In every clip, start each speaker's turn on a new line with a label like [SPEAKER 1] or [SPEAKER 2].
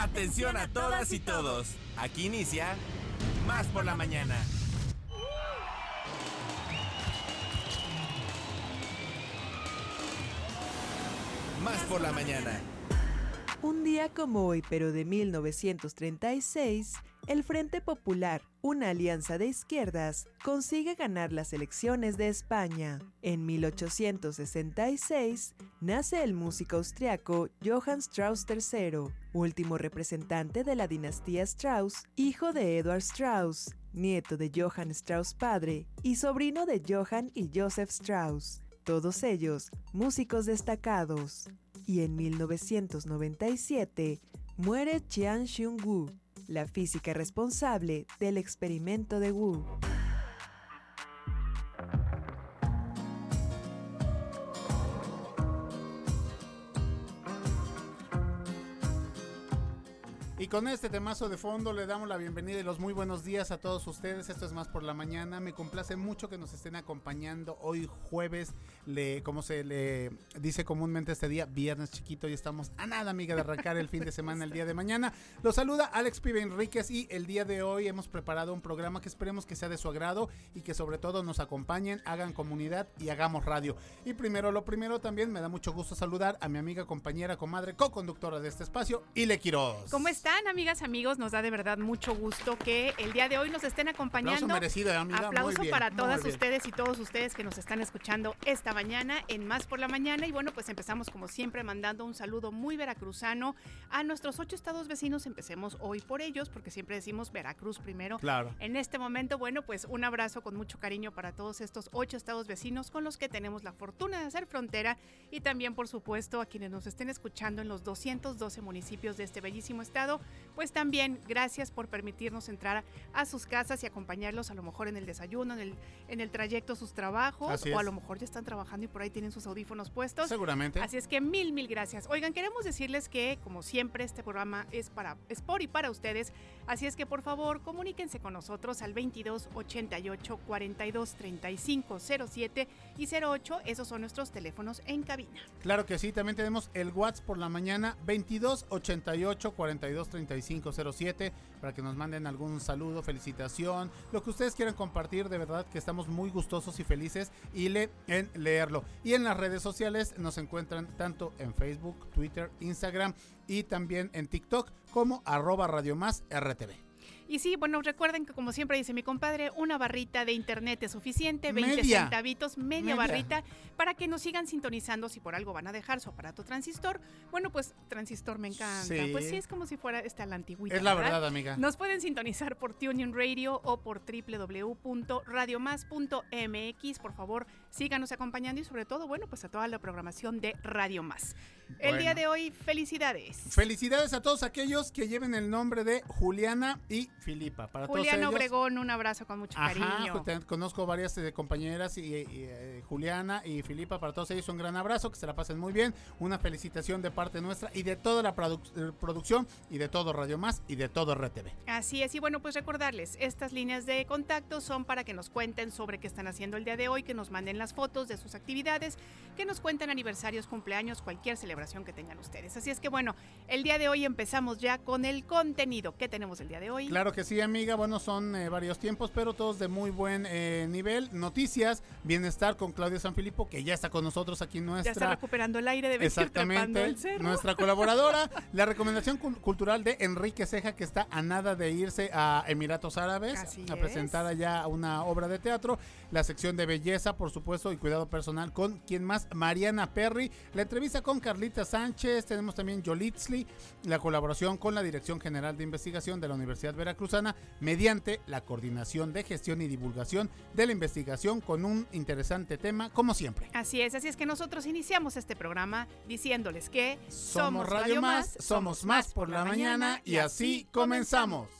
[SPEAKER 1] Atención a todas y todos. Aquí inicia Más por la mañana. Más por la mañana.
[SPEAKER 2] Un día como hoy, pero de 1936, el Frente Popular, una alianza de izquierdas, consigue ganar las elecciones de España. En 1866 nace el músico austriaco Johann Strauss III, último representante de la dinastía Strauss, hijo de Edward Strauss, nieto de Johann Strauss padre y sobrino de Johann y Joseph Strauss, todos ellos músicos destacados. Y en 1997 muere Chiang Xiong-Wu, la física responsable del experimento de Wu.
[SPEAKER 3] Con este temazo de fondo le damos la bienvenida y los muy buenos días a todos ustedes. Esto es más por la mañana. Me complace mucho que nos estén acompañando hoy jueves, le, como se le dice comúnmente este día, viernes chiquito y estamos a nada, amiga, de arrancar el fin de semana el día de mañana. Los saluda Alex Pibe Enríquez y el día de hoy hemos preparado un programa que esperemos que sea de su agrado y que sobre todo nos acompañen, hagan comunidad y hagamos radio. Y primero lo primero también me da mucho gusto saludar a mi amiga, compañera, comadre, co-conductora de este espacio, Ile Quiroz.
[SPEAKER 4] ¿Cómo están, amigas, amigos? Nos da de verdad mucho gusto que el día de hoy nos estén acompañando.
[SPEAKER 3] Aplauso merecido, amiga.
[SPEAKER 4] Aplauso
[SPEAKER 3] Muy bien,
[SPEAKER 4] para todas ustedes y todos ustedes que nos están escuchando esta mañana en Más por la Mañana. Y bueno, pues empezamos como siempre mandando un saludo muy veracruzano a nuestros ocho estados vecinos. Empecemos hoy por ellos, porque siempre decimos Veracruz primero.
[SPEAKER 3] Claro.
[SPEAKER 4] En este momento, bueno, pues un abrazo con mucho cariño para todos estos ocho estados vecinos con los que tenemos la fortuna de hacer frontera y también, por supuesto, a quienes nos estén escuchando en los 212 municipios de este bellísimo estado, pues también gracias por permitirnos entrar a sus casas y acompañarlos a lo mejor en el desayuno, en el, en el trayecto a sus trabajos o a lo mejor ya están trabajando y por ahí tienen sus audífonos puestos.
[SPEAKER 3] Seguramente.
[SPEAKER 4] Así es que mil, mil gracias. Oigan, queremos decirles que, como siempre, este programa es para es por y para ustedes. Así es que, por favor, comuníquense con nosotros al 22 88 42 35 07 y 08. Esos son nuestros teléfonos en cabina.
[SPEAKER 3] Claro que sí, también tenemos el WhatsApp por la mañana 22 88 42 35 07 para que nos manden algún saludo, felicitación, lo que ustedes quieran compartir, de verdad que estamos muy gustosos y felices y le, en leerlo. Y en las redes sociales nos encuentran tanto en Facebook, Twitter, Instagram y también en TikTok como arroba Radio Más RTV.
[SPEAKER 4] Y sí, bueno, recuerden que como siempre dice mi compadre, una barrita de internet es suficiente, 20
[SPEAKER 3] Media.
[SPEAKER 4] centavitos, media,
[SPEAKER 3] Media.
[SPEAKER 4] barrita, para que nos sigan sintonizando si por algo van a dejar su aparato transistor. Bueno, pues transistor me encanta.
[SPEAKER 3] Sí.
[SPEAKER 4] Pues sí, es como si fuera esta la antigüita.
[SPEAKER 3] Es la verdad, amiga.
[SPEAKER 4] Nos pueden sintonizar por Tuning Radio o por www.radiomás.mx. Por favor, síganos acompañando y sobre todo, bueno, pues a toda la programación de Radio Más. El día de hoy, felicidades.
[SPEAKER 3] Felicidades a todos aquellos que lleven el nombre de Juliana y Filipa. Para
[SPEAKER 4] Juliana
[SPEAKER 3] todos ellos,
[SPEAKER 4] Obregón, un abrazo con mucho
[SPEAKER 3] Ajá,
[SPEAKER 4] cariño.
[SPEAKER 3] te- conozco varias eh, compañeras y, y, eh, Juliana y Filipa, para todos ellos un gran abrazo, que se la pasen muy bien, una felicitación de parte nuestra y de toda la produ- eh, producción y de todo Radio Más y de todo RTV.
[SPEAKER 4] Así es, y bueno, pues recordarles, estas líneas de contacto son para que nos cuenten sobre qué están haciendo el día de hoy, que nos manden las fotos de sus actividades, que nos cuenten aniversarios, cumpleaños, cualquier celebración que tengan ustedes. Así es que bueno, el día de hoy empezamos ya con el contenido. ¿Qué tenemos el día de hoy?
[SPEAKER 3] Claro que sí, amiga, bueno, son eh, varios tiempos, pero todos de muy buen eh, nivel. Noticias, bienestar con Claudia Sanfilippo, que ya está con nosotros aquí en
[SPEAKER 4] ya
[SPEAKER 3] nuestra...
[SPEAKER 4] está recuperando el aire de venir
[SPEAKER 3] Exactamente,
[SPEAKER 4] el cerro.
[SPEAKER 3] nuestra colaboradora, la recomendación cul- cultural de Enrique Ceja, que está a nada de irse a Emiratos Árabes
[SPEAKER 4] Así
[SPEAKER 3] a
[SPEAKER 4] es.
[SPEAKER 3] presentar allá una obra de teatro, la sección de belleza, por supuesto, y cuidado personal con quien más, Mariana Perry, la entrevista con Carlita Sánchez, tenemos también Yolitzli, la colaboración con la Dirección General de Investigación de la Universidad Veracruzana, mediante la coordinación de gestión y divulgación de la investigación con un interesante tema, como siempre.
[SPEAKER 4] Así es, así es que nosotros iniciamos este programa diciéndoles que
[SPEAKER 3] Somos Radio Más, somos más por la mañana y así comenzamos.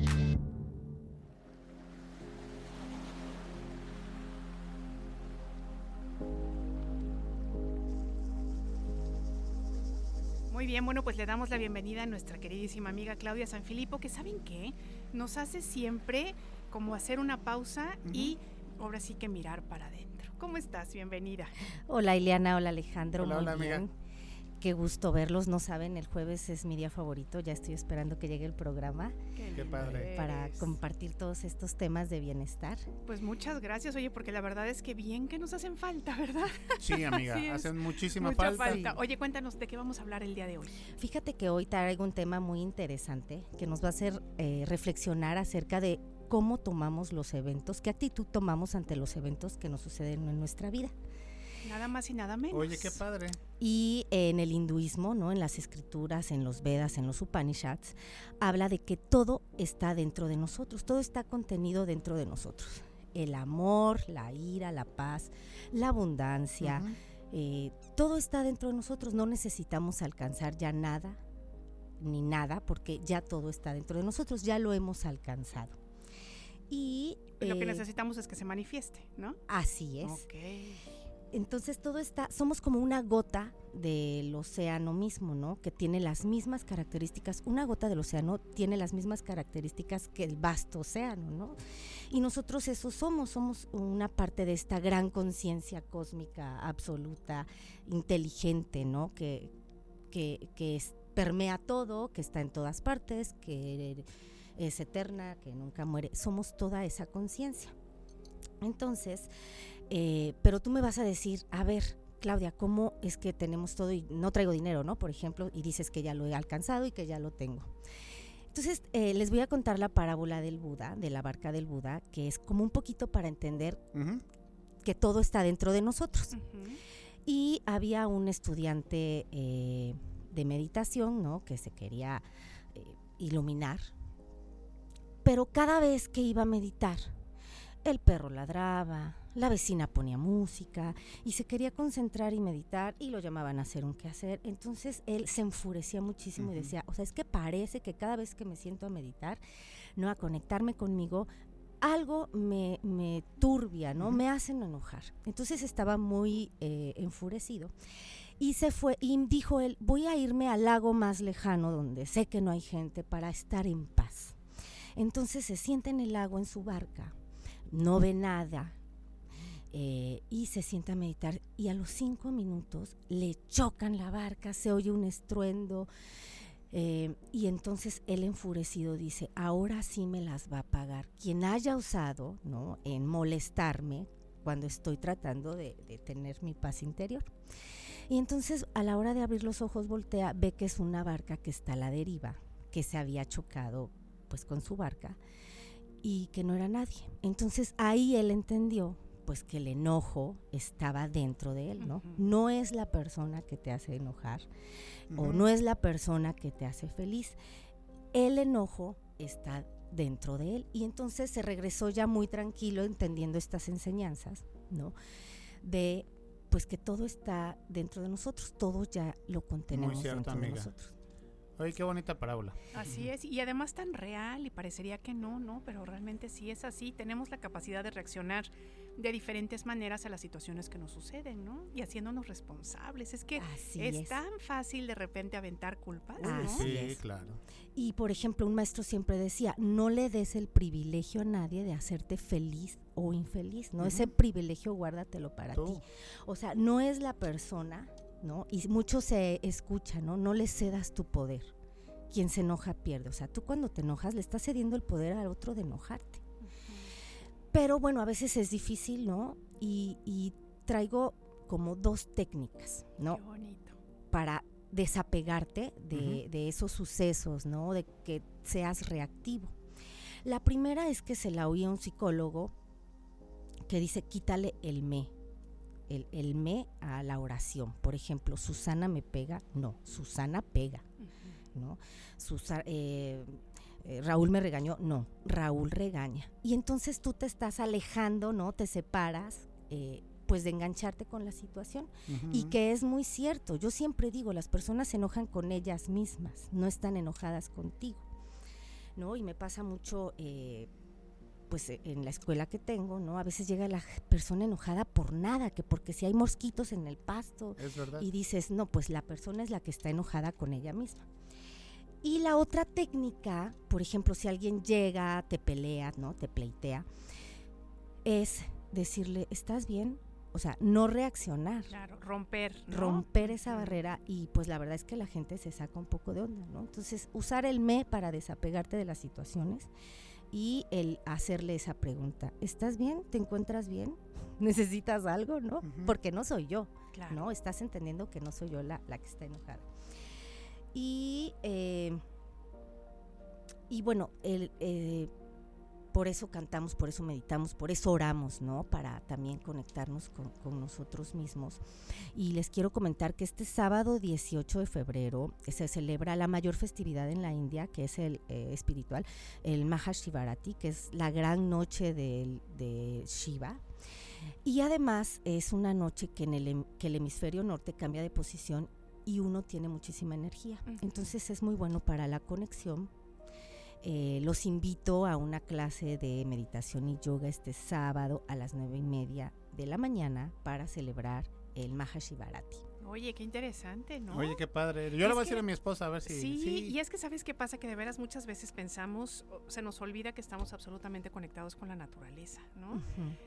[SPEAKER 4] Muy bien, bueno, pues le damos la bienvenida a nuestra queridísima amiga Claudia Sanfilippo, que saben qué, nos hace siempre como hacer una pausa y ahora sí que mirar para adentro. ¿Cómo estás? Bienvenida.
[SPEAKER 5] Hola Ileana, hola Alejandro,
[SPEAKER 3] Hola,
[SPEAKER 5] muy
[SPEAKER 3] hola, amiga.
[SPEAKER 5] Qué gusto verlos, no saben, el jueves es mi día favorito, ya estoy esperando que llegue el programa
[SPEAKER 3] Qué padre.
[SPEAKER 5] para
[SPEAKER 4] eres.
[SPEAKER 5] compartir todos estos temas de bienestar.
[SPEAKER 4] Pues muchas gracias, oye, porque la verdad es que bien que nos hacen falta, ¿verdad?
[SPEAKER 3] Sí, amiga,
[SPEAKER 4] Sí,
[SPEAKER 3] hacen muchísima
[SPEAKER 4] Mucha
[SPEAKER 3] falta.
[SPEAKER 4] Oye, cuéntanos de qué vamos a hablar el día de hoy.
[SPEAKER 5] Fíjate que hoy traigo un tema muy interesante que nos va a hacer eh, reflexionar acerca de cómo tomamos los eventos, qué actitud tomamos ante los eventos que nos suceden en nuestra vida.
[SPEAKER 4] Nada más y nada menos.
[SPEAKER 3] Oye, qué padre.
[SPEAKER 5] Y en el hinduismo, ¿no? en las escrituras, en los Vedas, en los Upanishads, habla de que todo está dentro de nosotros, todo está contenido dentro de nosotros. El amor, la ira, la paz, la abundancia, eh, todo está dentro de nosotros. No necesitamos alcanzar ya nada ni nada porque ya todo está dentro de nosotros, ya lo hemos alcanzado. Y
[SPEAKER 4] Lo que
[SPEAKER 5] eh,
[SPEAKER 4] necesitamos es que se manifieste, ¿no?
[SPEAKER 5] así es.
[SPEAKER 4] Ok.
[SPEAKER 5] Entonces todo está, somos como una gota del océano mismo, ¿no? Que tiene las mismas características, una gota del océano tiene las mismas características que el vasto océano, ¿no? Y nosotros eso somos, somos una parte de esta gran conciencia cósmica absoluta, inteligente, ¿no? Que, que, que permea todo, que está en todas partes, que es eterna, que nunca muere. Somos toda esa conciencia. Entonces, eh, pero tú me vas a decir, a ver, Claudia, ¿cómo es que tenemos todo y no traigo dinero, ¿no? Por ejemplo, y dices que ya lo he alcanzado y que ya lo tengo. Entonces, eh, les voy a contar la parábola del Buda, de la barca del Buda, que es como un poquito para entender que todo está dentro de nosotros. Y había un estudiante eh, de meditación, ¿no? Que se quería eh, iluminar. Pero cada vez que iba a meditar, el perro ladraba, la vecina ponía música y se quería concentrar y meditar y lo llamaban a hacer un quehacer. Entonces él se enfurecía muchísimo y decía, o sea, es que parece que cada vez que me siento a meditar, no a conectarme conmigo, algo me, me turbia, ¿no? Me hacen enojar. Entonces estaba muy eh, enfurecido. Y se fue, y dijo él, voy a irme al lago más lejano donde sé que no hay gente para estar en paz. Entonces se sienta en el lago en su barca, no ve nada eh, y se sienta a meditar y a los cinco minutos le chocan la barca, se oye un estruendo eh, y entonces él enfurecido dice, ahora sí me las va a pagar. Quien haya usado ¿no? en molestarme cuando estoy tratando de, de tener mi paz interior. Y entonces a la hora de abrir los ojos voltea, ve que es una barca que está a la deriva, que se había chocado pues con su barca y que no era nadie. Entonces ahí él entendió pues que el enojo estaba dentro de él, ¿no? No es la persona que te hace enojar o no es la persona que te hace feliz. El enojo está dentro de él y entonces se regresó ya muy tranquilo entendiendo estas enseñanzas, ¿no? De pues que todo está dentro de nosotros, todo ya lo contenemos
[SPEAKER 3] cierto,
[SPEAKER 5] dentro de nosotros.
[SPEAKER 3] Oye, qué bonita parábola.
[SPEAKER 4] Así es, y además tan real y parecería que no, ¿no? Pero realmente sí es así, tenemos la capacidad de reaccionar de diferentes maneras a las situaciones que nos suceden, ¿no? Y haciéndonos responsables. Es que
[SPEAKER 5] Así
[SPEAKER 4] es,
[SPEAKER 5] es.
[SPEAKER 4] tan fácil de repente aventar culpas, ¿no?
[SPEAKER 5] Así
[SPEAKER 3] sí,
[SPEAKER 5] es.
[SPEAKER 3] claro.
[SPEAKER 5] Y por ejemplo, un maestro siempre decía, no le des el privilegio a nadie de hacerte feliz o infeliz, ¿no? Ese privilegio guárdatelo para
[SPEAKER 3] Tú.
[SPEAKER 5] ti. O sea, no es la persona, ¿no? Y mucho se escucha, ¿no? No le cedas tu poder. Quien se enoja pierde. O sea, tú cuando te enojas le estás cediendo el poder al otro de enojarte. Pero bueno, a veces es difícil, ¿no? Y, y traigo como dos técnicas, ¿no?
[SPEAKER 4] Qué bonito.
[SPEAKER 5] para desapegarte de, de esos sucesos, ¿no? De que seas reactivo. La primera es que se la oí a un psicólogo que dice quítale el me, el, el me a la oración. Por ejemplo, Susana me pega, no, Susana pega. ¿no? Susa- eh, eh, Raúl me regañó, no, Raúl regaña. Y entonces tú te estás alejando, ¿no? Te separas. eh, pues de engancharte con la situación. Y que es muy cierto, yo siempre digo, las personas se enojan con ellas mismas, no están enojadas contigo. ¿No? Y me pasa mucho, eh, pues eh, en la escuela que tengo, ¿no? A veces llega la persona enojada por nada, que porque si hay mosquitos en el pasto,
[SPEAKER 3] Es verdad.
[SPEAKER 5] y dices, no, pues la persona es la que está enojada con ella misma. Y la otra técnica, por ejemplo, si alguien llega, te pelea, ¿no? Te pleitea, es decirle, ¿estás bien? O sea, no reaccionar,
[SPEAKER 4] Claro, romper. ¿no?
[SPEAKER 5] romper esa barrera y pues la verdad es que la gente se saca un poco de onda, ¿no? Entonces, usar el me para desapegarte de las situaciones y el hacerle esa pregunta, ¿estás bien? ¿Te encuentras bien? ¿Necesitas algo? ¿no? Porque no soy yo.
[SPEAKER 4] Claro.
[SPEAKER 5] ¿no? Estás entendiendo que no soy yo la, la que está enojada. Y, eh, y bueno, el, eh, por eso cantamos, por eso meditamos, por eso oramos, ¿no? Para también conectarnos con, con nosotros mismos. Y les quiero comentar que este sábado 18 de febrero se celebra la mayor festividad en la India, que es el eh, espiritual, el Mahashivarati, que es la gran noche del- de Shiva. Y además es una noche que, en el, que el hemisferio norte cambia de posición y uno tiene muchísima energía. Entonces es muy bueno para la conexión. Eh, los invito a una clase de meditación y yoga este sábado a las nueve y media de la mañana para celebrar el Mahashivarati.
[SPEAKER 4] Oye, qué interesante, ¿no?
[SPEAKER 3] Oye, qué padre. Yo le voy a decir a mi esposa a ver si.
[SPEAKER 4] Sí, y es que sabes qué pasa, que de veras muchas veces pensamos, se nos olvida que estamos absolutamente conectados con la naturaleza, ¿no?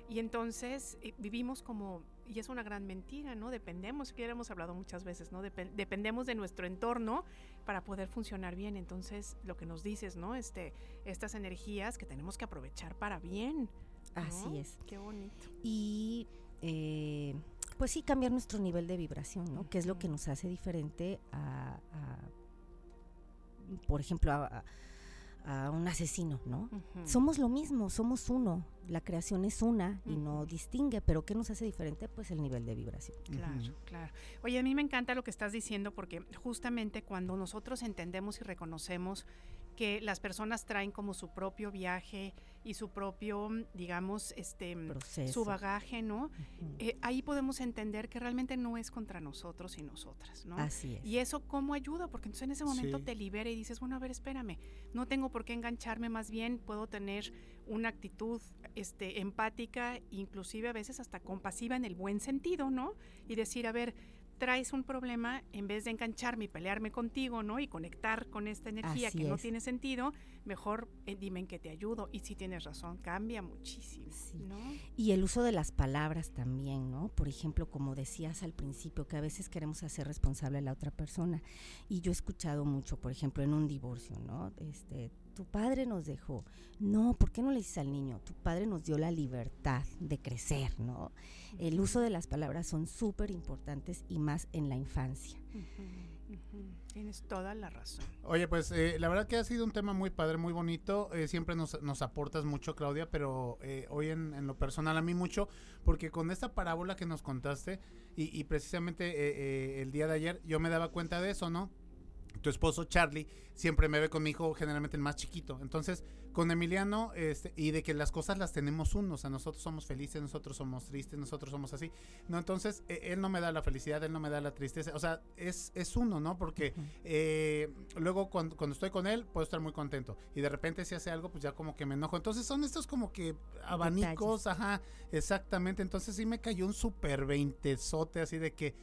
[SPEAKER 4] Y entonces eh, vivimos como, y es una gran mentira, ¿no? Dependemos, que ya hemos hablado muchas veces, ¿no? Depen- dependemos de nuestro entorno para poder funcionar bien. Entonces, lo que nos dices, ¿no? Este, estas energías que tenemos que aprovechar para bien. ¿no?
[SPEAKER 5] Así es.
[SPEAKER 4] Qué bonito.
[SPEAKER 5] y eh, pues sí cambiar nuestro nivel de vibración, ¿no? Que es lo que nos hace diferente a, a, por ejemplo, a, a- a un asesino, ¿no? Somos lo mismo, somos uno. La creación es una y no distingue, pero ¿qué nos hace diferente? Pues el nivel de vibración.
[SPEAKER 4] Claro, claro. Oye, a mí me encanta lo que estás diciendo porque justamente cuando nosotros entendemos y reconocemos que las personas traen como su propio viaje y su propio, digamos, este
[SPEAKER 5] Proceso.
[SPEAKER 4] su bagaje, ¿no? Eh, ahí podemos entender que realmente no es contra nosotros y nosotras, ¿no?
[SPEAKER 5] Así es.
[SPEAKER 4] Y eso cómo ayuda, porque entonces en ese momento
[SPEAKER 3] Sí.
[SPEAKER 4] te libera y dices, bueno, a ver, espérame, no tengo por qué engancharme, más bien puedo tener una actitud este, empática, inclusive a veces hasta compasiva en el buen sentido, ¿no? Y decir, a ver, traes un problema, en vez de engancharme y pelearme contigo, ¿no? Y conectar con esta energía
[SPEAKER 5] Así
[SPEAKER 4] que no tiene sentido, mejor eh, dime en qué te ayudo. Y si tienes razón, cambia muchísimo,
[SPEAKER 5] Sí.
[SPEAKER 4] ¿no?
[SPEAKER 5] Y el uso de las palabras también, ¿no? Por ejemplo, como decías al principio, que a veces queremos hacer responsable a la otra persona. Y yo he escuchado mucho, por ejemplo, en un divorcio, ¿no? Este, tu padre nos dejó. No, ¿por qué no le dices al niño? Tu padre nos dio la libertad de crecer, ¿no? El uso de las palabras son súper importantes y más en la infancia.
[SPEAKER 4] Tienes toda la razón.
[SPEAKER 3] Oye, pues eh, la verdad que ha sido un tema muy padre, muy bonito. eh, siempre nos, nos aportas mucho, Claudia, pero eh, hoy en, en lo personal a mí mucho, porque con esta parábola que nos contaste y, y precisamente eh, eh, el día de ayer yo me daba cuenta de eso, ¿no? Tu esposo Charlie siempre me ve con mi hijo, generalmente el más chiquito. Entonces, con Emiliano, este, y de que las cosas las tenemos uno, o sea, nosotros somos felices, nosotros somos tristes, nosotros somos así. No, entonces, eh, él no me da la felicidad, él no me da la tristeza, o sea, es, es uno, ¿no? Porque eh, luego cuando, cuando estoy con él puedo estar muy contento y de repente si hace algo pues ya como que me enojo. Entonces son estos como que abanicos, ajá, exactamente. Entonces sí me cayó un súper veintezote así de que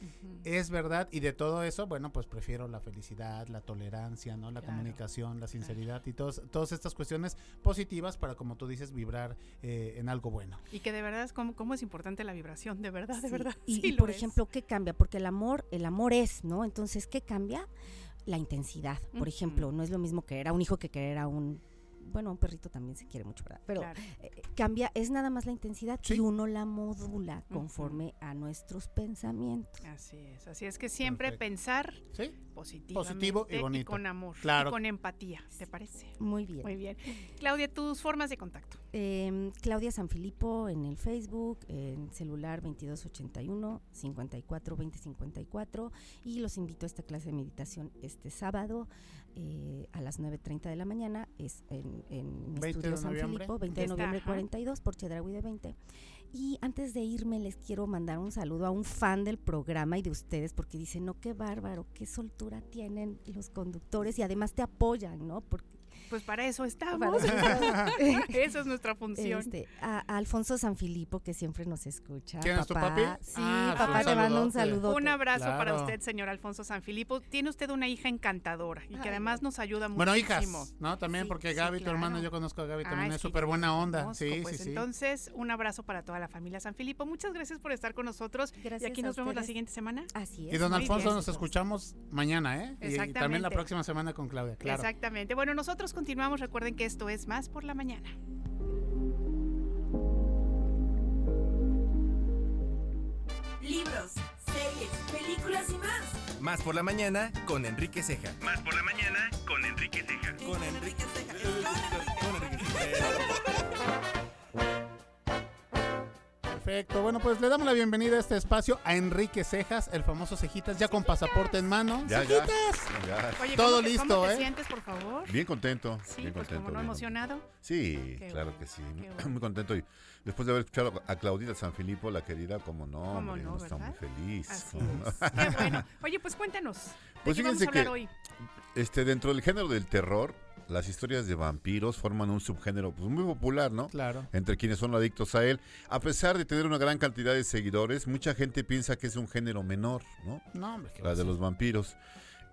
[SPEAKER 3] es verdad y de todo eso, bueno, pues prefiero la felicidad, la tolerancia, ¿no? La
[SPEAKER 4] Claro,
[SPEAKER 3] comunicación, la sinceridad y todos, todas estas cuestiones positivas para, como tú dices, vibrar eh, en algo bueno.
[SPEAKER 4] Y que de verdad es como, cómo es importante la vibración, de verdad, de
[SPEAKER 5] Sí,
[SPEAKER 4] verdad.
[SPEAKER 5] Y,
[SPEAKER 4] sí
[SPEAKER 5] y por
[SPEAKER 4] es.
[SPEAKER 5] ejemplo, ¿qué cambia? Porque el amor, el amor es, ¿no? Entonces, ¿qué cambia? La intensidad. Por ejemplo, no es lo mismo querer a un hijo que querer a un, bueno, un perrito también se quiere mucho, ¿verdad? Pero
[SPEAKER 4] Claro.
[SPEAKER 5] eh, eh, cambia, es nada más la intensidad
[SPEAKER 3] Sí.
[SPEAKER 5] y uno la modula conforme a nuestros pensamientos.
[SPEAKER 4] Así es, así es que siempre
[SPEAKER 3] Perfecto.
[SPEAKER 4] pensar
[SPEAKER 3] Positivo y bonito.
[SPEAKER 4] con amor
[SPEAKER 3] Claro.
[SPEAKER 4] y con empatía, ¿te parece?
[SPEAKER 5] Muy bien.
[SPEAKER 4] Muy bien. Claudia, tus formas de contacto.
[SPEAKER 5] Em, Claudia Sanfilippo en el Facebook, en celular 2281 54 20 54 y los invito a esta clase de meditación este sábado eh, a las 9.30 de la mañana, es en, en mi
[SPEAKER 3] 20 de
[SPEAKER 5] estudio San
[SPEAKER 3] noviembre.
[SPEAKER 5] Filippo, 20 de noviembre
[SPEAKER 4] ajá.
[SPEAKER 5] 42 por Chedraui de 20 Y antes de irme les quiero mandar un saludo a un fan del programa y de ustedes porque dicen, no, qué bárbaro, qué soltura tienen los conductores y además te apoyan, ¿no? Porque
[SPEAKER 4] Pues para eso estamos.
[SPEAKER 5] Para
[SPEAKER 4] Esa es nuestra función.
[SPEAKER 5] este, a, a Alfonso Sanfilippo que siempre nos escucha.
[SPEAKER 3] ¿Quién es tu papi?
[SPEAKER 5] Sí,
[SPEAKER 3] Ah,
[SPEAKER 5] papá, te mando un saludo.
[SPEAKER 4] Un abrazo para usted, señor Alfonso Sanfilippo. Tiene usted una hija encantadora y que además nos ayuda
[SPEAKER 3] Bueno,
[SPEAKER 4] muchísimo.
[SPEAKER 3] hijas, ¿no? También
[SPEAKER 4] Sí,
[SPEAKER 3] porque
[SPEAKER 4] sí,
[SPEAKER 3] Gaby, tu hermano, yo conozco a Gaby, también
[SPEAKER 4] es
[SPEAKER 3] súper buena onda.
[SPEAKER 4] conozco,
[SPEAKER 3] Sí,
[SPEAKER 4] pues
[SPEAKER 3] sí, sí.
[SPEAKER 4] entonces, un abrazo para toda la familia Sanfilippo. Muchas gracias por estar con nosotros.
[SPEAKER 5] Gracias
[SPEAKER 4] y aquí nos vemos la siguiente semana.
[SPEAKER 5] Así
[SPEAKER 3] Y
[SPEAKER 5] es.
[SPEAKER 3] don
[SPEAKER 4] muy
[SPEAKER 3] Alfonso,
[SPEAKER 4] bien.
[SPEAKER 3] nos escuchamos mañana, ¿eh? Y- Y, también la
[SPEAKER 4] Exactamente.
[SPEAKER 3] próxima semana con Claudia, claro.
[SPEAKER 4] Exactamente. Bueno, nosotros continuamos. Recuerden que esto es Más por la Mañana.
[SPEAKER 6] Libros, series, películas y más.
[SPEAKER 1] Más por la mañana con Enrique Ceja.
[SPEAKER 7] Más por la mañana
[SPEAKER 3] Perfecto. Bueno, pues le damos la bienvenida a este espacio a Enrique Cejas, el famoso Cejitas, ya con pasaporte en mano.
[SPEAKER 8] Ya.
[SPEAKER 3] ¡Cejitas!
[SPEAKER 8] Ya.
[SPEAKER 4] Oye,
[SPEAKER 3] Todo
[SPEAKER 4] ¿cómo te-
[SPEAKER 3] listo,
[SPEAKER 4] ¿cómo te
[SPEAKER 3] ¿eh?
[SPEAKER 4] sientes, por favor?
[SPEAKER 8] Bien contento.
[SPEAKER 4] Sí,
[SPEAKER 8] bien
[SPEAKER 4] pues
[SPEAKER 8] contento.
[SPEAKER 4] como no
[SPEAKER 8] bien
[SPEAKER 4] emocionado.
[SPEAKER 8] contento. Sí,
[SPEAKER 4] Qué
[SPEAKER 8] claro
[SPEAKER 4] bueno,
[SPEAKER 8] que sí.
[SPEAKER 4] bueno.
[SPEAKER 8] Muy contento. Y después de haber escuchado a Claudita Sanfilippo, la querida, como no,
[SPEAKER 4] ¿Cómo
[SPEAKER 8] hombre,
[SPEAKER 4] no,
[SPEAKER 8] está muy feliz.
[SPEAKER 4] Qué bueno. Oye, pues cuéntanos. ¿De
[SPEAKER 8] Pues
[SPEAKER 4] qué vamos a hablar
[SPEAKER 8] que-
[SPEAKER 4] hoy?
[SPEAKER 8] Este, dentro del género del terror, las historias de vampiros forman un subgénero pues, muy popular, ¿no?
[SPEAKER 3] Claro.
[SPEAKER 8] entre quienes son adictos a él. A pesar de tener una gran cantidad de seguidores, mucha gente piensa que es un género menor, ¿no?
[SPEAKER 3] No, hombre,
[SPEAKER 8] La de los vampiros.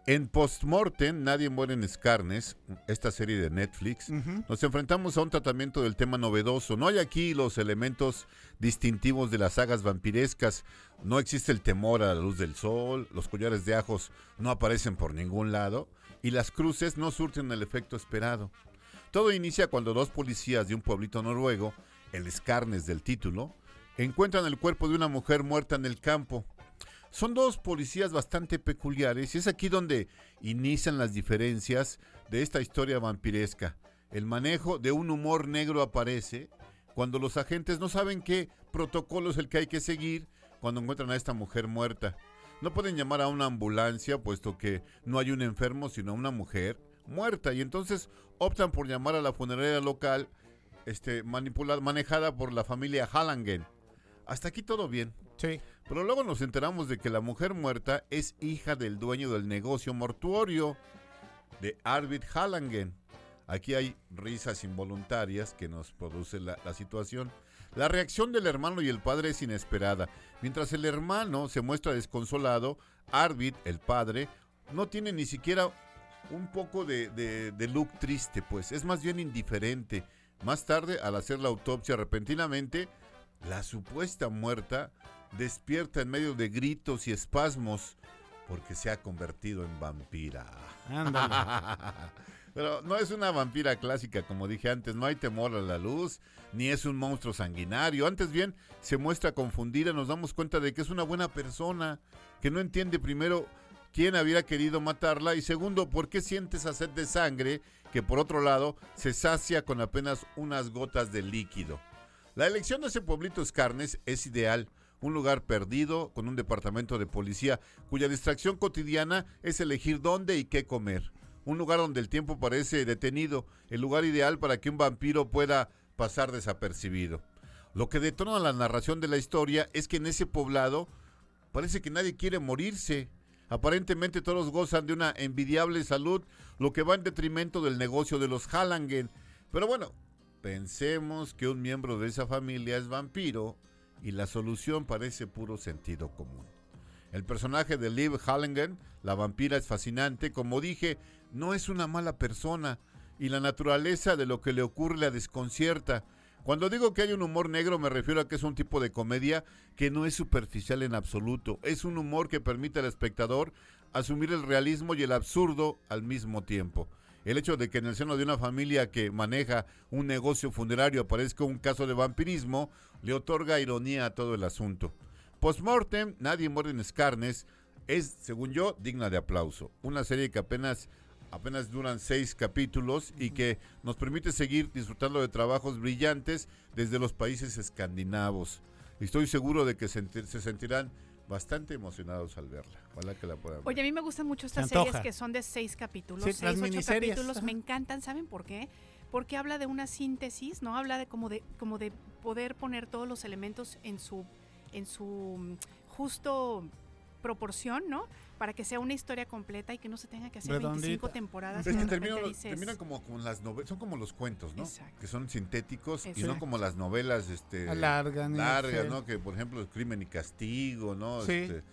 [SPEAKER 8] En Postmortem, Nadie muere en Scarnes, esta serie de Netflix, nos enfrentamos a un tratamiento del tema novedoso. No hay aquí los elementos distintivos de las sagas vampirescas. No existe el temor a la luz del sol, los collares de ajos no aparecen por ningún lado y las cruces no surten el efecto esperado. Todo inicia cuando dos policías de un pueblito noruego, el Scarnes del título, encuentran el cuerpo de una mujer muerta en el campo. Son dos policías bastante peculiares y es aquí donde inician las diferencias de esta historia vampiresca. El manejo de un humor negro aparece cuando los agentes no saben qué protocolo es el que hay que seguir cuando encuentran a esta mujer muerta. No pueden llamar a una ambulancia puesto que no hay un enfermo sino una mujer muerta y entonces optan por llamar a la funeraria local este, manipulada, manejada por la familia Hallangen. Hasta aquí todo bien.
[SPEAKER 3] Sí.
[SPEAKER 8] Pero luego nos enteramos de que la mujer muerta es hija del dueño del negocio mortuorio, de Arvid Hallangen. Aquí hay risas involuntarias que nos produce la, la situación. La reacción del hermano y el padre es inesperada. Mientras el hermano se muestra desconsolado, Arvid, el padre, no tiene ni siquiera un poco de, de- de look triste, pues es más bien indiferente. Más tarde, al hacer la autopsia repentinamente, la supuesta muerta despierta en medio de gritos y espasmos porque se ha convertido en vampira. Pero no es una vampira clásica, como dije antes, no hay temor a la luz, ni es un monstruo sanguinario. Antes bien, se muestra confundida, nos damos cuenta de que es una buena persona, que no entiende primero quién había querido matarla y segundo, por qué siente esa sed de sangre que por otro lado se sacia con apenas unas gotas de líquido. La elección de ese pueblito Escarnes es ideal, un lugar perdido con un departamento de policía cuya distracción cotidiana es elegir dónde y qué comer. Un lugar donde el tiempo parece detenido, el lugar ideal para que un vampiro pueda pasar desapercibido. Lo que detona la narración de la historia es que en ese poblado parece que nadie quiere morirse. Aparentemente todos gozan de una envidiable salud, lo que va en detrimento del negocio de los Hallangen. Pero bueno, pensemos que un miembro de esa familia es vampiro y la solución parece puro sentido común. El personaje de Liv Hallangen, la vampira, es fascinante. Como dije, no es una mala persona y la naturaleza de lo que le ocurre la desconcierta. Cuando digo que hay un humor negro me refiero a que es un tipo de comedia que no es superficial en absoluto. Es un humor que permite al espectador asumir el realismo y el absurdo al mismo tiempo. El hecho de que en el seno de una familia que maneja un negocio funerario aparezca un caso de vampirismo le otorga ironía a todo el asunto. Postmortem, Nadie muere en Scarnes, es, según yo, digna de aplauso. Una serie que apenas, apenas duran seis capítulos y que nos permite seguir disfrutando de trabajos brillantes desde los países escandinavos. Estoy seguro de que se, enti- se sentirán bastante emocionados al verla. Ojalá que la puedan ver.
[SPEAKER 4] Oye, a mí me gustan mucho estas
[SPEAKER 3] Se
[SPEAKER 4] series que son de seis capítulos,
[SPEAKER 3] Sí,
[SPEAKER 4] seis,
[SPEAKER 3] las
[SPEAKER 4] ocho
[SPEAKER 3] miniseries,
[SPEAKER 4] capítulos.
[SPEAKER 3] ajá.
[SPEAKER 4] Me encantan, ¿saben por qué? porque habla de una síntesis, ¿no? Habla de como de, como de poder poner todos los elementos en su, en su mm, justo proporción, ¿no? Para que sea una historia completa y que no se tenga que hacer 25
[SPEAKER 3] Redondita.
[SPEAKER 4] temporadas.
[SPEAKER 8] Es que terminan,
[SPEAKER 4] dices,
[SPEAKER 8] terminan como con las novelas, son como los cuentos, ¿no?
[SPEAKER 4] Exacto.
[SPEAKER 8] Que son sintéticos y no como las novelas este
[SPEAKER 3] Alargan
[SPEAKER 8] largas. ¿no? Que por ejemplo Crimen y Castigo, ¿no?
[SPEAKER 3] Sí.
[SPEAKER 8] Este,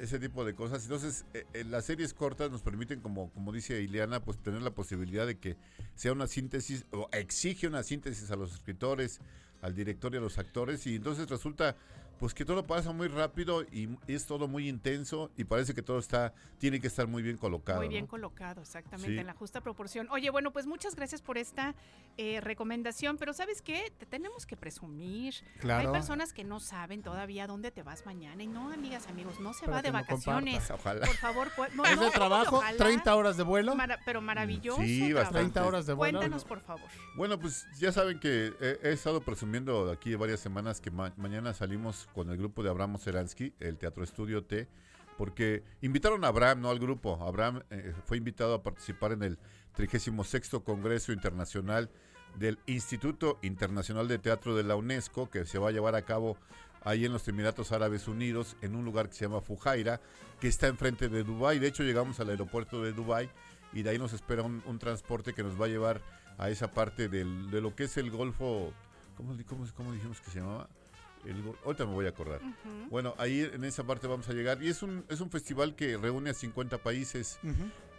[SPEAKER 8] ese tipo de cosas. Entonces, eh, eh, las series cortas nos permiten, como, como dice Ileana, pues tener la posibilidad de que sea una síntesis, o exige una síntesis a los escritores, al director y a los actores, y entonces resulta pues que todo pasa muy rápido y es todo muy intenso y parece que todo está tiene que estar muy bien colocado.
[SPEAKER 4] Muy bien
[SPEAKER 8] ¿no?
[SPEAKER 4] colocado, exactamente,
[SPEAKER 8] Sí.
[SPEAKER 4] en la justa proporción. Oye, bueno, pues muchas gracias por esta eh, recomendación, pero ¿sabes qué? Te tenemos que presumir.
[SPEAKER 3] Claro.
[SPEAKER 4] Hay personas que no saben todavía dónde te vas mañana y no, amigas, amigos, no se va de vacaciones.
[SPEAKER 8] Ojalá.
[SPEAKER 4] Por favor, no,
[SPEAKER 3] Es
[SPEAKER 4] no,
[SPEAKER 3] de trabajo,
[SPEAKER 4] ojalá.
[SPEAKER 3] 30 horas de vuelo.
[SPEAKER 4] Mara- pero maravilloso.
[SPEAKER 8] Sí, bastante.
[SPEAKER 3] 30 horas de vuelo.
[SPEAKER 4] Cuéntanos, por favor.
[SPEAKER 8] Bueno, pues ya saben que he, he estado presumiendo aquí varias semanas que ma- mañana salimos con el grupo de Abraham Seransky, el Teatro Estudio T, porque invitaron a Abraham, no al grupo. Abraham eh, fue invitado a participar en el 36 Congreso Internacional del Instituto Internacional de Teatro de la UNESCO, que se va a llevar a cabo ahí en los Emiratos Árabes Unidos, en un lugar que se llama Fujairah, que está enfrente de Dubái. De hecho, llegamos al aeropuerto de Dubái y de ahí nos espera un, transporte que nos va a llevar a esa parte de lo que es el Golfo. ¿Cómo, di- cómo, cómo dijimos que se llamaba? El, ahorita me voy a acordar. Bueno, ahí en esa parte vamos a llegar. Y es un, es un festival que reúne a 50 países.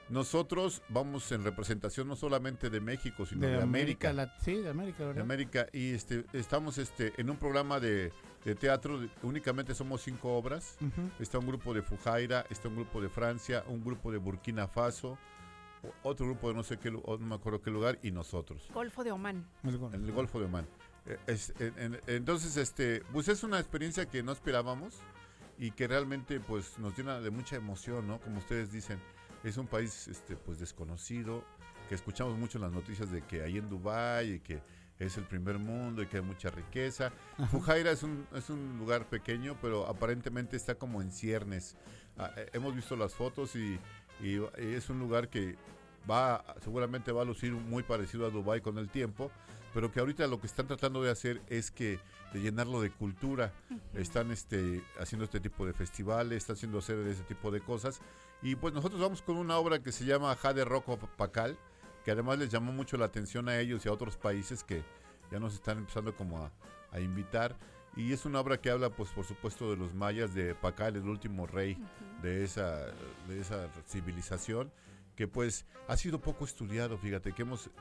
[SPEAKER 8] Nosotros vamos en representación no solamente de México, sino de,
[SPEAKER 3] De
[SPEAKER 8] América.
[SPEAKER 3] América. Lat- sí, de América,
[SPEAKER 8] de
[SPEAKER 3] ¿verdad?
[SPEAKER 8] América. Y este, estamos este, en un programa de, de teatro. de- únicamente somos cinco obras. Está un grupo de Fujaira, está un grupo de Francia, un grupo de Burkina Faso, otro grupo de no sé qué, no me acuerdo qué lugar, y nosotros,
[SPEAKER 4] Golfo de Omán.
[SPEAKER 3] El
[SPEAKER 8] el Golfo de Omán. Es- en- en- entonces, este, pues es una experiencia que no esperábamos y que realmente pues nos llena de mucha emoción, ¿no? Como ustedes dicen, es un país este, pues desconocido, que escuchamos mucho en las noticias de que hay en Dubái y que es el primer mundo y que hay mucha riqueza. Fujairah es un, es un lugar pequeño, pero aparentemente está como en ciernes. Ah, eh, hemos visto las fotos y, y- y es un lugar que va, seguramente va a lucir muy parecido a Dubái con el tiempo, pero que ahorita lo que están tratando de hacer es que de llenarlo de cultura. Están este, haciendo este tipo de festivales, están haciendo hacer ese tipo de cosas. Y pues nosotros vamos con una obra que se llama Jade Rocco Pacal, que además les llamó mucho la atención a ellos y a otros países que ya nos están empezando como a, a invitar. Y es una obra que habla, pues por supuesto, de los mayas, de Pacal, el último rey de esa, de esa civilización, que pues ha sido poco estudiado, fíjate, que hemos, eh,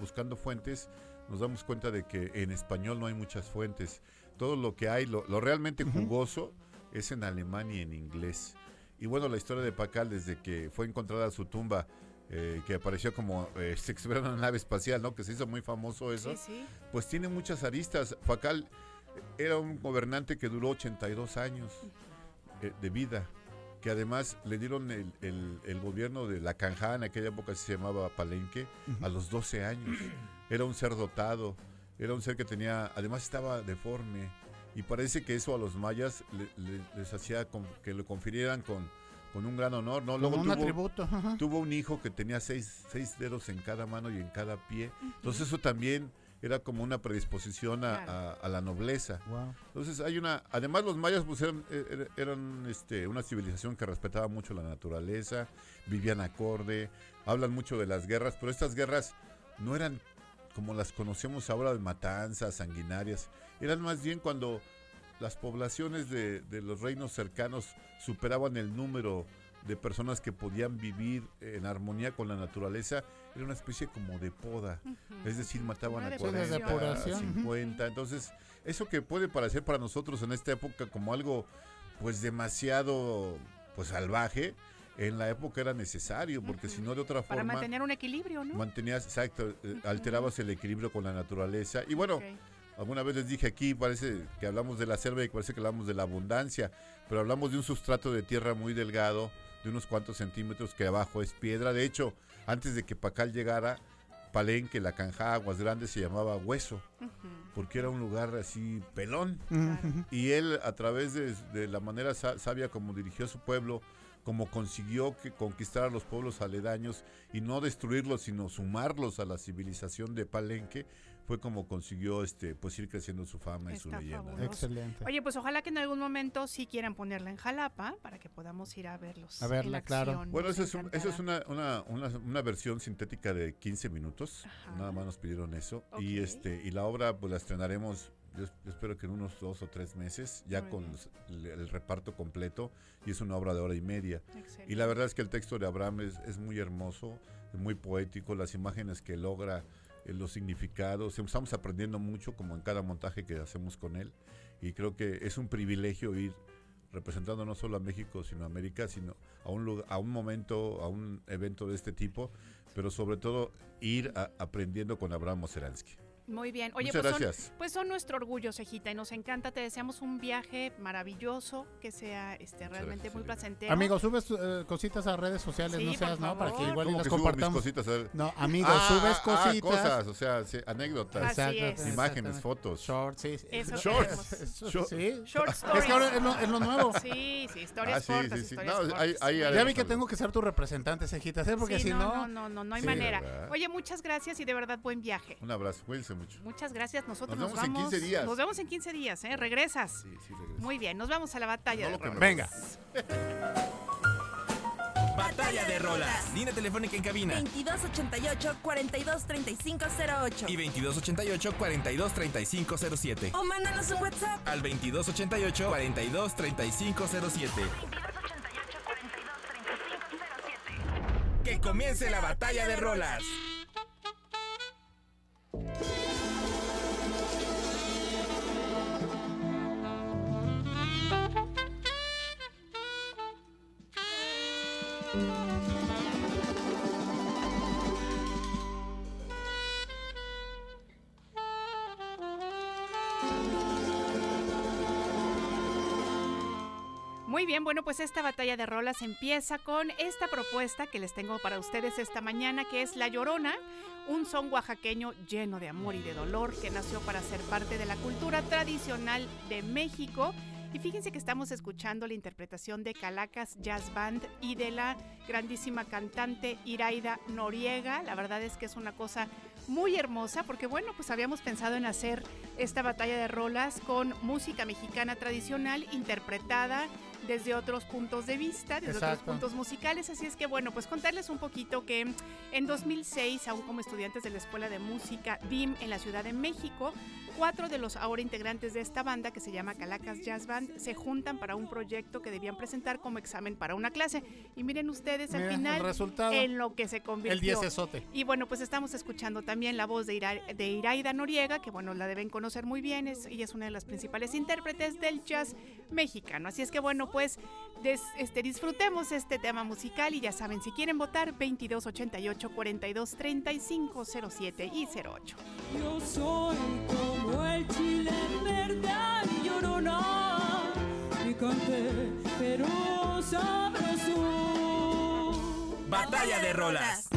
[SPEAKER 8] buscando fuentes, nos damos cuenta de que en español no hay muchas fuentes. Todo lo que hay, lo, lo realmente jugoso, es en alemán y en inglés. Y bueno, la historia de Pacal, desde que fue encontrada su tumba, eh, que apareció como eh, se en una nave espacial, ¿no? Que se hizo muy famoso eso
[SPEAKER 4] Sí, sí.
[SPEAKER 8] pues tiene muchas aristas. Pacal era un gobernante que duró 82 años eh, de vida, que además le dieron el, el- el gobierno de la Canja, en aquella época se llamaba Palenque, a los 12 años. Era un ser dotado, era un ser que tenía, además estaba deforme, y parece que eso a los mayas le- le- les hacía con- que lo confirieran con, con un gran honor, ¿no? Luego
[SPEAKER 3] un
[SPEAKER 8] tuvo-
[SPEAKER 3] atributo. ajá.
[SPEAKER 8] tuvo un hijo que tenía seis, seis dedos en cada mano y en cada pie. Entonces eso también era como una predisposición a, a- a la nobleza.
[SPEAKER 3] Wow.
[SPEAKER 8] Entonces hay una, además los mayas pues eran, er- eran este, una civilización que respetaba mucho la naturaleza, vivían acorde, hablan mucho de las guerras, pero estas guerras no eran como las conocemos ahora de matanzas, sanguinarias, eran más bien cuando las poblaciones de, de los reinos cercanos superaban el número de personas que podían vivir en armonía con la naturaleza, era una especie como de poda. Es decir, mataban
[SPEAKER 4] Una
[SPEAKER 8] a
[SPEAKER 3] depuración.
[SPEAKER 8] 40,
[SPEAKER 3] depuración, ujú.
[SPEAKER 8] 50. Entonces, eso que puede parecer para nosotros en esta época como algo pues demasiado pues salvaje, en la época era necesario, porque si no de otra
[SPEAKER 4] Para
[SPEAKER 8] forma
[SPEAKER 4] mantener un equilibrio, ¿no?
[SPEAKER 8] mantenías, exacto, eh, alterabas el equilibrio con la naturaleza. Y bueno. Alguna vez les dije aquí, parece que hablamos de la selva y parece que hablamos de la abundancia, pero hablamos de un sustrato de tierra muy delgado, de unos cuantos centímetros, que abajo es piedra. De hecho, antes de que Pacal llegara, Palenque, la Canja, Aguas Grandes, se llamaba Hueso, porque era un lugar así pelón. Y él, a través de, de la manera sa- sabia como dirigió a su pueblo, como consiguió que conquistar a los pueblos aledaños y no destruirlos, sino sumarlos a la civilización de Palenque, fue como consiguió este pues ir creciendo su fama y su leyenda.
[SPEAKER 3] Excelente.
[SPEAKER 4] Oye, pues ojalá que en algún momento sí quieran ponerla en Jalapa para que podamos ir a verlos.
[SPEAKER 3] A verla,
[SPEAKER 4] en
[SPEAKER 3] claro.
[SPEAKER 4] acción.
[SPEAKER 8] Bueno, esa es, un- esa es una, una, una, una versión sintética de 15 minutos.
[SPEAKER 4] Ajá.
[SPEAKER 8] Nada más nos pidieron eso. Y este y la obra pues la estrenaremos, yo, es- yo espero que en unos dos o tres meses, ya
[SPEAKER 4] Muy
[SPEAKER 8] con los- el, el reparto completo. Y es una obra de hora y media.
[SPEAKER 4] Excelente.
[SPEAKER 8] Y la verdad es que el texto de Abraham es, es muy hermoso, muy poético, las imágenes que logra, eh, los significados. Estamos aprendiendo mucho como en cada montaje que hacemos con él. Y creo que es un privilegio ir representando no solo a México, sino a América, sino a un, lugar, a un momento, a un evento de este tipo, pero sobre todo ir a- aprendiendo con Abraham Oseransky.
[SPEAKER 4] Muy bien. Oye,
[SPEAKER 8] Muchas
[SPEAKER 4] pues son,
[SPEAKER 8] gracias.
[SPEAKER 4] pues son nuestro orgullo, Cejita, y nos encanta. Te deseamos un viaje maravilloso, que sea este realmente
[SPEAKER 8] gracias,
[SPEAKER 4] muy
[SPEAKER 8] amiga.
[SPEAKER 4] placentero.
[SPEAKER 3] Amigo, subes eh, cositas a redes sociales,
[SPEAKER 4] Sí,
[SPEAKER 3] no seas, ¿no? Para que igual y
[SPEAKER 8] ¿Cómo
[SPEAKER 3] las
[SPEAKER 8] que subo mis
[SPEAKER 3] compartamos.
[SPEAKER 8] cositas? A.
[SPEAKER 3] No, amigo,
[SPEAKER 8] Ah,
[SPEAKER 3] subes
[SPEAKER 8] ah, ah,
[SPEAKER 3] cositas.
[SPEAKER 8] cosas, o sea, sí, anécdotas,
[SPEAKER 4] Así es.
[SPEAKER 8] imágenes, fotos.
[SPEAKER 3] Shorts, sí.
[SPEAKER 4] Eso
[SPEAKER 8] Shorts.
[SPEAKER 3] Eso,
[SPEAKER 8] Short-
[SPEAKER 3] sí.
[SPEAKER 4] Short
[SPEAKER 3] Es
[SPEAKER 4] stories.
[SPEAKER 3] que ahora es lo, es lo nuevo.
[SPEAKER 4] Sí, sí, historias
[SPEAKER 8] Ah, sí,
[SPEAKER 4] cortas,
[SPEAKER 8] sí, sí.
[SPEAKER 4] historias
[SPEAKER 8] No,
[SPEAKER 4] cortas. Muy
[SPEAKER 8] haremos
[SPEAKER 3] Ya vi que
[SPEAKER 8] algo.
[SPEAKER 3] tengo que ser tu representante, Cejita, ¿eh? porque
[SPEAKER 4] Sí,
[SPEAKER 3] si
[SPEAKER 4] no,
[SPEAKER 3] no...
[SPEAKER 4] no, no, no, hay manera. Oye, muchas gracias y de verdad buen viaje.
[SPEAKER 8] Un abrazo, cuídense mucho.
[SPEAKER 4] Muchas gracias. Nosotros
[SPEAKER 8] Nos
[SPEAKER 4] nos,
[SPEAKER 8] vemos en
[SPEAKER 4] vamos.
[SPEAKER 8] 15 días.
[SPEAKER 4] Nos vemos en 15 días, ¿eh? Regresas.
[SPEAKER 8] Sí, sí, regreso.
[SPEAKER 4] Muy bien, nos vamos a la batalla.
[SPEAKER 8] No
[SPEAKER 4] de rolas.
[SPEAKER 3] Venga.
[SPEAKER 1] Batalla de rolas. Línea telefónica en cabina.
[SPEAKER 6] 2288-423508.
[SPEAKER 1] Y 2288-423507.
[SPEAKER 6] O mándanos un WhatsApp.
[SPEAKER 1] Al 2288-423507. Que comience la batalla de rolas.
[SPEAKER 4] Muy bien, bueno, pues esta batalla de rolas empieza con esta propuesta que les tengo para ustedes esta mañana, que es La Llorona, un son oaxaqueño lleno de amor y de dolor que nació para ser parte de la cultura tradicional de México. Y fíjense que estamos escuchando la interpretación de Calacas Jazz Band y de la grandísima cantante Iraida Noriega. La verdad es que es una cosa muy hermosa porque bueno, pues habíamos pensado en hacer esta batalla de rolas con música mexicana tradicional interpretada desde otros puntos de vista, desde otros puntos musicales. Así es que bueno, pues contarles un poquito que en 2006, aún como estudiantes de la Escuela de Música DIM en la Ciudad de México, cuatro de los ahora integrantes de esta banda, que se llama Calacas Jazz Band, se juntan para un proyecto que debían presentar como examen para una clase. Y miren ustedes
[SPEAKER 3] Mira,
[SPEAKER 4] al
[SPEAKER 3] el
[SPEAKER 4] final
[SPEAKER 3] resultado.
[SPEAKER 4] en lo que se convirtió.
[SPEAKER 3] El 10 esote.
[SPEAKER 4] Y bueno, pues estamos escuchando también la voz de, Ira- de Iraida Noriega, que bueno, la deben conocer muy bien, es, ella es una de las principales intérpretes del jazz mexicano. Así es que bueno, pues des- este, disfrutemos este tema musical y ya saben, si quieren votar, 2288 42 35 07 y 08.
[SPEAKER 9] Yo soy como el chile verde y llorona, picante pero sabroso.
[SPEAKER 1] Batalla de rolas.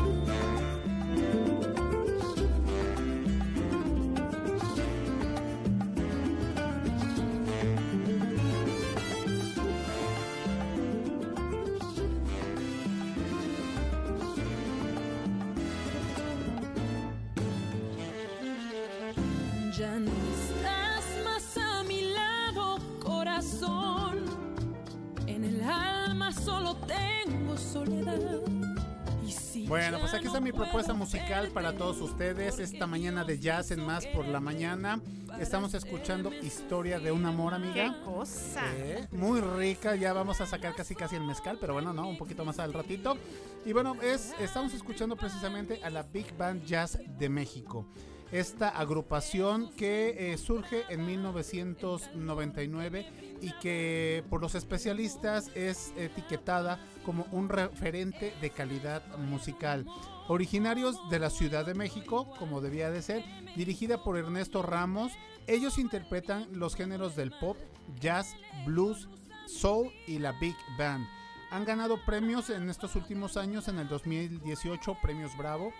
[SPEAKER 3] Aquí está mi propuesta musical para todos ustedes. Esta mañana de jazz en más por la mañana. Estamos escuchando Historia de un amor,
[SPEAKER 4] ¡Qué
[SPEAKER 3] amiga.
[SPEAKER 4] cosa!
[SPEAKER 3] Eh, muy rica, ya vamos a sacar casi casi el mezcal, pero bueno, no, un poquito más al ratito. Y bueno, es, estamos escuchando precisamente a la Big Band Jazz de México. Esta agrupación que eh, surge en 1999 y que por los especialistas es etiquetada como un referente de calidad musical. Originarios de la Ciudad de México, como debía de ser, dirigida por Ernesto Ramos, ellos interpretan los géneros del pop, jazz, blues, soul y la big band. Han ganado premios en estos últimos años, en el 2018 Premios Bravo,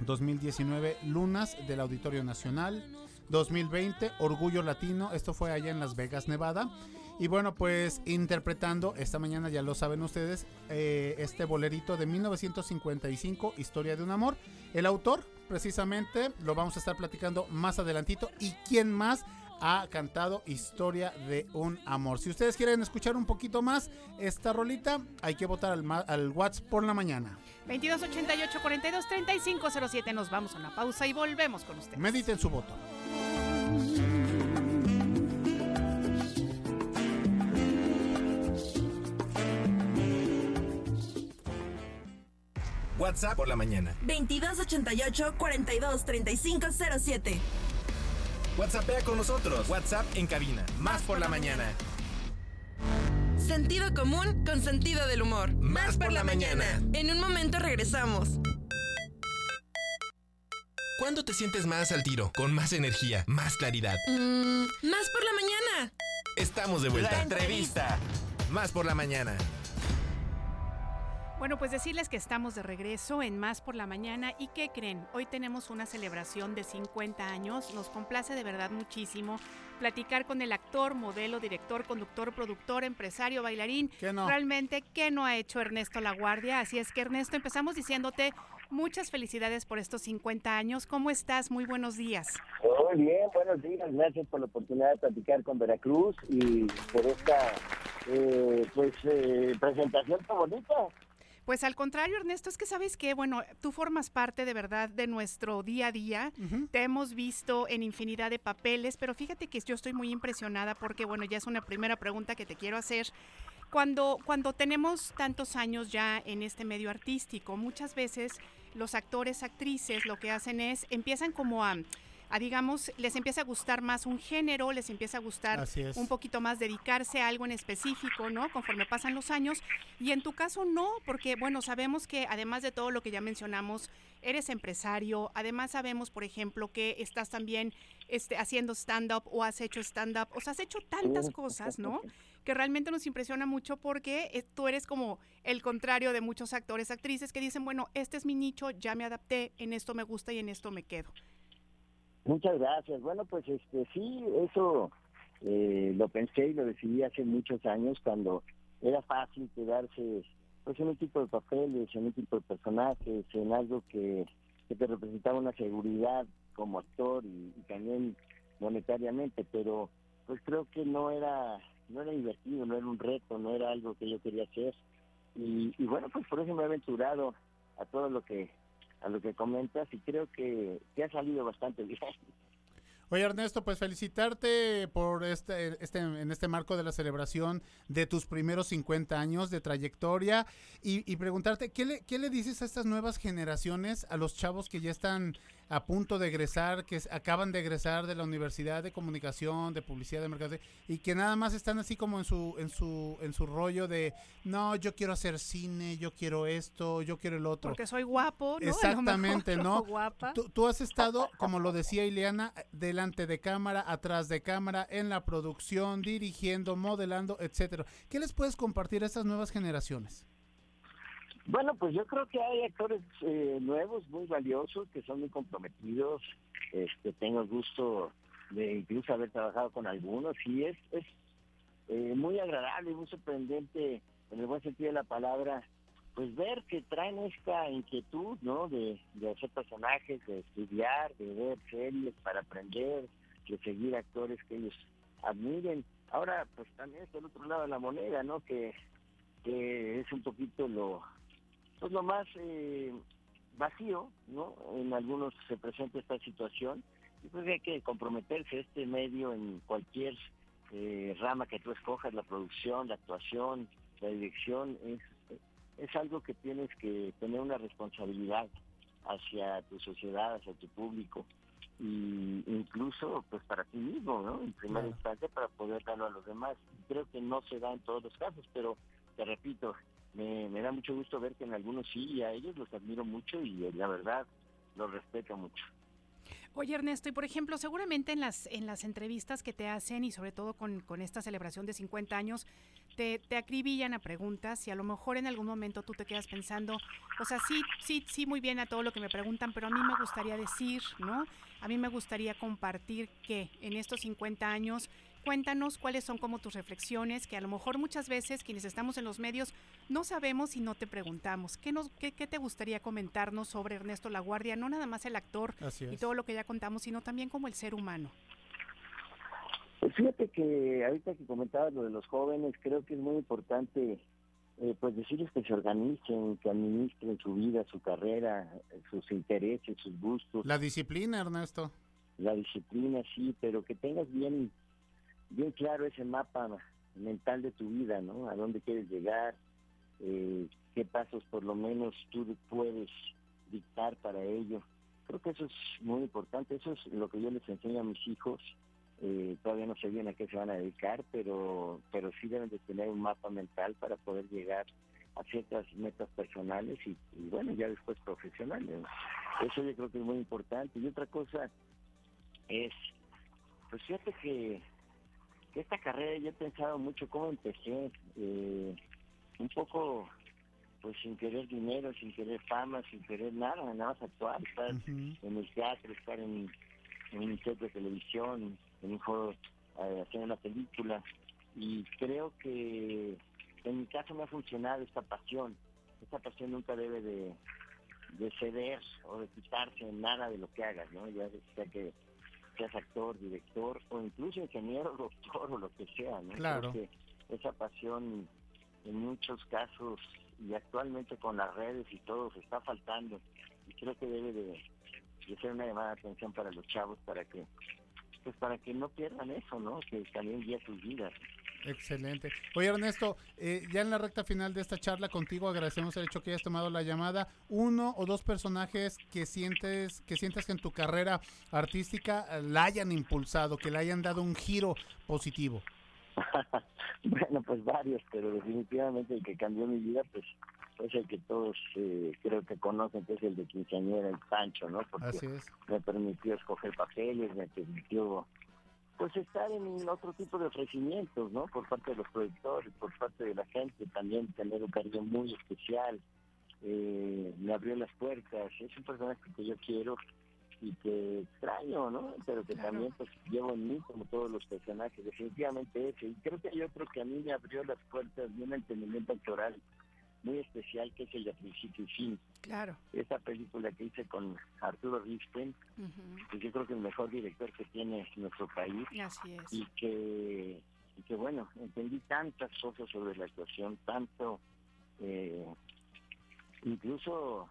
[SPEAKER 3] 2019 Lunas del Auditorio Nacional, 2020 Orgullo Latino, esto fue allá en Las Vegas, Nevada. Y bueno, pues interpretando esta mañana, ya lo saben ustedes, eh, este bolerito de 1955, Historia de un amor. El autor, precisamente, lo vamos a estar platicando más adelantito. ¿Y quién más? Ha cantado Historia de un amor. Si ustedes quieren escuchar un poquito más esta rolita, hay que votar al, WhatsApp por la mañana.
[SPEAKER 4] 2288 42 3507. Nos vamos a una pausa y volvemos con ustedes.
[SPEAKER 3] Mediten su voto.
[SPEAKER 1] WhatsApp por la mañana.
[SPEAKER 6] 2288 42 3507.
[SPEAKER 1] WhatsAppea con nosotros. WhatsApp en cabina. Más por la mañana.
[SPEAKER 6] Sentido común con sentido del humor.
[SPEAKER 1] Más por la mañana.
[SPEAKER 6] En un momento regresamos.
[SPEAKER 1] ¿Cuándo te sientes más al tiro? Con más energía, más claridad.
[SPEAKER 6] Mm, más por la mañana.
[SPEAKER 1] Estamos de vuelta.
[SPEAKER 6] La entrevista.
[SPEAKER 1] Más por la mañana.
[SPEAKER 4] Bueno, pues decirles que estamos de regreso en Más por la Mañana y ¿qué creen? Hoy tenemos una celebración de 50 años. Nos complace de verdad muchísimo platicar con el actor, modelo, director, conductor, productor, empresario, bailarín.
[SPEAKER 3] ¿Qué no?
[SPEAKER 4] Realmente, ¿qué no ha hecho Ernesto La Guardia? Así es que Ernesto, empezamos diciéndote muchas felicidades por estos 50 años. ¿Cómo estás? Muy buenos días.
[SPEAKER 10] Muy bien, buenos días. Gracias por la oportunidad de platicar con Veracruz y por esta eh, pues eh, presentación tan bonita.
[SPEAKER 4] Pues al contrario, Ernesto, es que sabes que, bueno, tú formas parte de verdad de nuestro día a día. Te hemos visto en infinidad de papeles, pero fíjate que yo estoy muy impresionada porque, bueno, ya es una primera pregunta que te quiero hacer. Cuando, cuando tenemos tantos años ya en este medio artístico, muchas veces los actores, actrices, lo que hacen es, empiezan como a, a, digamos, les empieza a gustar más un género, les empieza a gustar un poquito más dedicarse a algo en específico, ¿no? Conforme pasan los años. Y en tu caso no, porque, bueno, sabemos que además de todo lo que ya mencionamos, eres empresario, además sabemos, por ejemplo, que estás también este, haciendo stand-up o has hecho stand-up, o sea, has hecho tantas cosas, ¿no? Que realmente nos impresiona mucho porque eh, tú eres como el contrario de muchos actores, actrices que dicen, bueno, este es mi nicho, ya me adapté, en esto me gusta y en esto me quedo.
[SPEAKER 10] Muchas gracias. Bueno, pues este sí, eso eh, lo pensé y lo decidí hace muchos años cuando era fácil quedarse pues en un tipo de papeles, en un tipo de personajes, en algo que, que te representaba una seguridad como actor y, también monetariamente, pero pues creo que no era no era divertido, no era un reto, no era algo que yo quería hacer y, y bueno pues por eso me he aventurado a todo lo que a lo que comentas y creo que, que ha salido bastante bien.
[SPEAKER 3] Oye Ernesto, pues felicitarte por este, este, en este marco de la celebración de tus primeros 50 años de trayectoria y, y preguntarte, ¿qué le, ¿qué le dices a estas nuevas generaciones, a los chavos que ya están a punto de egresar, que acaban de egresar de la Universidad de Comunicación, de Publicidad, de Mercado, y que nada más están así como en su, en su, en su rollo de, no, yo quiero hacer cine, yo quiero esto, yo quiero el otro.
[SPEAKER 4] Porque soy guapo, ¿no? Mejor,
[SPEAKER 3] Exactamente, ¿no?
[SPEAKER 4] guapa.
[SPEAKER 3] Tú, tú has estado, como lo decía Ileana, delante de cámara, atrás de cámara, en la producción, dirigiendo, modelando, etcétera. ¿Qué les puedes compartir a estas nuevas generaciones?
[SPEAKER 10] Bueno, pues yo creo que hay actores eh, nuevos muy valiosos que son muy comprometidos. Este, tengo el gusto de incluso haber trabajado con algunos y es, es eh, muy agradable, muy sorprendente en el buen sentido de la palabra, pues ver que traen esta inquietud, ¿no? De, de hacer personajes, de estudiar, de ver series para aprender, de seguir actores que ellos admiren. Ahora, pues también está el otro lado de la moneda, ¿no? Que, que es un poquito lo, pues lo más eh, vacío, ¿no? En algunos se presenta esta situación y pues hay que comprometerse este medio en cualquier eh, rama que tú escojas, la producción, la actuación, la dirección, es, es algo que tienes que tener una responsabilidad hacia tu sociedad, hacia tu público y incluso pues para ti mismo, ¿no? En primera
[SPEAKER 3] Claro.
[SPEAKER 10] instancia para poder darlo a los demás. Creo que no se da en todos los casos, pero te repito, me, me da mucho gusto ver que en algunos sí y a ellos los admiro mucho y eh, la verdad los respeto mucho.
[SPEAKER 4] Oye Ernesto, y por ejemplo, seguramente en las, en las entrevistas que te hacen y sobre todo con, con esta celebración de 50 años, te, te acribillan a preguntas y a lo mejor en algún momento tú te quedas pensando, o sea, sí, sí, sí, muy bien a todo lo que me preguntan, pero a mí me gustaría decir, ¿no? A mí me gustaría compartir que en estos 50 años, Cuéntanos cuáles son como tus reflexiones, que a lo mejor muchas veces quienes estamos en los medios no sabemos y no te preguntamos. ¿Qué, nos, qué, qué te gustaría comentarnos sobre Ernesto Laguardia? No nada más el actor y todo lo que ya contamos, sino también como el ser humano.
[SPEAKER 10] Pues fíjate que ahorita que comentabas lo de los jóvenes, creo que es muy importante eh, pues decirles que se organicen, que administren su vida, su carrera, sus intereses, sus gustos,
[SPEAKER 3] La disciplina, Ernesto.
[SPEAKER 10] la disciplina, sí, pero que tengas bien, bien claro ese mapa mental de tu vida, ¿no? A dónde quieres llegar, eh, qué pasos por lo menos tú puedes dictar para ello. Creo que eso es muy importante, eso es lo que yo les enseño a mis hijos. Eh, todavía no sé bien a qué se van a dedicar, pero, pero sí deben de tener un mapa mental para poder llegar a ciertas metas personales y, bueno, ya después profesionales. Eso yo creo que es muy importante. Y otra cosa es, pues fíjate que esta carrera yo he pensado mucho cómo empecé, eh, un poco pues sin querer dinero, sin querer fama, sin querer nada, nada más actuar, estar en el teatro, estar en, en un set de televisión, en un foro, eh, hacer una película. Y creo que en mi caso me ha funcionado esta pasión. Esta pasión nunca debe de, de ceder o de quitarse en nada de lo que hagas, ¿no? Ya sea que seas actor, director o incluso ingeniero, doctor o lo que sea, ¿no?
[SPEAKER 3] Claro.
[SPEAKER 10] Creo que esa pasión en muchos casos y actualmente con las redes y todo se está faltando y creo que debe de, de ser una llamada de atención para los chavos para que pues para que no pierdan eso, ¿no? Que también guía sus vidas.
[SPEAKER 3] Excelente. Oye, Ernesto, eh, ya en la recta final de esta charla contigo agradecemos el hecho que hayas tomado la llamada. Uno o dos personajes que sientes que sientas que en tu carrera artística eh, la hayan impulsado, que le hayan dado un giro positivo.
[SPEAKER 10] bueno, pues varios, pero definitivamente el que cambió mi vida, pues es el que todos eh, creo que conocen, que es el de quinceañera, el Pancho, ¿no? Porque
[SPEAKER 3] Así es.
[SPEAKER 10] me permitió escoger papeles, me permitió pues estar en otro tipo de ofrecimientos, ¿no? Por parte de los productores, por parte de la gente, también tener un cariño muy especial. Eh, me abrió las puertas, es un personaje que yo quiero y que extraño, ¿no? Pero que
[SPEAKER 4] Claro.
[SPEAKER 10] también pues llevo en mí como todos los personajes, definitivamente ese. Y creo que hay otro que a mí me abrió las puertas de un entendimiento actoral muy especial que es el de principio y fin.
[SPEAKER 4] Claro.
[SPEAKER 10] Esa película que hice con Arturo Ripstein,
[SPEAKER 4] Ujú.
[SPEAKER 10] que yo creo que el mejor director que tiene nuestro país
[SPEAKER 4] Así es.
[SPEAKER 10] y que, y que bueno, entendí tantas cosas sobre la actuación, tanto, eh, incluso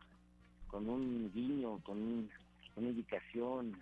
[SPEAKER 10] con un guiño, con un- una indicación,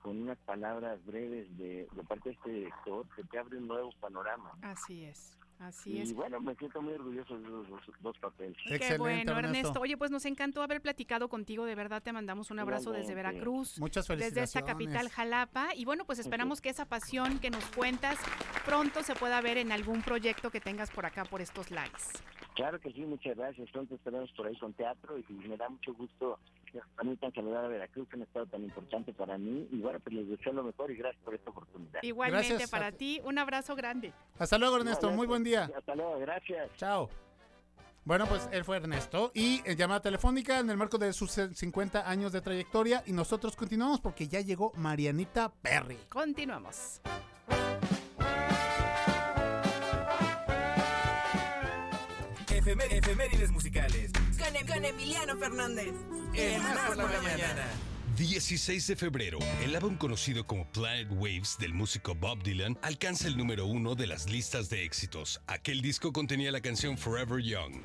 [SPEAKER 10] con unas palabras breves de, de parte de este director, que te abre un nuevo panorama.
[SPEAKER 4] Así es. Así
[SPEAKER 10] y
[SPEAKER 4] es.
[SPEAKER 10] bueno, me siento muy orgulloso de esos dos, dos papeles.
[SPEAKER 4] Qué
[SPEAKER 3] Excelente,
[SPEAKER 4] bueno,
[SPEAKER 3] Ernesto.
[SPEAKER 4] Ernesto. Oye, pues nos encantó haber platicado contigo. De verdad te mandamos un abrazo desde
[SPEAKER 10] Igualmente.
[SPEAKER 4] Veracruz.
[SPEAKER 3] Muchas
[SPEAKER 4] Desde
[SPEAKER 3] felicidades.
[SPEAKER 4] esta capital Jalapa. Y bueno, pues esperamos que esa pasión que nos cuentas pronto se pueda ver en algún proyecto que tengas por acá, por estos lares.
[SPEAKER 10] Claro que sí, muchas gracias. Pronto estaremos por ahí con teatro y me da mucho gusto que permitan saludar a Veracruz, que es un estado tan importante para mí. Y bueno, pues les deseo lo mejor y gracias por esta oportunidad.
[SPEAKER 4] Igualmente
[SPEAKER 3] Gracias
[SPEAKER 4] para
[SPEAKER 3] ti.
[SPEAKER 4] ti, un abrazo grande.
[SPEAKER 3] Hasta luego, Ernesto. Muy buen día.
[SPEAKER 10] Hasta luego, gracias.
[SPEAKER 3] Chao. Bueno, pues él fue Ernesto y en llamada telefónica en el marco de sus eh, 50 años de trayectoria y nosotros continuamos porque ya llegó Marianita Perry.
[SPEAKER 4] Continuamos.
[SPEAKER 1] Efemé- efemérides musicales.
[SPEAKER 6] Con, Em- Emiliano Fernández.
[SPEAKER 1] En Más por la mañana.
[SPEAKER 11] 16 de febrero, el álbum conocido como Planet Waves del músico Bob Dylan alcanza el número uno de las listas de éxitos. Aquel disco contenía la canción Forever Young.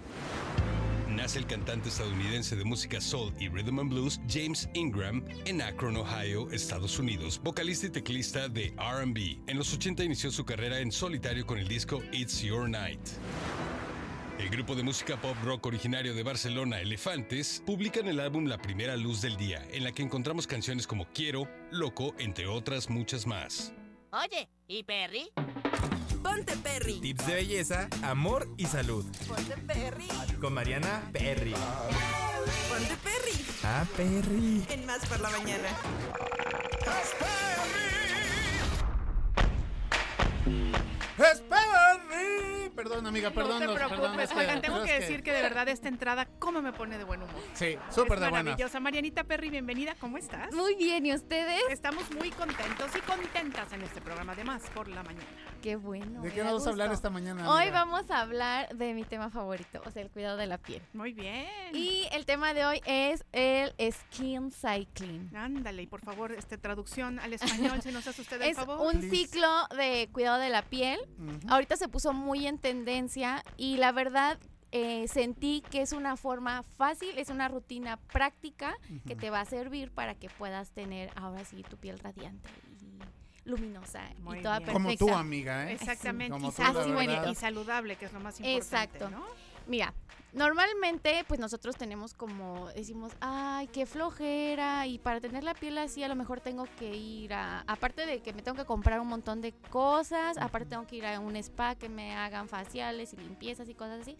[SPEAKER 11] Nace el cantante estadounidense de música soul y rhythm and blues James Ingram en Akron, Ohio, Estados Unidos, vocalista y teclista de RB. En los 80 inició su carrera en solitario con el disco It's Your Night. El grupo de música pop rock originario de Barcelona, Elefantes, publican el álbum La Primera Luz del Día, en la que encontramos canciones como Quiero, Loco, entre otras muchas más.
[SPEAKER 12] Oye, ¿y Perry?
[SPEAKER 6] Ponte Perry.
[SPEAKER 1] Tips de belleza, amor y salud.
[SPEAKER 6] Ponte Perry.
[SPEAKER 1] Con Mariana Perry.
[SPEAKER 6] Ponte Perry.
[SPEAKER 1] Ah, Perry.
[SPEAKER 6] En Más por la mañana.
[SPEAKER 3] ¡Es Perry! Perdón, amiga,
[SPEAKER 4] No
[SPEAKER 3] perdón.
[SPEAKER 4] te
[SPEAKER 3] los-
[SPEAKER 4] preocupes,
[SPEAKER 3] perdón, es que-
[SPEAKER 4] oigan, tengo que decir que de verdad esta entrada, cómo me pone de buen humor.
[SPEAKER 3] Sí, súper de buenas.
[SPEAKER 4] maravillosa. Marianita Perry, bienvenida, ¿cómo estás?
[SPEAKER 13] Muy bien, ¿y ustedes?
[SPEAKER 4] Estamos muy contentos y contentas en este programa, además, por la mañana.
[SPEAKER 13] Qué bueno.
[SPEAKER 3] ¿De qué vamos a hablar esta mañana?
[SPEAKER 13] Hoy
[SPEAKER 3] amiga?
[SPEAKER 13] vamos a hablar de mi tema favorito, o sea, el cuidado de la piel.
[SPEAKER 4] Muy bien.
[SPEAKER 13] Y el tema de hoy es el skin cycling.
[SPEAKER 4] Ándale, y por favor, este, traducción al español, si nos hace usted el
[SPEAKER 13] Es
[SPEAKER 4] favor.
[SPEAKER 13] un ciclo de cuidado de la piel. Ahorita se puso muy en tendencia y la verdad eh, sentí que es una forma fácil, es una rutina práctica que te va a servir para que puedas tener ahora sí tu piel radiante y luminosa
[SPEAKER 4] Muy
[SPEAKER 13] y toda
[SPEAKER 4] bien.
[SPEAKER 3] Como
[SPEAKER 13] perfecta.
[SPEAKER 3] tú, amiga, ¿eh?
[SPEAKER 4] Exactamente,
[SPEAKER 3] Como tú, verdad.
[SPEAKER 4] y saludable, que es lo más importante,
[SPEAKER 13] Exacto.
[SPEAKER 4] ¿no?
[SPEAKER 13] Mira, normalmente pues nosotros tenemos como, decimos, ay, qué flojera y para tener la piel así a lo mejor tengo que ir a, aparte de que me tengo que comprar un montón de cosas, aparte tengo que ir a un spa que me hagan faciales y limpiezas y cosas así,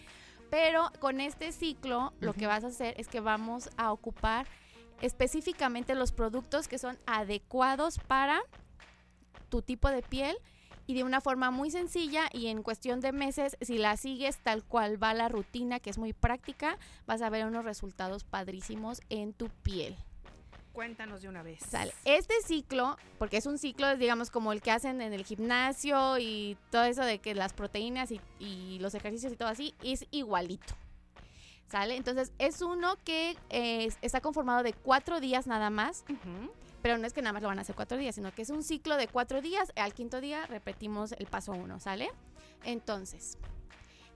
[SPEAKER 13] pero con este ciclo lo que vas a hacer es que vamos a ocupar específicamente los productos que son adecuados para tu tipo de piel y de una forma muy sencilla y en cuestión de meses, si la sigues tal cual va la rutina, que es muy práctica, vas a ver unos resultados padrísimos en tu piel.
[SPEAKER 4] Cuéntanos de una vez.
[SPEAKER 13] Sale. Este ciclo, porque es un ciclo, digamos, como el que hacen en el gimnasio y todo eso de que las proteínas y, y los ejercicios y todo así, es igualito. ¿Sale? Entonces, es uno que eh, está conformado de cuatro días nada más. Pero no es que nada más lo van a hacer cuatro días, sino que es un ciclo de cuatro días. Al quinto día repetimos el paso uno, ¿sale? Entonces,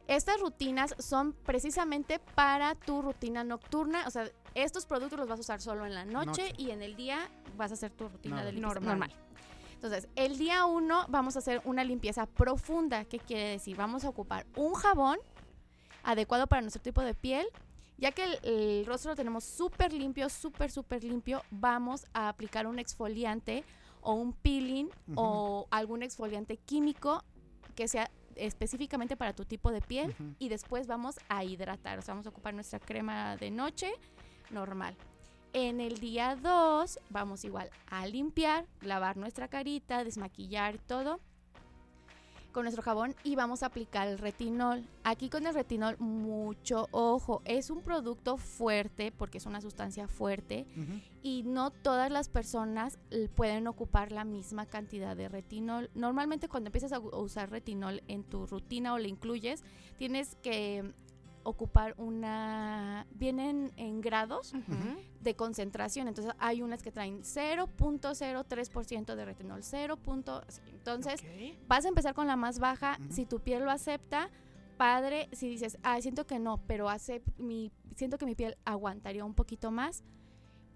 [SPEAKER 13] estas rutinas son precisamente para tu rutina nocturna. O sea, estos productos los vas a usar solo en la noche,
[SPEAKER 3] Noche.
[SPEAKER 13] y en el día vas a hacer tu rutina
[SPEAKER 3] Normal.
[SPEAKER 13] de limpieza
[SPEAKER 4] Normal.
[SPEAKER 13] normal. Entonces, el día uno vamos a hacer una limpieza profunda. ¿Qué quiere decir? Vamos a ocupar un jabón adecuado para nuestro tipo de piel. Ya que el, el rostro lo tenemos súper limpio, súper, súper limpio, vamos a aplicar un exfoliante o un peeling o algún exfoliante químico que sea específicamente para tu tipo de piel y después vamos a hidratar, o sea, vamos a ocupar nuestra crema de noche normal. En el día 2 vamos igual a limpiar, lavar nuestra carita, desmaquillar todo con nuestro jabón y vamos a aplicar el retinol. Aquí con el retinol mucho ojo, es un producto fuerte porque es una sustancia fuerte y no todas las personas l- pueden ocupar la misma cantidad de retinol. Normalmente cuando empiezas a usar retinol en tu rutina o le incluyes, tienes que ocupar una... Vienen en grados de concentración, entonces hay unas que traen 0.03% de retinol, 0. punto- Entonces vas a empezar con la más baja, si tu piel lo acepta, padre, si dices, ay, siento que no, pero mi, siento que mi piel aguantaría un poquito más,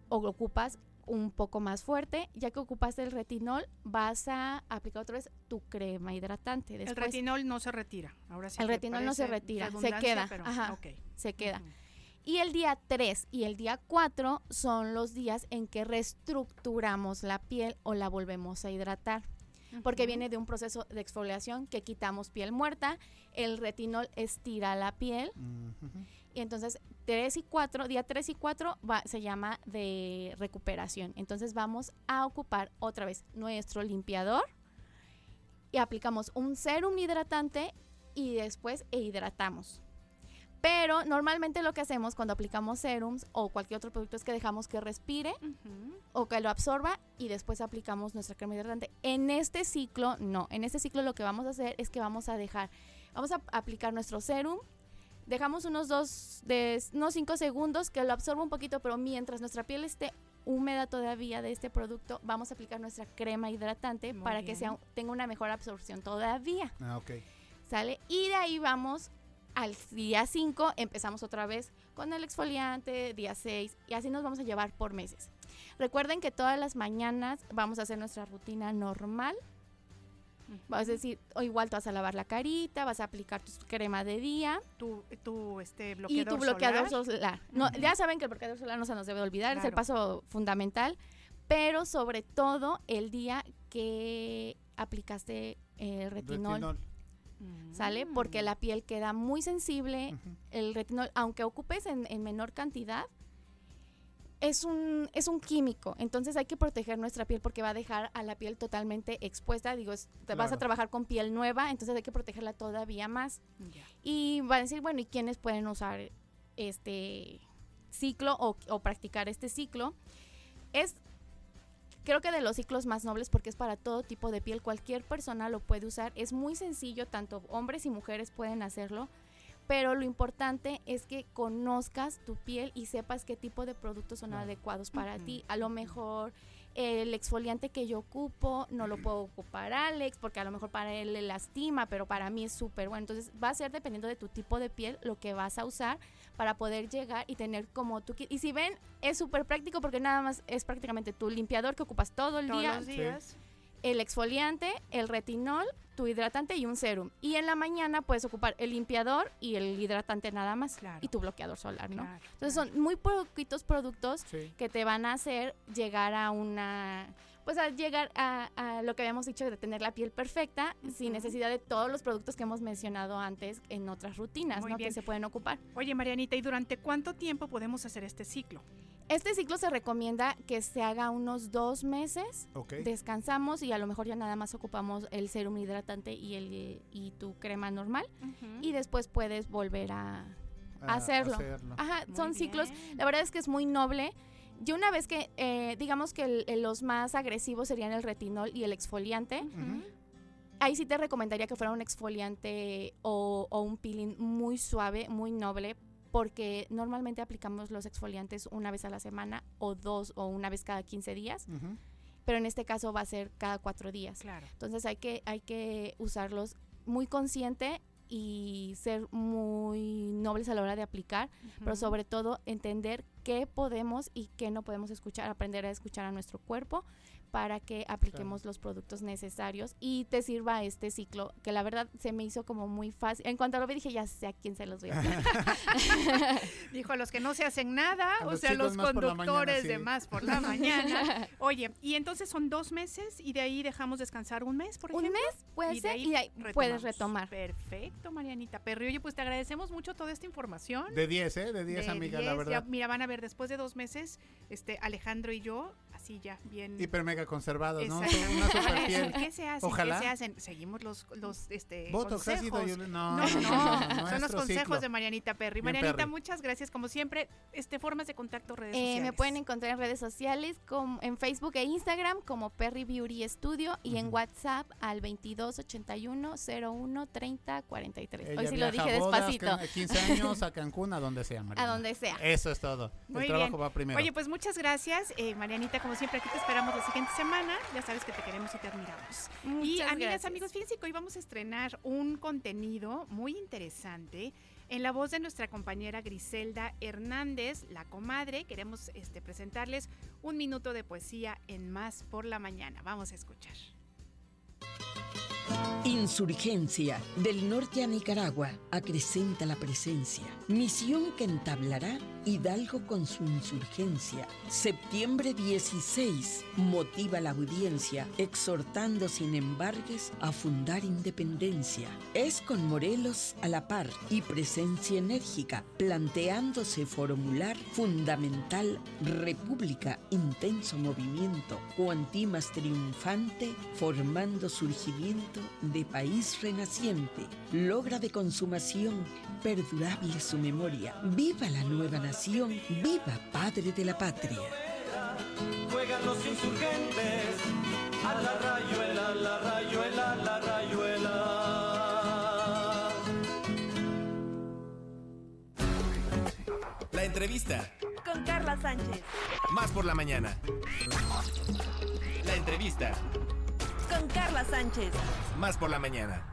[SPEAKER 13] o lo ocupas un poco más fuerte, ya que ocupaste el retinol, vas a aplicar otra vez tu crema hidratante.
[SPEAKER 4] El retinol no se retira. Ahora sí
[SPEAKER 13] El retinol no se retira, se queda,
[SPEAKER 4] pero-
[SPEAKER 13] ajá.
[SPEAKER 4] ok.
[SPEAKER 13] se queda. Y el día 3 y el día 4 son los días en que reestructuramos la piel o la volvemos a hidratar. Porque viene de un proceso de exfoliación que quitamos piel muerta, el retinol estira la piel. Y entonces 3 y 4, día 3 y 4 va, se llama de recuperación. Entonces vamos a ocupar otra vez nuestro limpiador y aplicamos un serum hidratante y después e hidratamos. Pero normalmente lo que hacemos cuando aplicamos serums o cualquier otro producto es que dejamos que respire o que lo absorba y después aplicamos nuestra crema hidratante. En este ciclo, no. En este ciclo lo que vamos a hacer es que vamos a dejar, vamos a aplicar nuestro serum, dejamos unos dos, de, unos cinco segundos que lo absorba un poquito, pero mientras nuestra piel esté húmeda todavía de este producto, vamos a aplicar nuestra crema hidratante
[SPEAKER 4] Muy
[SPEAKER 13] para que sea, tenga una mejor absorción todavía.
[SPEAKER 3] Ah, ok.
[SPEAKER 13] ¿Sale? Y de ahí vamos al día 5, empezamos otra vez con el exfoliante, día 6, y así nos vamos a llevar por meses. Recuerden que todas las mañanas vamos a hacer nuestra rutina normal. Vas a decir, o igual te vas a lavar la carita, vas a aplicar tu crema de día
[SPEAKER 4] Tu, tu este,
[SPEAKER 13] y
[SPEAKER 4] bloqueador
[SPEAKER 13] tu bloqueador
[SPEAKER 4] solar.
[SPEAKER 13] solar. No. Ya saben que el bloqueador solar no se nos debe olvidar, es el paso fundamental, pero sobre todo el día que aplicaste el retinol.
[SPEAKER 3] Retinol.
[SPEAKER 13] ¿sale? Porque
[SPEAKER 4] Mm.
[SPEAKER 13] la piel queda muy sensible. El retinol, aunque ocupes en, en menor cantidad, es un, es un químico, entonces hay que proteger nuestra piel porque va a dejar a la piel totalmente expuesta. Digo, es- vas a trabajar con piel nueva, entonces hay que protegerla todavía más. Y va a decir, bueno, ¿y quiénes pueden usar este ciclo o, o practicar este ciclo? Es, creo que de los ciclos más nobles porque es para todo tipo de piel, cualquier persona lo puede usar. Es muy sencillo, tanto hombres y mujeres pueden hacerlo. Pero lo importante es que conozcas tu piel y sepas qué tipo de productos son adecuados para ti. A lo mejor el exfoliante que yo ocupo no lo puedo ocupar Alex porque a lo mejor para él le lastima, pero para mí es súper bueno. Entonces va a ser dependiendo de tu tipo de piel lo que vas a usar para poder llegar y tener como tú qui- Y si ven, es súper práctico porque nada más es prácticamente tu limpiador que ocupas todo el
[SPEAKER 4] Todos
[SPEAKER 13] día.
[SPEAKER 4] los días.
[SPEAKER 13] El exfoliante, el retinol, tu hidratante y un serum. Y en la mañana puedes ocupar el limpiador y el hidratante nada más. Y tu bloqueador solar, ¿no?
[SPEAKER 4] Claro,
[SPEAKER 13] Entonces son muy poquitos productos
[SPEAKER 3] Sí.
[SPEAKER 13] que te van a hacer llegar a una pues a llegar a, a lo que habíamos dicho de tener la piel perfecta sin necesidad de todos los productos que hemos mencionado antes en otras rutinas
[SPEAKER 4] Muy
[SPEAKER 13] ¿no?
[SPEAKER 4] bien.
[SPEAKER 13] que se pueden ocupar.
[SPEAKER 4] Oye, Marianita, ¿y durante cuánto tiempo podemos hacer este ciclo?
[SPEAKER 13] Este ciclo se recomienda que se haga unos dos meses.
[SPEAKER 4] Ok.
[SPEAKER 13] Descansamos y a lo mejor ya nada más ocupamos el serum hidratante y el y tu crema normal. Y después puedes volver a,
[SPEAKER 3] A
[SPEAKER 13] hacerlo.
[SPEAKER 3] hacerlo.
[SPEAKER 13] Ajá,
[SPEAKER 4] Muy
[SPEAKER 13] son ciclos. La verdad es que es muy noble. Yo una vez que, eh, digamos que el- el- los más agresivos serían el retinol y el exfoliante, ahí sí te recomendaría que fuera un exfoliante o, o un peeling muy suave, muy noble, porque normalmente aplicamos los exfoliantes una vez a la semana o dos o una vez cada 15 días. Pero en este caso va a ser cada cuatro días.
[SPEAKER 4] Claro.
[SPEAKER 13] Entonces hay que, hay que usarlos muy consciente y ser muy nobles a la hora de aplicar, pero sobre todo entender qué podemos y qué no podemos escuchar, aprender a escuchar a nuestro cuerpo para que apliquemos los productos necesarios y te sirva este ciclo, que la verdad se me hizo como muy fácil. En cuanto lo vi dije, ya sé a quién se los voy a hacer.
[SPEAKER 4] Dijo a los que no se hacen nada,
[SPEAKER 3] A
[SPEAKER 4] o
[SPEAKER 3] los
[SPEAKER 4] sea, los
[SPEAKER 3] la
[SPEAKER 4] conductores
[SPEAKER 3] mañana,
[SPEAKER 4] de más por la mañana. Oye, y entonces son dos meses y de ahí dejamos descansar un mes, por
[SPEAKER 13] Un
[SPEAKER 4] ejemplo.
[SPEAKER 13] mes puede
[SPEAKER 4] de
[SPEAKER 13] ser
[SPEAKER 4] ahí
[SPEAKER 13] y de ahí puedes retomar.
[SPEAKER 4] Perfecto, Marianita Perry. Oye, pues te agradecemos mucho toda esta información.
[SPEAKER 3] De 10, ¿eh? De 10,
[SPEAKER 4] De
[SPEAKER 3] amiga, la
[SPEAKER 4] 10,
[SPEAKER 3] verdad.
[SPEAKER 4] ya, mira, van a ver, después de dos meses, este Alejandro y yo, así ya, bien.
[SPEAKER 3] Hiper mega conservados, ¿no? Una super piel.
[SPEAKER 4] ¿Qué se hace?
[SPEAKER 3] Ojalá.
[SPEAKER 4] ¿Qué se hacen? Seguimos los, los este,
[SPEAKER 3] Botox, ácido
[SPEAKER 4] consejos.
[SPEAKER 3] hialurónico. No,
[SPEAKER 4] no,
[SPEAKER 3] no,
[SPEAKER 4] no,
[SPEAKER 3] no, no,
[SPEAKER 4] son los consejos
[SPEAKER 3] ciclo.
[SPEAKER 4] de Marianita Perry.
[SPEAKER 3] Bien
[SPEAKER 4] Marianita,
[SPEAKER 3] Perry.
[SPEAKER 4] muchas gracias. Como siempre, este formas de contacto, redes
[SPEAKER 13] Eh,
[SPEAKER 4] sociales.
[SPEAKER 13] me pueden encontrar en redes sociales como en Facebook e Instagram como Perry Beauty Studio y en WhatsApp al 2281 01 30 43. Hoy
[SPEAKER 3] Ella
[SPEAKER 13] sí lo dije
[SPEAKER 3] a bodas,
[SPEAKER 13] despacito.
[SPEAKER 3] que- 15 años, a Cancún, a donde sea, Mariana.
[SPEAKER 13] donde sea.
[SPEAKER 3] Eso es todo.
[SPEAKER 4] Muy
[SPEAKER 3] El trabajo
[SPEAKER 4] bien.
[SPEAKER 3] va primero.
[SPEAKER 4] Oye, pues muchas gracias, eh, Marianita. Como siempre, aquí te esperamos la siguiente semana. Ya sabes que te queremos y te admiramos. y amigas,
[SPEAKER 13] gracias.
[SPEAKER 4] amigos, fíjense que hoy vamos a estrenar un contenido muy interesante en la voz de nuestra compañera Griselda Hernández, la comadre. Queremos este, presentarles un minuto de poesía en Más por la Mañana. Vamos a escuchar.
[SPEAKER 14] Insurgencia. Del norte a Nicaragua acrecenta la presencia. Misión que entablará Hidalgo con su insurgencia. Septiembre 16 motiva la audiencia, exhortando sin embargues a fundar independencia. Es con Morelos a la par y presencia enérgica, planteándose formular fundamental república, intenso movimiento, cuantimas triunfante, formando surgimiento de país renaciente. Logra de consumación perdurable su memoria. Viva la nueva nación, viva padre de la patria.
[SPEAKER 15] Juegan los insurgentes a la rayuela, a la rayuela, a la rayuela.
[SPEAKER 1] La entrevista.
[SPEAKER 6] Con Carla Sánchez.
[SPEAKER 1] Más por la mañana. La entrevista.
[SPEAKER 6] Con Carla Sánchez.
[SPEAKER 1] Más por la mañana.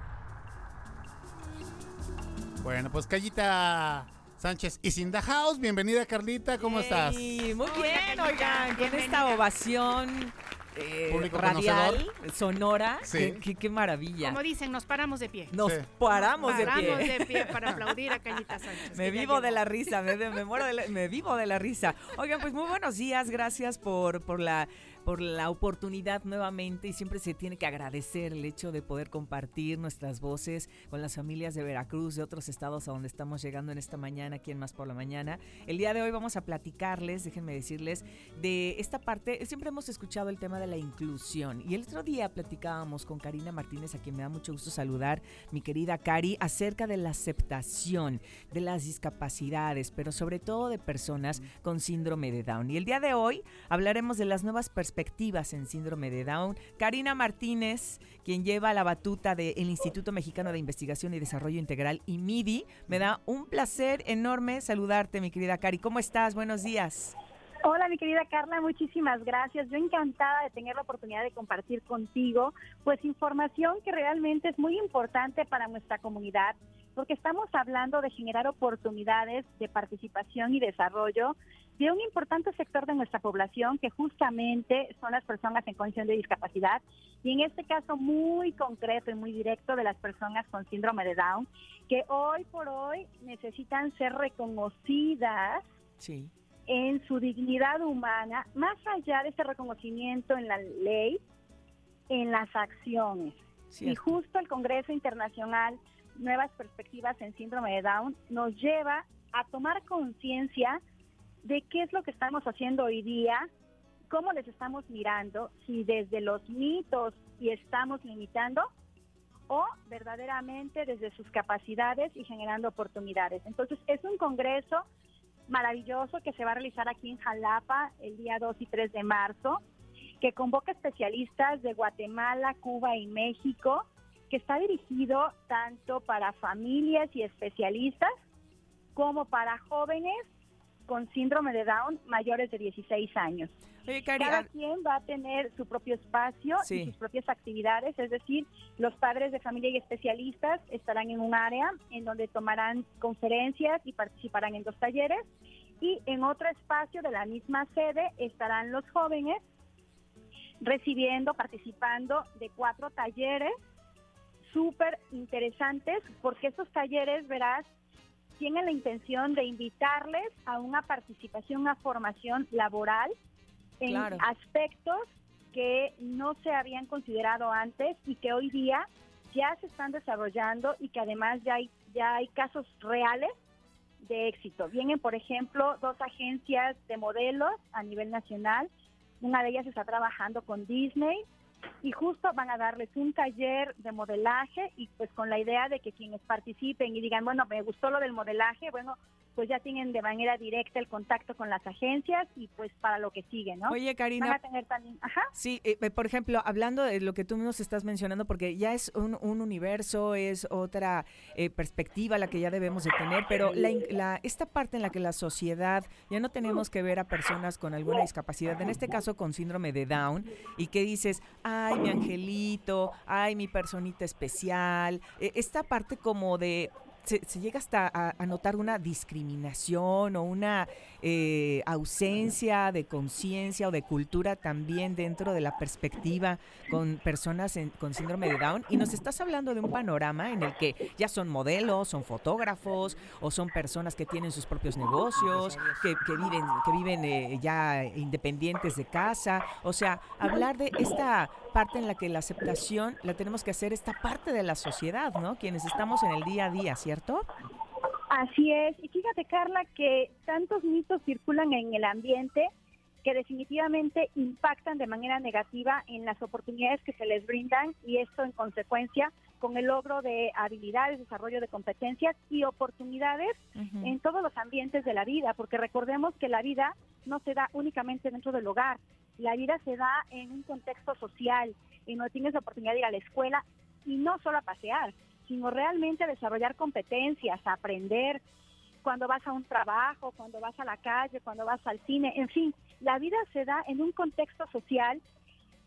[SPEAKER 3] Bueno, pues Callita Sánchez y in the house. Bienvenida, Carlita. ¿Cómo estás?
[SPEAKER 16] Y muy bien, oigan, con esta ovación eh,
[SPEAKER 3] Público
[SPEAKER 16] radial,
[SPEAKER 3] conocedor.
[SPEAKER 16] sonora,
[SPEAKER 3] Sí.
[SPEAKER 16] qué, qué- qué maravilla.
[SPEAKER 4] Como dicen, nos paramos de pie.
[SPEAKER 16] Nos
[SPEAKER 3] Sí.
[SPEAKER 16] paramos, de
[SPEAKER 4] Paramos
[SPEAKER 16] pie.
[SPEAKER 4] de pie para aplaudir a Cañita Sánchez.
[SPEAKER 16] Me vivo de la risa, me, me muero de la- me vivo de la risa. Oigan, pues muy buenos días, gracias por, por la por la oportunidad nuevamente y siempre se tiene que agradecer el hecho de poder compartir nuestras voces con las familias de Veracruz, de otros estados a donde estamos llegando en esta mañana, aquí en Más por la Mañana. El día de hoy vamos a platicarles, déjenme decirles, de esta parte, siempre hemos escuchado el tema de la inclusión y el otro día platicábamos con Karina Martínez, a quien me da mucho gusto saludar, mi querida Cari, acerca de la aceptación de las discapacidades, pero sobre todo de personas con síndrome de Down. Y el día de hoy hablaremos de las nuevas perspectivas en síndrome de Down. Karina Martínez, quien lleva la batuta del Instituto Mexicano de Investigación y Desarrollo Integral, y MIDI, me da un placer enorme saludarte, mi querida Cari. ¿Cómo estás? Buenos días.
[SPEAKER 17] Hola, mi querida Carla, muchísimas gracias. Yo encantada de tener la oportunidad de compartir contigo, pues información que realmente es muy importante para nuestra comunidad, porque estamos hablando de generar oportunidades de participación y desarrollo de un importante sector de nuestra población que justamente son las personas en condición de discapacidad y en este caso muy concreto y muy directo de las personas con síndrome de Down que hoy por hoy necesitan ser reconocidas
[SPEAKER 16] Sí.
[SPEAKER 17] En su dignidad humana, más allá de ese reconocimiento en la ley, en las acciones. Y justo el Congreso Internacional Nuevas Perspectivas en Síndrome de Down nos lleva a tomar conciencia de qué es lo que estamos haciendo hoy día, cómo les estamos mirando, si desde los mitos y estamos limitando o verdaderamente desde sus capacidades y generando oportunidades. Entonces, es un congreso maravilloso que se va a realizar aquí en Jalapa el día 2 y 3 de marzo, que convoca especialistas de Guatemala, Cuba y México, que está dirigido tanto para familias y especialistas como para jóvenes con síndrome de Down mayores de 16 años.
[SPEAKER 16] Oye, Cari,
[SPEAKER 17] Cada quien va a tener su propio espacio
[SPEAKER 16] Sí.
[SPEAKER 17] y sus propias actividades, es decir, los padres de familia y especialistas estarán en un área en donde tomarán conferencias y participarán en dos talleres y en otro espacio de la misma sede estarán los jóvenes recibiendo, participando de cuatro talleres súper interesantes porque estos talleres, verás, tienen la intención de invitarles a una participación, una formación laboral en
[SPEAKER 16] Claro.
[SPEAKER 17] aspectos que no se habían considerado antes y que hoy día ya se están desarrollando y que además ya hay, ya hay casos reales de éxito. Vienen, por ejemplo, dos agencias de modelos a nivel nacional. Una de ellas está trabajando con Disney y justo van a darles un taller de modelaje y pues con la idea de que quienes participen y digan, bueno, me gustó lo del modelaje, bueno, pues ya tienen de manera directa el contacto con las agencias y pues para lo que sigue, ¿no?
[SPEAKER 16] Oye, Karina.
[SPEAKER 17] Van a tener también, ajá.
[SPEAKER 16] Sí, eh, eh, por ejemplo, hablando de lo que tú nos estás mencionando, porque ya es un, un universo, es otra eh, perspectiva la que ya debemos de tener, pero la, esta parte en la que la sociedad ya no tenemos que ver a personas con alguna discapacidad, en este caso con síndrome de Down, y que dices, ay, mi angelito, ay, mi personita especial, eh, esta parte como de... Se, llega hasta a, notar una discriminación o una eh, ausencia de conciencia o de cultura también dentro de la perspectiva con personas con síndrome de Down. Y nos estás hablando de un panorama en el que ya son modelos, son fotógrafos o son personas que tienen sus propios negocios, que, que viven, que viven eh, ya independientes de casa. O sea, hablar de esta parte en la que la aceptación la tenemos que hacer esta parte de la sociedad, ¿no? Quienes estamos en el día a día, ¿cierto?
[SPEAKER 17] Así es. Y fíjate, Carla, que tantos mitos circulan en el ambiente que definitivamente impactan de manera negativa en las oportunidades que se les brindan y esto en consecuencia con el logro de habilidades, desarrollo de competencias y oportunidades en todos los ambientes de la vida, porque recordemos que la vida no se da únicamente dentro del hogar, la vida se da en un contexto social, y no tienes la oportunidad de ir a la escuela y no solo a pasear, sino realmente a desarrollar competencias, a aprender cuando vas a un trabajo, cuando vas a la calle, cuando vas al cine, en fin, la vida se da en un contexto social.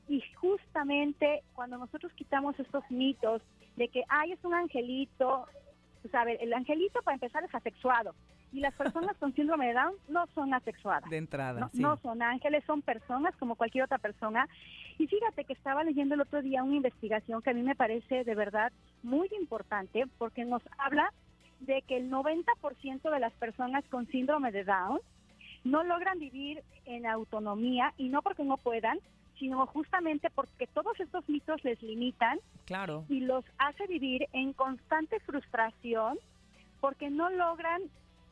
[SPEAKER 17] Y justamente cuando nosotros quitamos estos mitos de que, ay, es un angelito, pues el angelito para empezar es asexuado y las personas con síndrome de Down no son asexuadas.
[SPEAKER 16] De entrada,
[SPEAKER 17] No,
[SPEAKER 16] sí.
[SPEAKER 17] no son ángeles, son personas como cualquier otra persona. Y fíjate que estaba leyendo el otro día una investigación que a mí me parece de verdad muy importante porque nos habla de que el 90% de las personas con síndrome de Down no logran vivir en autonomía y no porque no puedan, sino justamente porque todos estos mitos les limitan
[SPEAKER 16] Claro.
[SPEAKER 17] y los hace vivir en constante frustración porque no logran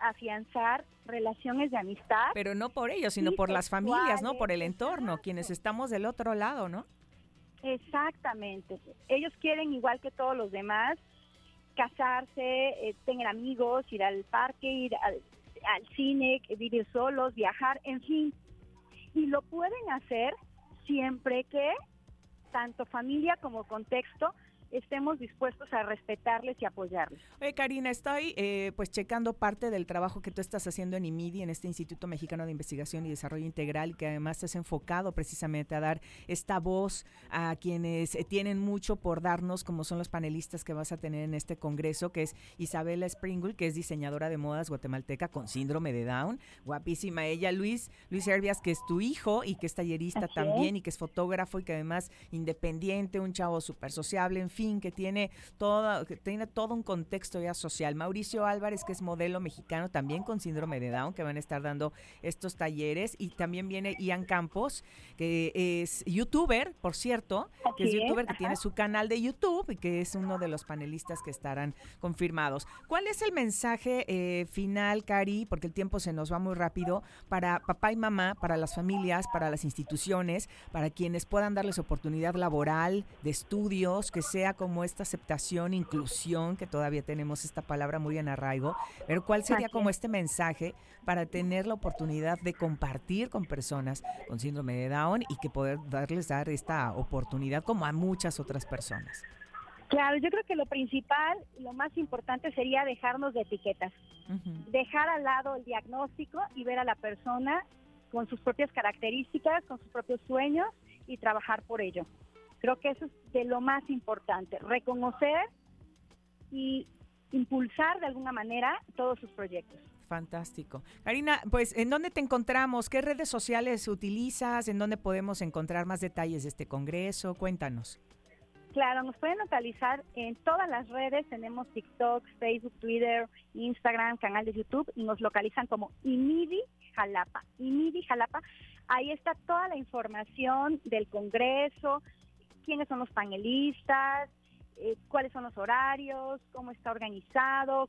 [SPEAKER 17] afianzar relaciones de amistad.
[SPEAKER 16] Pero no por ellos, sino por las familias, ¿no? Por el entorno, quienes estamos del otro lado, ¿no?
[SPEAKER 17] Exactamente. Ellos quieren, igual que todos los demás, casarse, eh, tener amigos, ir al parque, ir al, al cine, vivir solos, viajar, en fin. Y lo pueden hacer siempre que tanto familia como contexto estemos dispuestos a respetarles y apoyarles.
[SPEAKER 16] Oye, Karina, estoy eh, pues checando parte del trabajo que tú estás haciendo en IMIDI, en este Instituto Mexicano de Investigación y Desarrollo Integral, que además has enfocado precisamente a dar esta voz a quienes eh, tienen mucho por darnos, como son los panelistas que vas a tener en este congreso, que es Isabela Springul, que es diseñadora de modas guatemalteca con síndrome de Down, guapísima ella, Luis, Luis Herbias, que es tu hijo y que es tallerista
[SPEAKER 17] Así
[SPEAKER 16] también
[SPEAKER 17] es.
[SPEAKER 16] y que es fotógrafo y que además independiente, un chavo súper sociable, en fin, que tiene, todo, que tiene todo un contexto ya social. Mauricio Álvarez, que es modelo mexicano también con síndrome de Down, que van a estar dando estos talleres. Y también viene Ian Campos, que es youtuber, por cierto, que es youtuber que
[SPEAKER 17] ajá.
[SPEAKER 16] tiene su canal de YouTube y que es uno de los panelistas que estarán confirmados. ¿Cuál es el mensaje eh, final, Cari? Porque el tiempo se nos va muy rápido para papá y mamá, para las familias, para las instituciones, para quienes puedan darles oportunidad laboral, de estudios, que sea como esta aceptación, inclusión, que todavía tenemos esta palabra muy en arraigo, pero cuál sería como
[SPEAKER 17] es.
[SPEAKER 16] este mensaje para tener la oportunidad de compartir con personas con síndrome de Down y que poder darles dar esta oportunidad como a muchas otras personas.
[SPEAKER 17] Claro, yo creo que lo principal, lo más importante sería dejarnos de etiquetas, dejar al lado el diagnóstico y ver a la persona con sus propias características, con sus propios sueños y trabajar por ello. Creo que eso es de lo más importante, reconocer y impulsar de alguna manera todos sus proyectos.
[SPEAKER 16] Fantástico. Karina, pues, ¿en dónde te encontramos? ¿Qué redes sociales utilizas? ¿En dónde podemos encontrar más detalles de este congreso? Cuéntanos.
[SPEAKER 17] Claro, nos pueden localizar en todas las redes, tenemos TikTok, Facebook, Twitter, Instagram, canal de YouTube y nos localizan como IMIDI Jalapa. IMIDI Jalapa, ahí está toda la información del Congreso, quiénes son los panelistas, eh, cuáles son los horarios, cómo está organizado,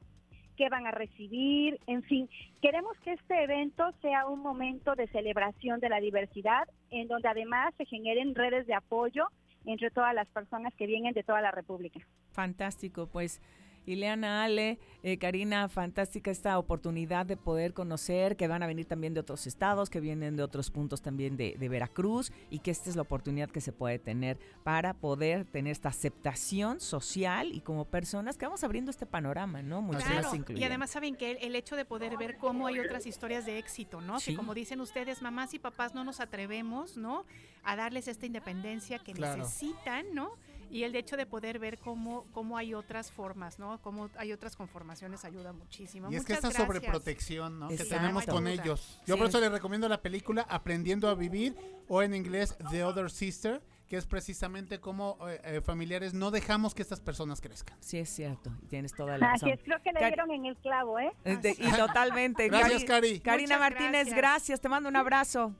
[SPEAKER 17] qué van a recibir, en fin, queremos que este evento sea un momento de celebración de la diversidad, en donde además se generen redes de apoyo entre todas las personas que vienen de toda la República.
[SPEAKER 16] Fantástico, pues. Ileana, Ale, eh, Karina, fantástica esta oportunidad de poder conocer que van a venir también de otros estados, que vienen de otros puntos también de, de Veracruz y que esta es la oportunidad que se puede tener para poder tener esta aceptación social y como personas que vamos abriendo este panorama, ¿no? Mucho
[SPEAKER 4] Claro,
[SPEAKER 16] más
[SPEAKER 4] y además saben que el, el hecho de poder ver cómo hay otras historias de éxito, ¿no?
[SPEAKER 16] Sí.
[SPEAKER 4] Que como dicen ustedes, mamás y papás no nos atrevemos, ¿no? A darles esta independencia que
[SPEAKER 3] Claro.
[SPEAKER 4] necesitan, ¿no? Y el hecho de poder ver cómo, cómo hay otras formas, ¿no? Cómo hay otras conformaciones ayuda muchísimo.
[SPEAKER 3] Y es que esta
[SPEAKER 4] gracias.
[SPEAKER 3] sobreprotección ¿no? que tenemos con ellos. Yo
[SPEAKER 16] Sí.
[SPEAKER 3] por eso les recomiendo la película Aprendiendo a Vivir o en inglés The Other Sister, que es precisamente cómo eh, eh, familiares no dejamos que estas personas crezcan.
[SPEAKER 16] Sí, es cierto, y tienes toda la razón.
[SPEAKER 17] Así es, creo que le dieron en el clavo, ¿eh?
[SPEAKER 16] Eh, de- y totalmente.
[SPEAKER 3] Gracias, Cari.
[SPEAKER 16] Karina
[SPEAKER 4] Muchas
[SPEAKER 16] Martínez,
[SPEAKER 4] gracias.
[SPEAKER 16] gracias. Te mando un abrazo.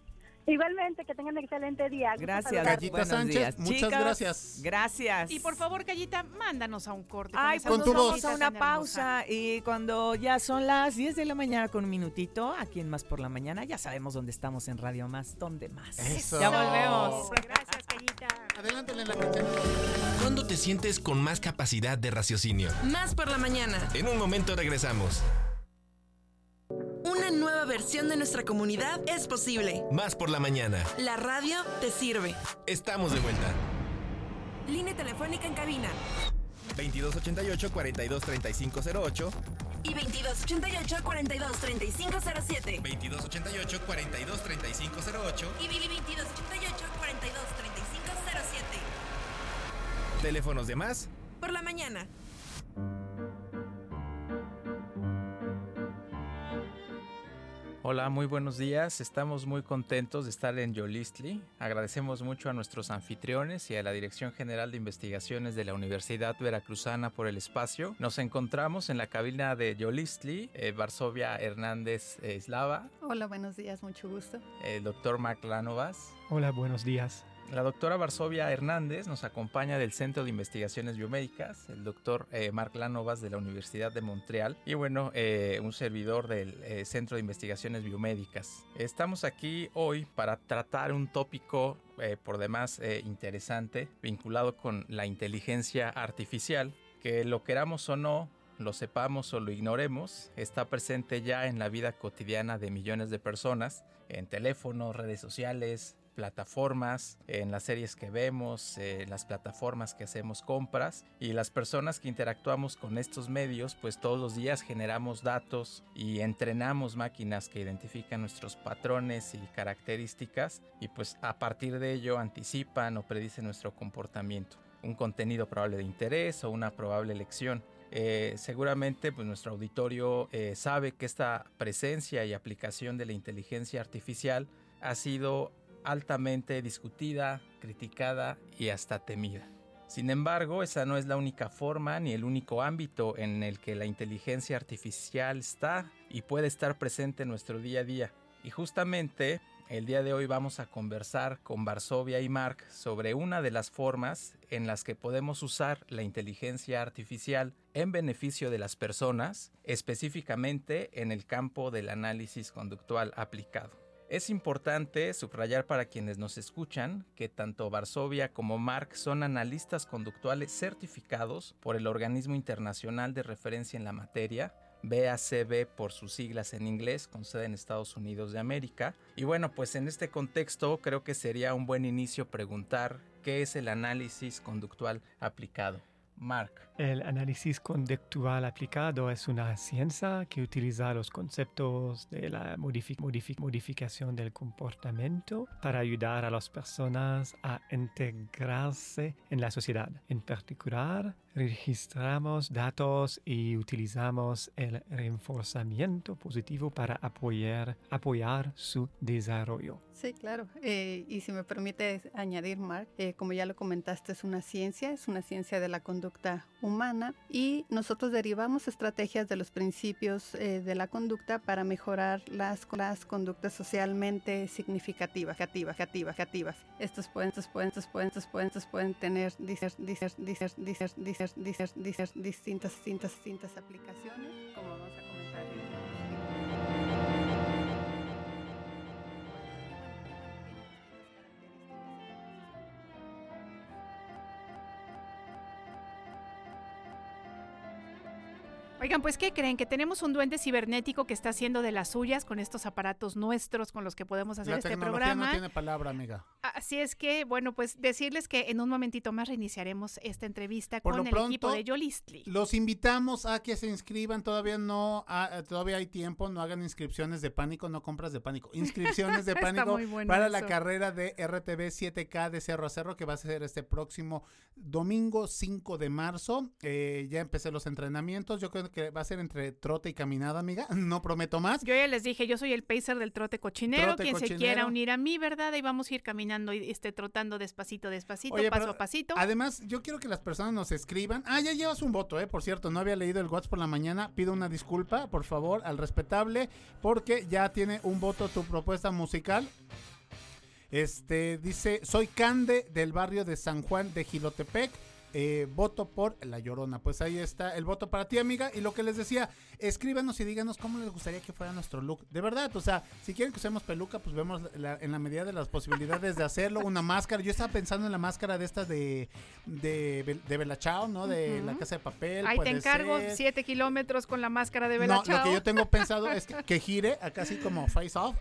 [SPEAKER 17] Igualmente, que tengan un excelente día.
[SPEAKER 16] Gracias. Buenos
[SPEAKER 3] Sánchez,
[SPEAKER 16] días.
[SPEAKER 3] muchas gracias.
[SPEAKER 16] Gracias.
[SPEAKER 4] Y por favor, Gallita, mándanos a un corte.
[SPEAKER 16] Ay, pues
[SPEAKER 3] Con
[SPEAKER 16] nos
[SPEAKER 3] tu voz.
[SPEAKER 16] vamos a una pausa y cuando ya son las 10 de la mañana con un minutito, aquí en Más por la Mañana, ya sabemos dónde estamos en Radio Más, ¿dónde más?
[SPEAKER 3] Eso.
[SPEAKER 16] Ya volvemos.
[SPEAKER 4] Gracias, Gallita.
[SPEAKER 3] Adelántale la canción.
[SPEAKER 1] ¿Cuándo te sientes con más capacidad de raciocinio?
[SPEAKER 6] Más por la mañana.
[SPEAKER 1] En un momento regresamos.
[SPEAKER 6] Una nueva versión de nuestra comunidad es posible.
[SPEAKER 1] Más por la mañana.
[SPEAKER 6] La radio te sirve.
[SPEAKER 1] Estamos de vuelta.
[SPEAKER 6] Línea telefónica en cabina.
[SPEAKER 1] 2288-423508.
[SPEAKER 6] Y 2288 42 3507.
[SPEAKER 1] 2288-423508.
[SPEAKER 6] Y 2288 42 3507.
[SPEAKER 1] Teléfonos de más.
[SPEAKER 6] Por la mañana.
[SPEAKER 18] Hola, muy buenos días. Estamos muy contentos de estar en Yolistli. Agradecemos mucho a nuestros anfitriones y a la Dirección General de Investigaciones de la Universidad Veracruzana por el espacio. Nos encontramos en la cabina de Yolistli, eh, Varsovia Hernández eh, Eslava,
[SPEAKER 19] Hola, buenos días, mucho gusto.
[SPEAKER 18] el doctor Mark Lanovas,
[SPEAKER 20] Hola, buenos días.
[SPEAKER 18] La doctora Varsovia Hernández nos acompaña del Centro de Investigaciones Biomédicas, el doctor eh, Marc Lanovas de la Universidad de Montreal y bueno, eh, un servidor del eh, Centro de Investigaciones Biomédicas. Estamos aquí hoy para tratar un tópico eh, por demás interesante vinculado con la inteligencia artificial, que lo queramos o no, lo sepamos o lo ignoremos, está presente ya en la vida cotidiana de millones de personas, en teléfonos, redes sociales, plataformas, en las series que vemos, en las plataformas que hacemos compras y las personas que interactuamos con estos medios, pues todos los días generamos datos y entrenamos máquinas que identifican nuestros patrones y características y pues a partir de ello anticipan o predicen nuestro comportamiento, un contenido probable de interés o una probable elección. Eh, seguramente pues, nuestro auditorio eh, sabe que esta presencia y aplicación de la inteligencia artificial ha sido altamente discutida, criticada y hasta temida. Sin embargo, esa no es la única forma ni el único ámbito en el que la inteligencia artificial está y puede estar presente en nuestro día a día. Y justamente el día de hoy vamos a conversar con Varsovia y Mark sobre una de las formas en las que podemos usar la inteligencia artificial en beneficio de las personas, específicamente en el campo del análisis conductual aplicado. Es importante subrayar para quienes nos escuchan que tanto Varsovia como Mark son analistas conductuales certificados por el Organismo Internacional de Referencia en la Materia, BACB por sus siglas en inglés, con sede en Estados Unidos de América. Y bueno, pues en este contexto creo que sería un buen inicio preguntar qué es el análisis conductual aplicado. Mark.
[SPEAKER 19] El análisis conductual aplicado es una ciencia que utiliza los conceptos de la modific modific modificación del comportamiento para ayudar a las personas a integrarse en la sociedad. En particular, registramos datos y utilizamos el reforzamiento positivo para apoyar, apoyar su desarrollo.
[SPEAKER 20] Sí, claro. Eh, y si me permite añadir, Mark, eh, como ya lo comentaste, es una ciencia, es una ciencia de la conducta humana y nosotros derivamos estrategias de los principios eh, de la conducta para mejorar las, las conductas socialmente significativas, activas, activas, activas. Estos pueden, estos pueden, estos pueden, estos pueden, estos pueden tener dices, dices, dices, dices, distintas, distintas, distintas aplicaciones,
[SPEAKER 4] Oigan, pues ¿qué creen? Que tenemos un duende cibernético que está haciendo de las suyas con estos aparatos nuestros con los que podemos hacer
[SPEAKER 3] La
[SPEAKER 4] este programa.
[SPEAKER 3] no tiene palabra, amiga.
[SPEAKER 4] Así es que, bueno, pues decirles que en un momentito más reiniciaremos esta entrevista
[SPEAKER 3] Por
[SPEAKER 4] con el equipo de Yolistli.
[SPEAKER 3] Los invitamos a que se inscriban, todavía no, ah, todavía hay tiempo, no hagan inscripciones de pánico, no compras de pánico, inscripciones de pánico
[SPEAKER 4] bueno
[SPEAKER 3] para la carrera de RTV 7K de Cerro a Cerro que va a ser este próximo domingo 5 de marzo. Eh, ya empecé los entrenamientos, yo creo que va a ser entre trote y caminada, amiga, no prometo más.
[SPEAKER 4] Yo ya les dije, yo soy el pacer del trote cochinero.
[SPEAKER 3] Trote
[SPEAKER 4] Quien se quiera unir a mí, ¿verdad? Ahí vamos a ir caminando y este, trotando despacito, despacito,
[SPEAKER 3] Oye,
[SPEAKER 4] paso a pasito.
[SPEAKER 3] Además, yo quiero que las personas nos escriban. Ah, ya llevas un voto, eh. Por cierto, no había leído el WhatsApp por la mañana. Pido una disculpa, por favor, al respetable, porque ya tiene un voto tu propuesta musical. Este dice, soy Cande del barrio de San Juan de Gilotepec. Eh, voto por La Llorona. Pues ahí está el voto para ti, amiga. Y lo que les decía, escríbanos y díganos cómo les gustaría que fuera nuestro look. De verdad, o sea, si quieren que usemos peluca, pues vemos la- en la medida de las posibilidades de hacerlo. Una máscara. Yo estaba pensando en la máscara de esta de, de, de Bella Ciao, ¿no? De la casa de papel.
[SPEAKER 4] Ahí te encargo
[SPEAKER 3] ser.
[SPEAKER 4] siete kilómetros con la máscara de Bella
[SPEAKER 3] No, lo que yo tengo pensado es que, que gire acá así como face off,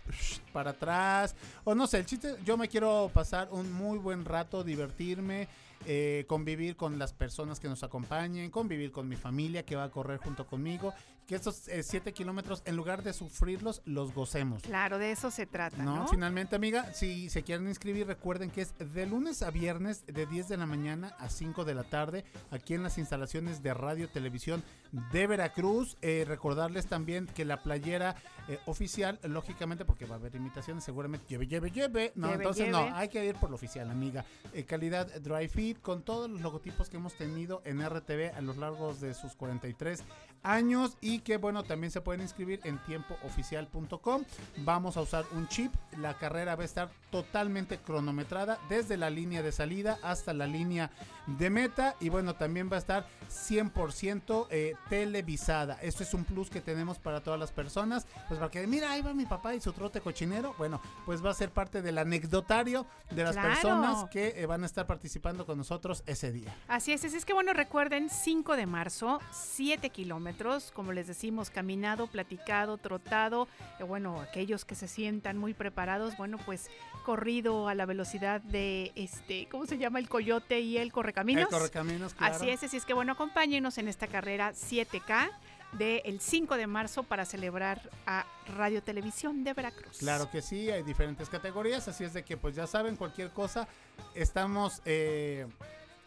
[SPEAKER 3] para atrás. O no sé, el chiste, yo me quiero pasar un muy buen rato, divertirme, eh, convivir con las personas que nos acompañen, convivir con mi familia que va a correr junto conmigo. Que estos 7 kilómetros, en lugar de sufrirlos, los gocemos.
[SPEAKER 4] Claro, de eso se trata, ¿no?
[SPEAKER 3] No, finalmente, amiga, si se quieren inscribir, recuerden que es de lunes a viernes, de 10 de la mañana a 5 de la tarde, aquí en las instalaciones de Radio Televisión de Veracruz. Eh, recordarles también que la playera eh, oficial, lógicamente, porque va a haber imitaciones, seguramente lleve, lleve, lleve. No,
[SPEAKER 4] Lleve,
[SPEAKER 3] entonces
[SPEAKER 4] lleve.
[SPEAKER 3] no, hay que ir por lo oficial, amiga. Eh, calidad Dry Fit, con todos los logotipos que hemos tenido en RTV a lo largo de sus 43 años y que bueno, también se pueden inscribir en tiempooficial.com. Vamos a usar un chip. La carrera va a estar totalmente cronometrada desde la línea de salida hasta la línea de meta y bueno, también va a estar 100% eh, televisada. Esto es un plus que tenemos para todas las personas, pues para que mira, ahí va mi papá y su trote cochinero. Bueno, pues va a ser parte del anecdotario de las
[SPEAKER 4] Claro.
[SPEAKER 3] personas que eh, van a estar participando con nosotros ese día.
[SPEAKER 4] Así es, así es que bueno, recuerden, 5 de marzo, 7 kilómetros, como les decimos, caminado, platicado, trotado, eh, bueno, aquellos que se sientan muy preparados, bueno, pues corrido a la velocidad de este, ¿cómo se llama? El coyote y el correcaminos.
[SPEAKER 3] El Correcaminos, claro.
[SPEAKER 4] Así es, así es que bueno, acompáñenos en esta carrera 7K del 5 de marzo para celebrar a Radio Televisión de Veracruz.
[SPEAKER 3] Claro que sí, hay diferentes categorías, así es de que pues ya saben, cualquier cosa, estamos, eh,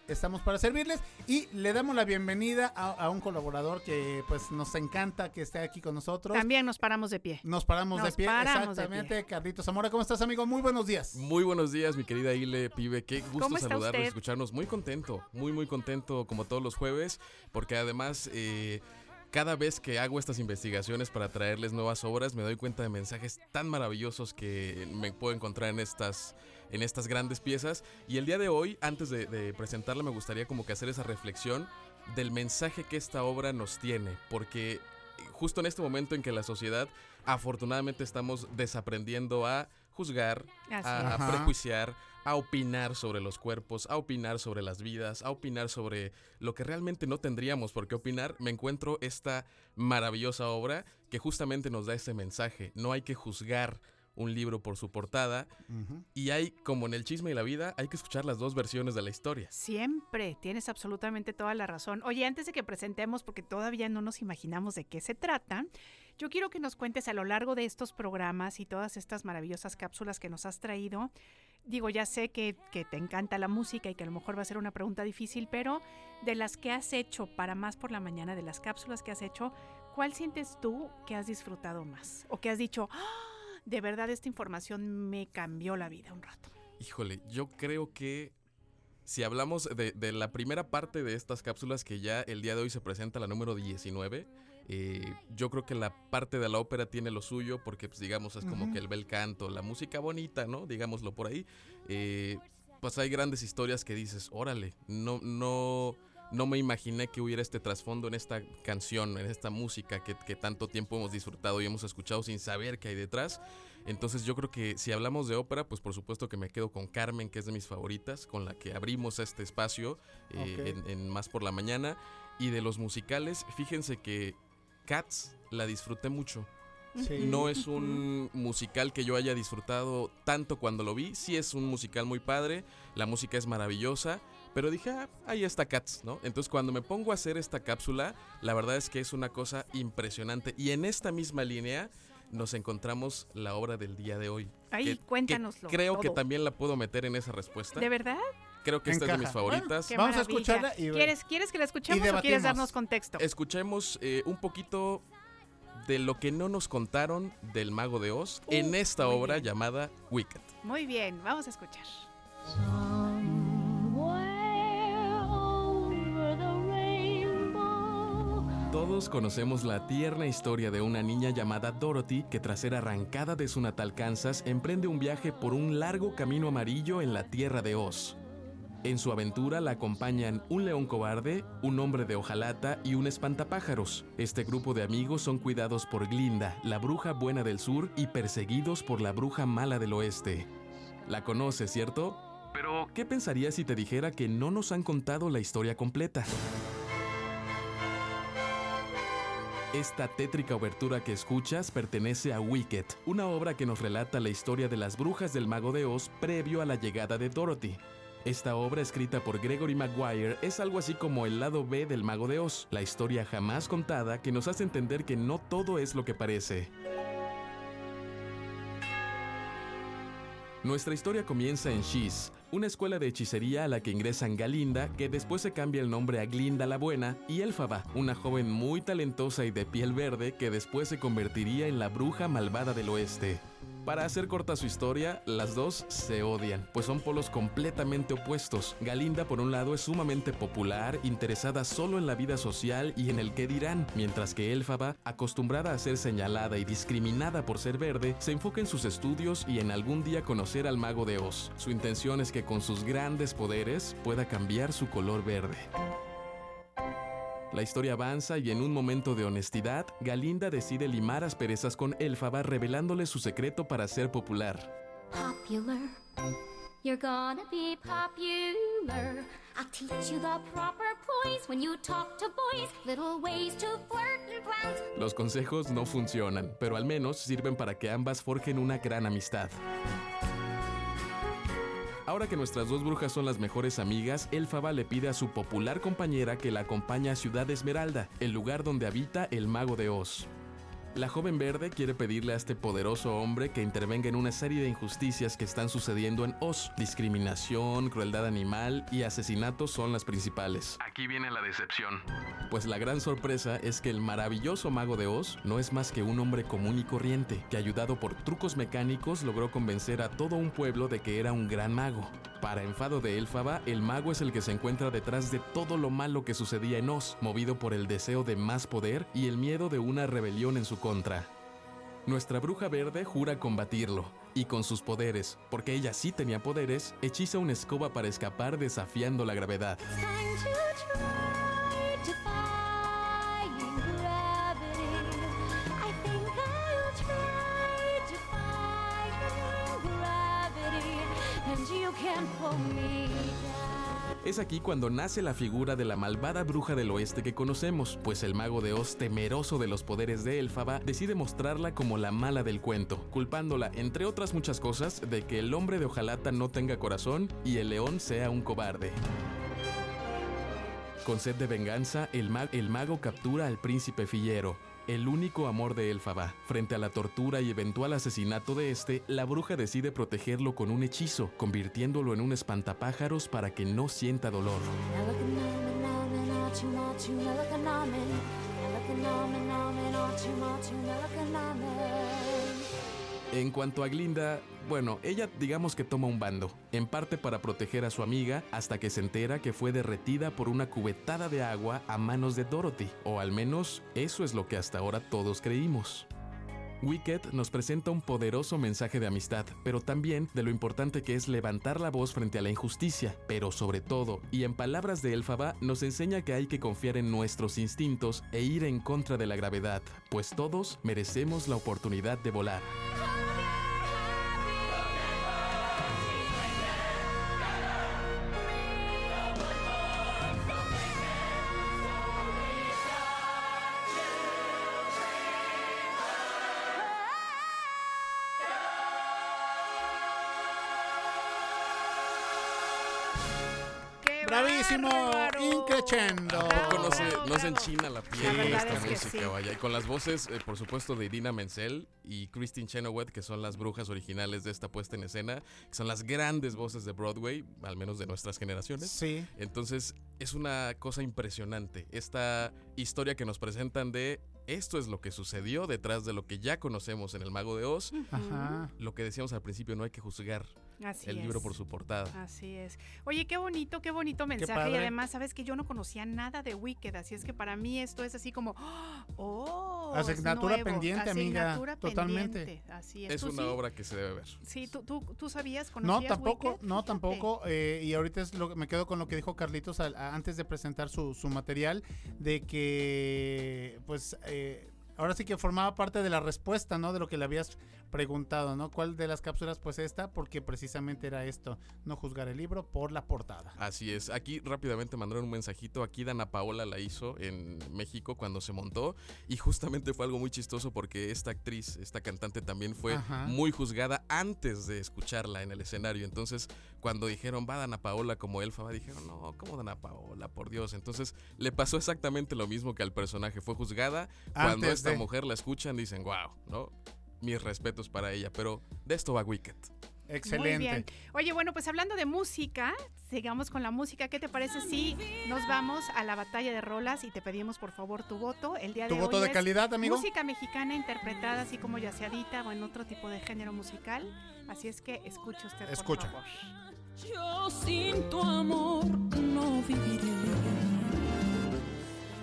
[SPEAKER 3] estamos para servirles y le damos la bienvenida a, a un colaborador que pues nos encanta que esté aquí con nosotros.
[SPEAKER 4] También nos paramos de pie.
[SPEAKER 3] Nos paramos de pie,
[SPEAKER 4] paramos de
[SPEAKER 3] exactamente. Carlitos Zamora, ¿cómo estás amigo? Muy buenos días.
[SPEAKER 21] Muy buenos días, mi querida Ile Pibe. Qué gusto
[SPEAKER 4] ¿Cómo está
[SPEAKER 21] saludarlos escucharnos. Muy contento, muy, muy contento, como todos los jueves, porque además. eh, cada vez que hago estas investigaciones para traerles nuevas obras, me doy cuenta de mensajes tan maravillosos que me puedo encontrar en estas, en estas grandes piezas. Y el día de hoy, antes de, de presentarla, me gustaría como que hacer esa reflexión del mensaje que esta obra nos tiene, porque justo en este momento en que la sociedad afortunadamente estamos desaprendiendo a juzgar, a, a prejuiciar, a opinar sobre los cuerpos, a opinar sobre las vidas, a opinar sobre lo que realmente no tendríamos por qué opinar, me encuentro esta maravillosa obra que justamente nos da ese mensaje. No hay que juzgar un libro por su portada y hay, como en el chisme y la vida, hay que escuchar las dos versiones de la historia.
[SPEAKER 4] Siempre, tienes absolutamente toda la razón. Oye, antes de que presentemos, porque todavía no nos imaginamos de qué se trata, yo quiero que nos cuentes a lo largo de estos programas y todas estas maravillosas cápsulas que nos has traído. Digo, ya sé que, que te encanta la música y que a lo mejor va a ser una pregunta difícil, pero de las que has hecho para más por la mañana, de las cápsulas que has hecho, ¿cuál sientes tú que has disfrutado más? O que has dicho, "Ah, de verdad esta información me cambió la vida un rato.
[SPEAKER 21] Híjole, yo creo que si hablamos de, de la primera parte de estas cápsulas que ya el día de hoy se presenta, la número 19, eh, yo creo que la parte de la ópera tiene lo suyo porque, pues, digamos, es como que el bel canto, la música bonita, ¿no? Digámoslo por ahí. Eh, pues hay grandes historias que dices, órale, no, no, no me imaginé que hubiera este trasfondo en esta canción, en esta música que, que tanto tiempo hemos disfrutado y hemos escuchado sin saber qué hay detrás. Entonces yo creo que si hablamos de ópera, pues por supuesto que me quedo con Carmen, que es de mis favoritas, con la que abrimos este espacio eh, en, en Más por la Mañana. Y de los musicales, fíjense que Cats la disfruté mucho.
[SPEAKER 22] Sí.
[SPEAKER 21] No es un musical que yo haya disfrutado tanto cuando lo vi. Sí es un musical muy padre, la música es maravillosa, pero dije, ah, ahí está Cats, ¿no? Entonces cuando me pongo a hacer esta cápsula, la verdad es que es una cosa impresionante. Y en esta misma línea nos encontramos la obra del día de hoy. Que- que
[SPEAKER 4] cuéntanoslo
[SPEAKER 21] creo que también la puedo meter en esa respuesta.
[SPEAKER 4] ¿De verdad?
[SPEAKER 21] Creo que esta es de mis favoritas.
[SPEAKER 4] Qué maravilla. ¿Quieres, ¿Quieres que la escuchemos o quieres darnos contexto?
[SPEAKER 21] Escuchemos eh, un poquito de lo que no nos contaron del Mago de Oz en esta obra
[SPEAKER 4] bien.
[SPEAKER 21] llamada Wicked.
[SPEAKER 4] Muy bien, vamos a escuchar.
[SPEAKER 21] Todos conocemos la tierna historia de una niña llamada Dorothy que tras ser arrancada de su natal Kansas emprende un viaje por un largo camino amarillo en la tierra de Oz. En su aventura la acompañan un león cobarde, un hombre de hojalata y un espantapájaros. Este grupo de amigos son cuidados por Glinda, la bruja buena del sur, y perseguidos por la bruja mala del oeste. La conoces, ¿cierto? Pero, ¿qué pensarías si te dijera que no nos han contado la historia completa? Esta tétrica obertura que escuchas pertenece a Wicked, una obra que nos relata la historia de las brujas del mago de Oz previo a la llegada de Dorothy. Esta obra escrita por Gregory Maguire es algo así como el lado B del mago de Oz, la historia jamás contada que nos hace entender que no todo es lo que parece. Nuestra historia comienza en Shiz, una escuela de hechicería a la que ingresan Galinda, que después se cambia el nombre a Glinda la Buena, y Elfaba, una joven muy talentosa y de piel verde que después se convertiría en la bruja malvada del oeste. Para hacer corta su historia, las dos se odian, pues son polos completamente opuestos. Galinda, por un lado, es sumamente popular, interesada solo en la vida social y en el qué dirán, mientras que Elfaba, acostumbrada a ser señalada y discriminada por ser verde, se enfoca en sus estudios y en algún día conocer al mago de Oz. Su intención es que con sus grandes poderes pueda cambiar su color verde. La historia avanza y en un momento de honestidad, Galinda decide limar asperezas con Elfaba revelándole su secreto para ser popular.
[SPEAKER 23] popular. You're gonna be popular. I'll teach you the proper poise when you talk to boys. Little ways to flirt and.
[SPEAKER 21] Los consejos no funcionan, pero al menos sirven para que ambas forjen una gran amistad. Ahora que nuestras dos brujas son las mejores amigas, Elfaba le pide a su popular compañera que la acompañe a Ciudad Esmeralda, el lugar donde habita el mago de Oz. La joven verde quiere pedirle a este poderoso hombre que intervenga en una serie de injusticias que están sucediendo en Oz. Discriminación, crueldad animal y asesinatos son las principales. Aquí viene la decepción. Pues la gran sorpresa es que el maravilloso mago de Oz no es más que un hombre común y corriente, que ayudado por trucos mecánicos logró convencer a todo un pueblo de que era un gran mago. Para enfado de Elfaba, el mago es el que se encuentra detrás de todo lo malo que sucedía en Oz, movido por el deseo de más poder y el miedo de una rebelión en su contra. Nuestra bruja verde jura combatirlo, y con sus poderes, porque ella sí tenía poderes, hechiza una escoba para escapar desafiando la gravedad. Es aquí cuando nace la figura de la malvada bruja del oeste que conocemos, pues el mago de Oz, temeroso de los poderes de Elfaba, decide mostrarla como la mala del cuento, culpándola, entre otras muchas cosas, de que el hombre de hojalata no tenga corazón y el león sea un cobarde. Con sed de venganza, el, el mago captura al príncipe Fillero, el único amor de Elfaba. Frente a la tortura y eventual asesinato de este, la bruja decide protegerlo con un hechizo, convirtiéndolo en un espantapájaros para que no sienta dolor. En cuanto a Glinda, bueno, ella digamos que toma un bando, en parte para proteger a su amiga hasta que se entera que fue derretida por una cubetada de agua a manos de Dorothy, o al menos eso es lo que hasta ahora todos creímos. Wicked nos presenta un poderoso mensaje de amistad, pero también de lo importante que es levantar la voz frente a la injusticia, pero sobre todo, y en palabras de Elfaba, nos enseña que hay que confiar en nuestros instintos e ir en contra de la gravedad, pues todos merecemos la oportunidad de volar.
[SPEAKER 3] Bravísimo, increchendo.
[SPEAKER 21] ¿A poco no se, no se enchina la piel
[SPEAKER 3] La
[SPEAKER 21] con esta
[SPEAKER 3] es que
[SPEAKER 21] música,
[SPEAKER 3] sí.
[SPEAKER 21] vaya? Y con las voces, eh, por supuesto, de Idina Menzel y Christine Chenoweth, que son las brujas originales de esta puesta en escena, que son las grandes voces de Broadway, al menos de nuestras generaciones.
[SPEAKER 3] Sí.
[SPEAKER 21] Entonces, es una cosa impresionante. Esta historia que nos presentan de esto es lo que sucedió detrás de lo que ya conocemos en El Mago de Oz.
[SPEAKER 3] Ajá.
[SPEAKER 21] Lo que decíamos al principio, no hay que juzgar
[SPEAKER 4] Así
[SPEAKER 21] el libro por su portada.
[SPEAKER 4] Así es. Oye, qué bonito, qué bonito mensaje. y además, sabes que yo no conocía nada de Wicked, así es que para mí esto es así como, oh, es
[SPEAKER 3] Asignatura
[SPEAKER 4] nuevo,
[SPEAKER 3] pendiente, amiga,
[SPEAKER 4] asignatura
[SPEAKER 3] totalmente.
[SPEAKER 4] pendiente, Así es.
[SPEAKER 21] Es
[SPEAKER 4] ¿Tú
[SPEAKER 21] una
[SPEAKER 4] sí?
[SPEAKER 21] obra que se debe ver.
[SPEAKER 4] Sí, ¿tú, tú, tú sabías,
[SPEAKER 3] No,
[SPEAKER 4] conocías
[SPEAKER 3] tampoco,
[SPEAKER 4] Wicked?
[SPEAKER 3] no, tampoco. eh, y ahorita es lo que me quedo con lo que dijo Carlitos al- a- antes de presentar su, su material, de que, pues, eh, ahora sí que formaba parte de la respuesta, ¿no? De lo que le habías preguntado, ¿no? ¿Cuál de las cápsulas? Pues esta, porque precisamente era esto, no juzgar el libro por la portada.
[SPEAKER 21] Así es. Aquí rápidamente mandaron un mensajito. Aquí Dana Paola la hizo en México cuando se montó. Y justamente fue algo muy chistoso porque esta actriz, esta cantante también fue
[SPEAKER 3] Ajá.
[SPEAKER 21] muy juzgada antes de escucharla en el escenario. Entonces, cuando dijeron va Dana Paola como Elfaba, dijeron no, ¿cómo Dana Paola? Por Dios. Entonces, le pasó exactamente lo mismo que al personaje. Fue juzgada. Cuando
[SPEAKER 3] Antes
[SPEAKER 21] esta
[SPEAKER 3] de.
[SPEAKER 21] mujer la escuchan, dicen wow, ¿no? Mis respetos para ella. Pero de esto va Wicked.
[SPEAKER 3] Excelente.
[SPEAKER 4] Muy bien. Oye, bueno, pues hablando de música, sigamos con la música. ¿Qué te parece si nos vamos a la batalla de rolas y te pedimos por favor tu voto? El día
[SPEAKER 3] ¿Tu
[SPEAKER 4] de
[SPEAKER 3] voto
[SPEAKER 4] hoy
[SPEAKER 3] de
[SPEAKER 4] es
[SPEAKER 3] calidad, amigo?
[SPEAKER 4] Música mexicana interpretada así como yaceadita o en otro tipo de género musical. Así es que escuche usted,
[SPEAKER 3] Escucha.
[SPEAKER 4] por favor.
[SPEAKER 9] Yo sin tu amor no viviré.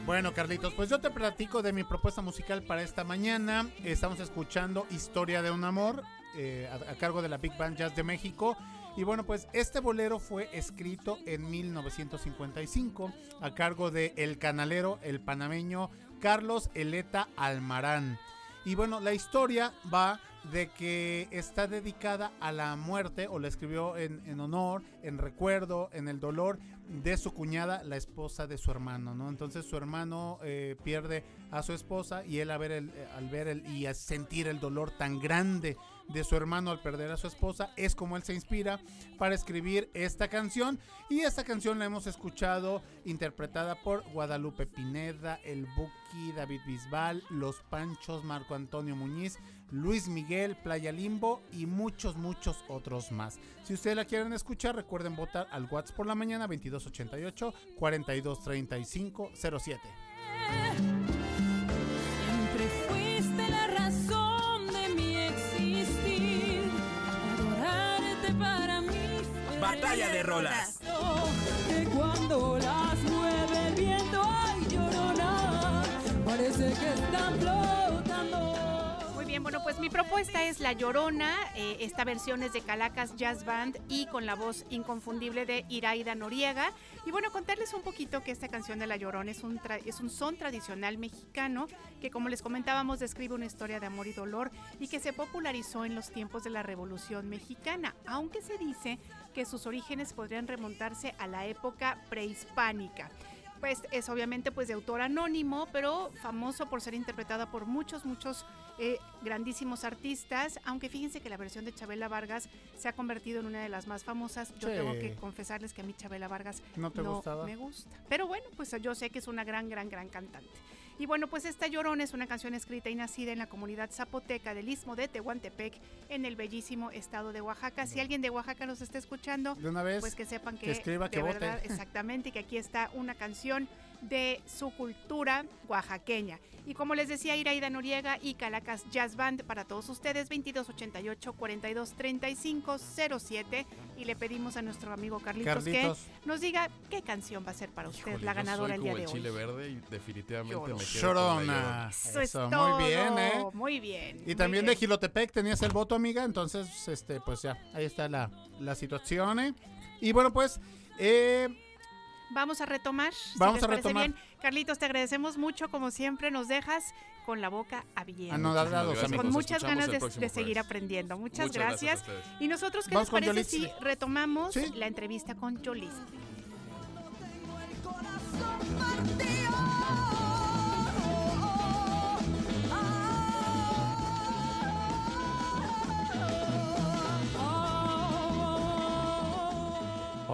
[SPEAKER 3] Bueno, Carlitos, pues yo te platico de mi propuesta musical para esta mañana. Estamos escuchando Historia de un Amor eh, a, a cargo de la Big Band Jazz de México. Y bueno, pues este bolero fue escrito en 1955 a cargo de el canalero, el panameño Carlos Eleta Almarán. Y bueno, la historia va de que está dedicada a la muerte, o la escribió en, en honor, en recuerdo, en el dolor de su cuñada, la esposa de su hermano, ¿no? Entonces su hermano eh, pierde a su esposa y él a ver el, al ver el, y a sentir el dolor tan grande de su hermano al perder a su esposa, es como él se inspira para escribir esta canción. Y esta canción la hemos escuchado interpretada por Guadalupe Pineda, el Buki, David Bisbal, Los Panchos, Marco Antonio Muñiz, Luis Miguel, Playa Limbo y muchos, muchos otros más. Si ustedes la quieren escuchar, recuerden votar al WhatsApp por la mañana 2288 4235
[SPEAKER 1] Batalla de rolas.
[SPEAKER 9] Que cuando las mueve el viento, ay llorona, parece que están flotando.
[SPEAKER 4] Muy bien, bueno, pues mi propuesta es La Llorona. eh, esta versión es de Calacas Jazz Band y con la voz inconfundible de Iraida Noriega. Y bueno, contarles un poquito que esta canción de La Llorona es un, tra- es un son tradicional mexicano que, como les comentábamos, describe una historia de amor y dolor y que se popularizó en los tiempos de la Revolución Mexicana, aunque se dice que sus orígenes podrían remontarse a la época prehispánica pues es obviamente pues de autor anónimo, pero famoso por ser interpretada por muchos, muchos eh, grandísimos artistas, aunque fíjense que la versión de Chabela Vargas se ha convertido en una de las más famosas. Yo
[SPEAKER 3] Sí.
[SPEAKER 4] tengo que confesarles que a mí Chabela Vargas
[SPEAKER 3] ¿No te gustaba?
[SPEAKER 4] me gusta. Pero bueno, pues yo sé que es una gran, gran, gran cantante. Y bueno, pues esta Llorona es una canción escrita y nacida en la comunidad zapoteca del Istmo de Tehuantepec, en el bellísimo estado de Oaxaca. Si alguien de Oaxaca nos está escuchando,
[SPEAKER 3] De una vez,
[SPEAKER 4] pues que sepan que,
[SPEAKER 3] que escriba,
[SPEAKER 4] de
[SPEAKER 3] que vote.
[SPEAKER 4] verdad, exactamente, y que aquí está una canción de su cultura oaxaqueña. Y como les decía, Iraida Noriega y Calacas Jazz Band para todos ustedes, 2288 4235 07 y le pedimos a nuestro amigo Carlitos,
[SPEAKER 3] Carlitos.
[SPEAKER 4] que nos diga qué canción va a ser para usted
[SPEAKER 21] Híjole,
[SPEAKER 4] la ganadora el día de
[SPEAKER 21] el
[SPEAKER 4] hoy.
[SPEAKER 21] chile verde y definitivamente me quedo con la
[SPEAKER 3] Llorona.
[SPEAKER 21] Llorona.
[SPEAKER 4] Eso es
[SPEAKER 3] Eso,
[SPEAKER 4] todo.
[SPEAKER 3] muy bien, ¿eh?
[SPEAKER 4] Muy bien.
[SPEAKER 3] Y
[SPEAKER 4] muy
[SPEAKER 3] también
[SPEAKER 4] bien.
[SPEAKER 3] de Gilotepec tenías el voto, amiga. Entonces, este, pues ya, ahí está la, la situación. ¿eh? Y bueno, pues, eh,
[SPEAKER 4] Vamos a retomar. si
[SPEAKER 3] Vamos
[SPEAKER 4] les
[SPEAKER 3] a retomar.
[SPEAKER 4] bien. Carlitos, te agradecemos mucho. Como siempre, nos dejas con la boca abierta.
[SPEAKER 3] Anodados, amigos.
[SPEAKER 4] Con
[SPEAKER 21] nos
[SPEAKER 4] muchas ganas
[SPEAKER 21] el
[SPEAKER 4] de, seguir
[SPEAKER 21] jueves.
[SPEAKER 4] aprendiendo. Muchas,
[SPEAKER 21] Muchas gracias
[SPEAKER 4] y nosotros, ¿qué
[SPEAKER 3] con
[SPEAKER 4] parece si retomamos
[SPEAKER 3] Sí.
[SPEAKER 4] la entrevista con Jolis?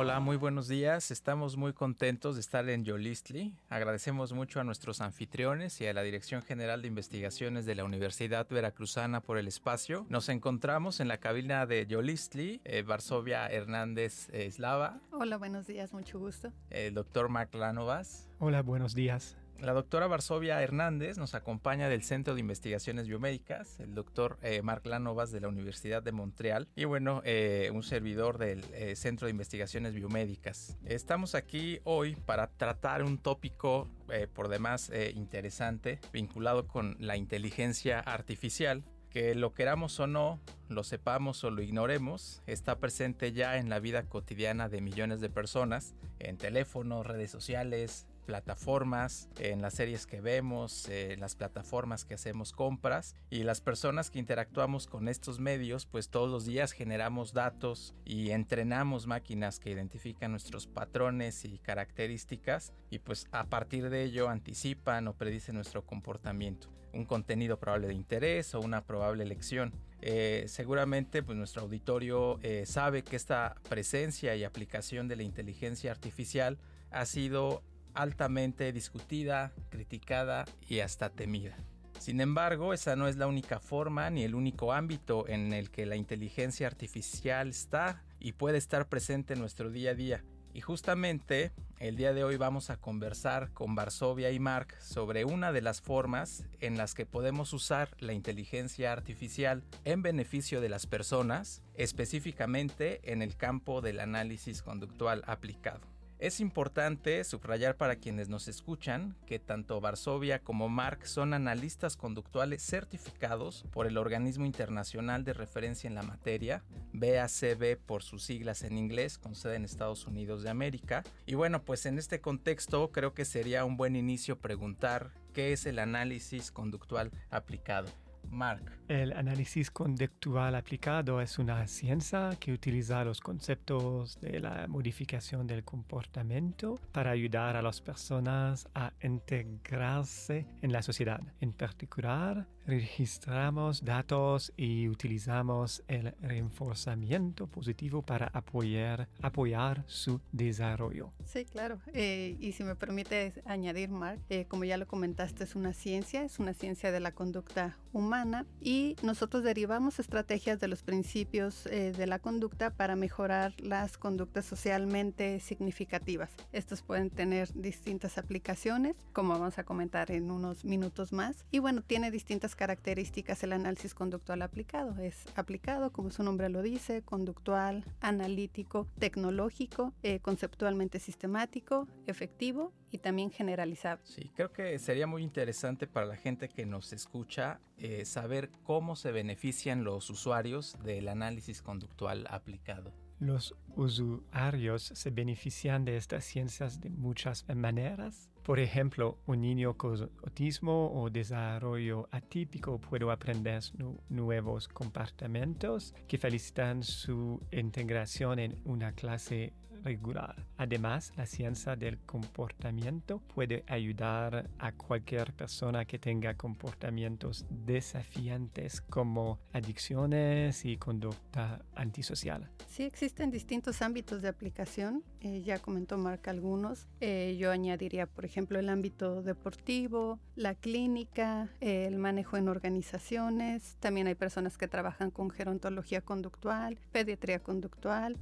[SPEAKER 18] Hola, muy buenos días. Estamos muy contentos de estar en Yolistli. Agradecemos mucho a nuestros anfitriones y a la Dirección General de Investigaciones de la Universidad Veracruzana por el espacio. Nos encontramos en la cabina de Yolistli, eh, Varsovia Hernández eh, Slava,
[SPEAKER 20] Hola, buenos días, mucho gusto.
[SPEAKER 18] el doctor Mark Lanovas.
[SPEAKER 19] Hola, buenos días.
[SPEAKER 18] La doctora Varsovia Hernández nos acompaña del Centro de Investigaciones Biomédicas, el doctor eh, Marc Lanovas de la Universidad de Montreal y bueno, eh, un servidor del eh, Centro de Investigaciones Biomédicas. Estamos aquí hoy para tratar un tópico eh, por demás interesante vinculado con la inteligencia artificial que lo queramos o no, lo sepamos o lo ignoremos, está presente ya en la vida cotidiana de millones de personas, en teléfonos, redes sociales, plataformas, en las series que vemos, eh, en las plataformas que hacemos compras y las personas que interactuamos con estos medios, pues todos los días generamos datos y entrenamos máquinas que identifican nuestros patrones y características y pues a partir de ello anticipan o predicen nuestro comportamiento un contenido probable de interés o una probable elección. Eh, seguramente pues nuestro auditorio eh, sabe que esta presencia y aplicación de la inteligencia artificial ha sido altamente discutida, criticada y hasta temida. Sin embargo, esa no es la única forma ni el único ámbito en el que la inteligencia artificial está y puede estar presente en nuestro día a día. Y justamente el día de hoy vamos a conversar con Varsovia y Mark sobre una de las formas en las que podemos usar la inteligencia artificial en beneficio de las personas, específicamente en el campo del análisis conductual aplicado. Es importante subrayar para quienes nos escuchan que tanto Varsovia como Mark son analistas conductuales certificados por el Organismo Internacional de Referencia en la Materia, BACB por sus siglas en inglés, con sede en Estados Unidos de América. Y bueno, pues en este contexto creo que sería un buen inicio preguntar qué es el análisis conductual aplicado. Mark.
[SPEAKER 19] El análisis conductual aplicado es una ciencia que utiliza los conceptos de la modificación del comportamiento para ayudar a las personas a integrarse en la sociedad. En particular, registramos datos y utilizamos el reforzamiento positivo para apoyar, apoyar su desarrollo.
[SPEAKER 20] Sí, claro. Eh, y si me permite añadir, Mark, eh, como ya lo comentaste, es una ciencia, es una ciencia de la conducta humana y nosotros derivamos estrategias de los principios eh, de la conducta para mejorar las conductas socialmente significativas. Estos pueden tener distintas aplicaciones, como vamos a comentar en unos minutos más. Y bueno, tiene distintas características el análisis conductual aplicado. Es aplicado, como su nombre lo dice, conductual, analítico, tecnológico, eh, conceptualmente sistemático, efectivo y también generalizable.
[SPEAKER 18] Sí, creo que sería muy interesante para la gente que nos escucha eh, saber cómo se benefician los usuarios del análisis conductual aplicado.
[SPEAKER 19] Los usuarios se benefician de estas ciencias de muchas maneras. Por ejemplo, un niño con autismo o desarrollo atípico puede aprender nuevos comportamientos que felicitan su integración en una clase regular. Además, la ciencia del comportamiento puede ayudar a cualquier persona que tenga comportamientos desafiantes como adicciones y conducta antisocial.
[SPEAKER 20] Sí, existen distintos ámbitos de aplicación. Eh, ya comentó Mark algunos. Eh, yo añadiría, por ejemplo, el ámbito deportivo, la clínica, eh, el manejo en organizaciones. También hay personas que trabajan con gerontología conductual, pediatría conductual,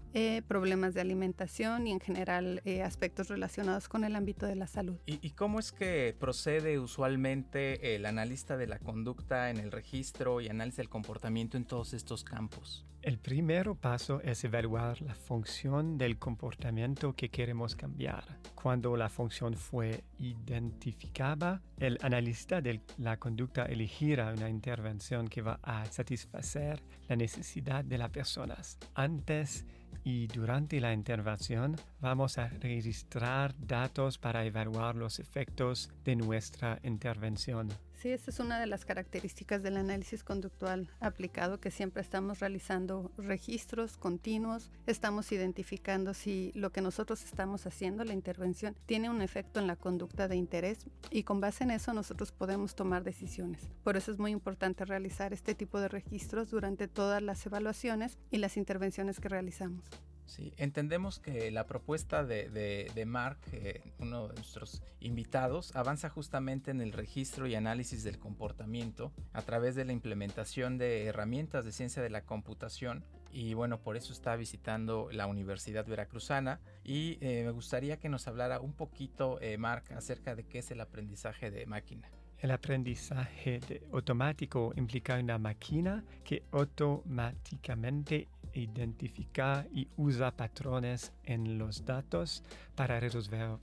[SPEAKER 20] problemas de alimentación y en general aspectos relacionados con el ámbito de la salud.
[SPEAKER 18] ¿Y, ¿Y cómo es que procede usualmente el analista de la conducta en el registro y análisis del comportamiento en todos estos campos?
[SPEAKER 19] El primer paso es evaluar la función del comportamiento que queremos cambiar. Cuando la función fue identificada, el analista de la conducta elegirá una intervención que va a satisfacer la necesidad de las personas. Antes y durante la intervención vamos a registrar datos para evaluar los efectos de nuestra intervención.
[SPEAKER 20] Sí, esa es una de las características del análisis conductual aplicado, que siempre estamos realizando registros continuos, estamos identificando si lo que nosotros estamos haciendo, la intervención, tiene un efecto en la conducta de interés y con base en eso nosotros podemos tomar decisiones. Por eso es muy importante realizar este tipo de registros durante todas las evaluaciones y las intervenciones que realizamos.
[SPEAKER 18] Sí, entendemos que la propuesta de, de, Mark, eh, uno de nuestros invitados, avanza justamente en el registro y análisis del comportamiento a través de la implementación de herramientas de ciencia de la computación. Y bueno, por eso está visitando la Universidad Veracruzana. Y eh, me gustaría que nos hablara un poquito, eh, Mark, acerca de qué es el aprendizaje de máquina.
[SPEAKER 19] El aprendizaje automático implica una máquina que automáticamente identifica y usa patrones en los datos para resolver uh,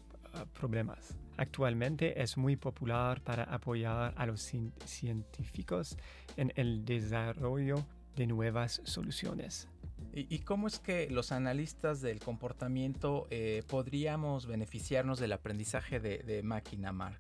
[SPEAKER 19] problemas. Actualmente es muy popular para apoyar a los científicos en el desarrollo de nuevas soluciones.
[SPEAKER 18] ¿Y, cómo es que los analistas del comportamiento eh, podríamos beneficiarnos del aprendizaje de, de máquina, Mark?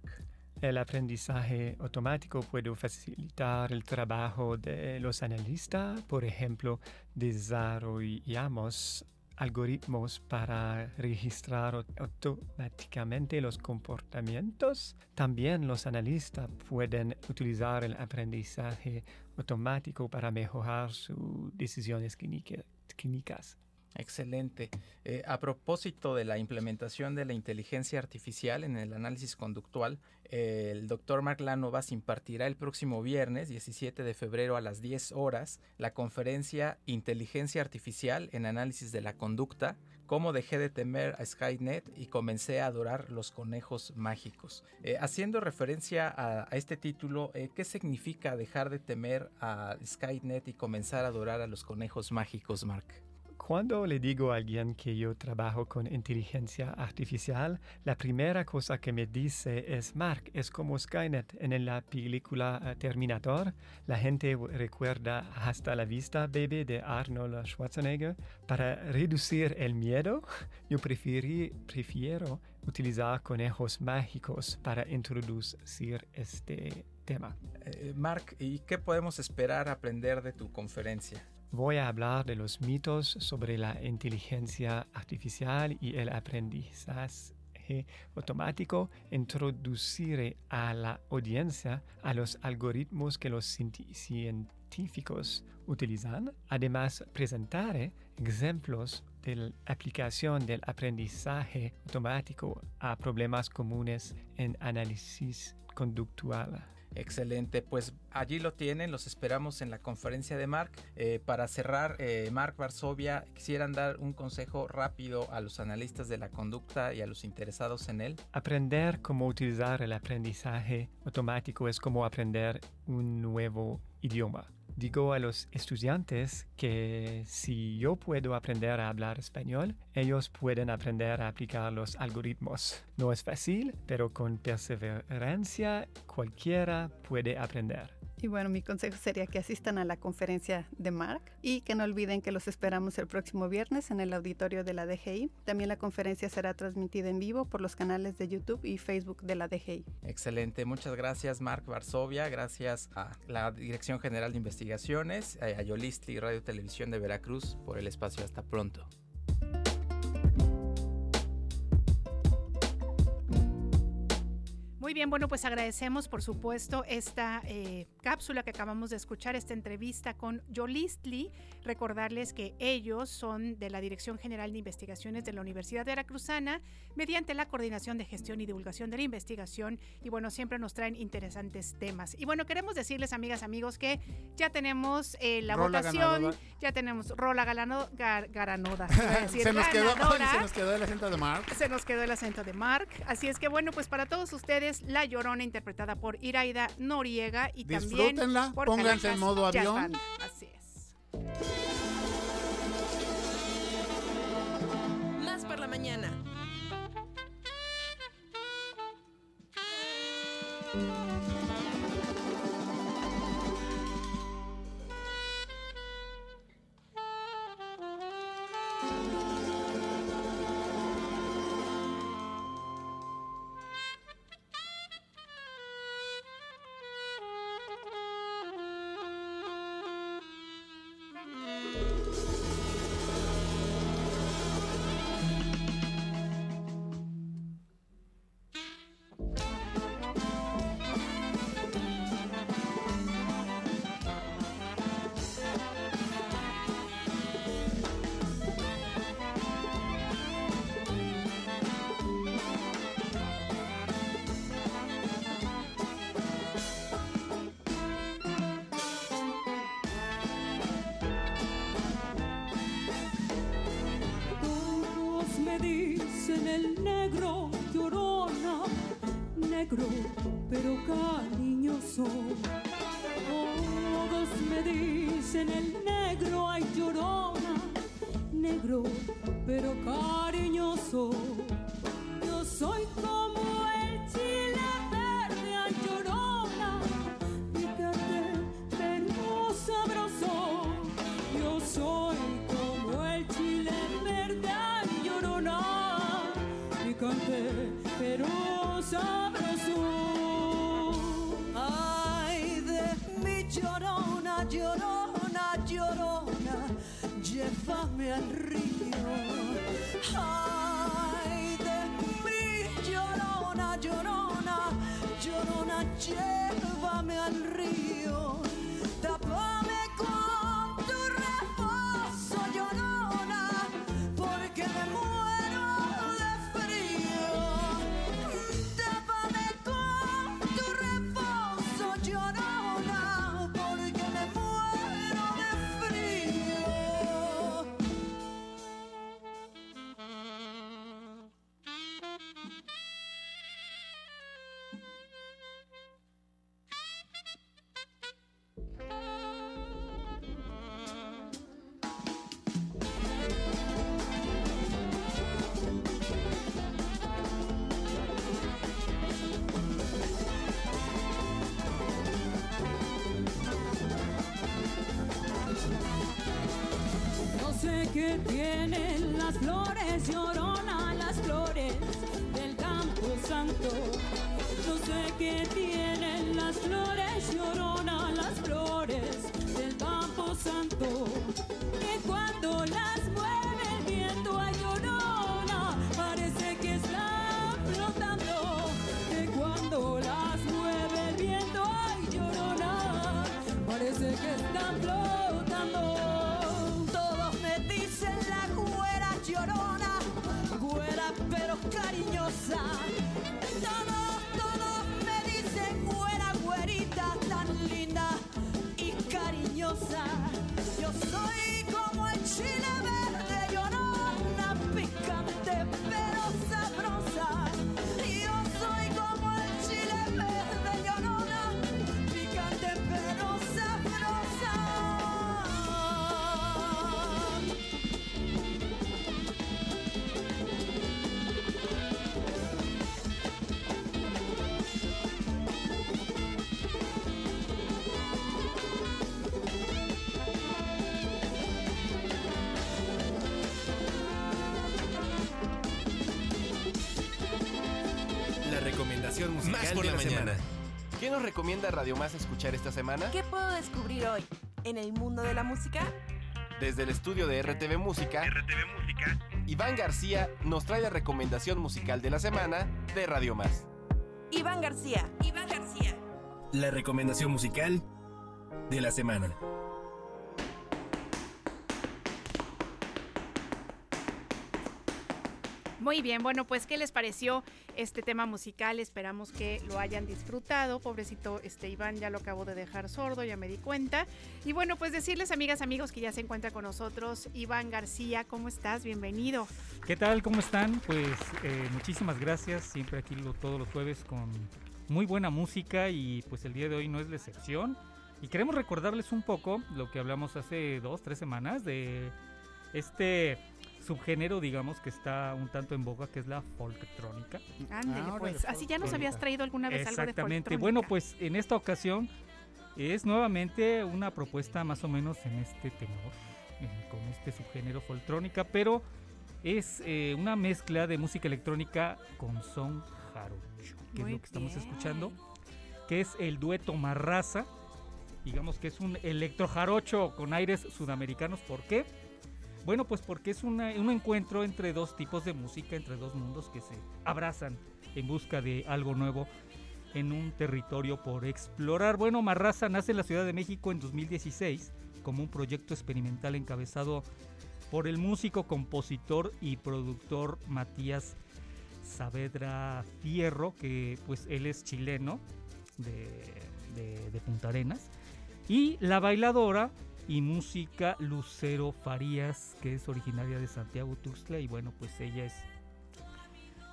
[SPEAKER 19] El aprendizaje automático puede facilitar el trabajo de los analistas. Por ejemplo, desarrollamos algoritmos para registrar automáticamente los comportamientos. También los analistas pueden utilizar el aprendizaje automático para mejorar sus decisiones clínicas.
[SPEAKER 18] Excelente. Eh, a propósito de la implementación de la inteligencia artificial en el análisis conductual, el doctor Mark Lanovas impartirá el próximo viernes 17 de febrero a las 10 horas la conferencia Inteligencia Artificial en Análisis de la Conducta, cómo dejé de temer a Skynet y comencé a adorar los conejos mágicos. Eh, haciendo referencia a, a este título, eh, ¿qué significa dejar de temer a Skynet y comenzar a adorar a los conejos mágicos, Mark?
[SPEAKER 19] Cuando le digo a alguien que yo trabajo con inteligencia artificial, la primera cosa que me dice es, Mark, es como Skynet. En la película eh, Terminator, la gente recuerda hasta la vista, baby, de Arnold Schwarzenegger. Para reducir el miedo, yo preferí, prefiero utilizar conejos mágicos para introducir este tema.
[SPEAKER 18] Eh, Mark, ¿y qué podemos esperar aprender de tu conferencia?
[SPEAKER 19] Voy a hablar de los mitos sobre la inteligencia artificial y el aprendizaje automático, introduciré a la audiencia a los algoritmos que los científicos utilizan. Además, presentaré ejemplos de la aplicación del aprendizaje automático a problemas comunes en análisis conductual.
[SPEAKER 18] Excelente, pues allí lo tienen, los esperamos en la conferencia de Mark. Eh, para cerrar, eh, Mark Varsovia, quisieran dar un consejo rápido a los analistas de la conducta y a los interesados en él.
[SPEAKER 19] Aprender cómo utilizar el aprendizaje automático es como aprender un nuevo idioma. Digo a los estudiantes que si yo puedo aprender a hablar español, ellos pueden aprender a aplicar los algoritmos. No es fácil, pero con perseverancia cualquiera puede aprender.
[SPEAKER 20] Y bueno, mi consejo sería que asistan a la conferencia de Mark y que no olviden que los esperamos el próximo viernes en el auditorio de la DGI. También la conferencia será transmitida en vivo por los canales de YouTube y Facebook de la DGI.
[SPEAKER 18] Excelente, muchas gracias Mark Varsovia, gracias a la Dirección General de Investigaciones, a Yolistli Radio Televisión de Veracruz por el espacio. Hasta pronto.
[SPEAKER 4] Muy bien, bueno, pues agradecemos por supuesto esta eh, cápsula que acabamos de escuchar, esta entrevista con Yolistli. Recordarles que ellos son de la Dirección General de Investigaciones de la Universidad Veracruzana, mediante la Coordinación de Gestión y Divulgación de la Investigación. Y bueno, siempre nos traen interesantes temas. Y bueno, queremos decirles, amigas, amigos, que ya tenemos eh, la
[SPEAKER 3] Rola
[SPEAKER 4] votación,
[SPEAKER 3] ganadora.
[SPEAKER 4] ya tenemos Rola Galano, Gar- Garanoda.
[SPEAKER 3] se, nos quedó,
[SPEAKER 4] ganadora.
[SPEAKER 3] se nos quedó el acento de Mark.
[SPEAKER 4] Se nos quedó el acento de Mark. Así es que bueno, pues para todos ustedes, La Llorona interpretada por Iraida Noriega y también por
[SPEAKER 3] pónganse en modo avión.
[SPEAKER 4] Band. Así es.
[SPEAKER 6] Más por la mañana.
[SPEAKER 9] Tienen las flores,
[SPEAKER 24] recomienda Radio Más escuchar esta semana?
[SPEAKER 22] ¿Qué puedo descubrir hoy en el mundo de la música?
[SPEAKER 24] Desde el estudio de RTV Música, Iván García nos trae la recomendación musical de la semana de Radio Más.
[SPEAKER 22] Iván García. Iván García.
[SPEAKER 1] La recomendación musical de la semana.
[SPEAKER 4] Muy bien, bueno, pues ¿qué les pareció este tema musical? Esperamos que lo hayan disfrutado. Pobrecito este Iván ya lo acabo de dejar sordo, ya me di cuenta. Y bueno, pues decirles, amigas, amigos, que ya se encuentra con nosotros Iván García. ¿Cómo estás? Bienvenido.
[SPEAKER 25] ¿Qué tal? ¿Cómo están? Pues eh, muchísimas gracias. Siempre aquí lo- todos los jueves con muy buena música y pues el día de hoy no es la excepción. Y queremos recordarles un poco lo que hablamos hace dos, tres semanas de este subgénero, digamos, que está un tanto en boga, que es la folktrónica.
[SPEAKER 4] Ándele, pues. Así ya nos habías traído alguna vez algo de
[SPEAKER 25] Exactamente. Bueno, pues en esta ocasión es nuevamente una propuesta más o menos en este tenor, con este subgénero folktrónica, pero es eh, una mezcla de música electrónica con son jarocho, que
[SPEAKER 4] Muy
[SPEAKER 25] es lo que estamos
[SPEAKER 4] bien.
[SPEAKER 25] escuchando, que es el dueto Marraza, digamos que es un electro jarocho con aires sudamericanos. ¿Por qué? Bueno, pues porque es un encuentro entre dos tipos de música, entre dos mundos que se abrazan en busca de algo nuevo en un territorio por explorar. Bueno, Marraza nace en la Ciudad de México en 2016 como un proyecto experimental encabezado por el músico, compositor y productor Matías Saavedra Fierro, que pues él es chileno de, de- de Punta Arenas, y la bailadora y música Lucero Farías, que es originaria de Santiago Tuxtla, y bueno, pues ella es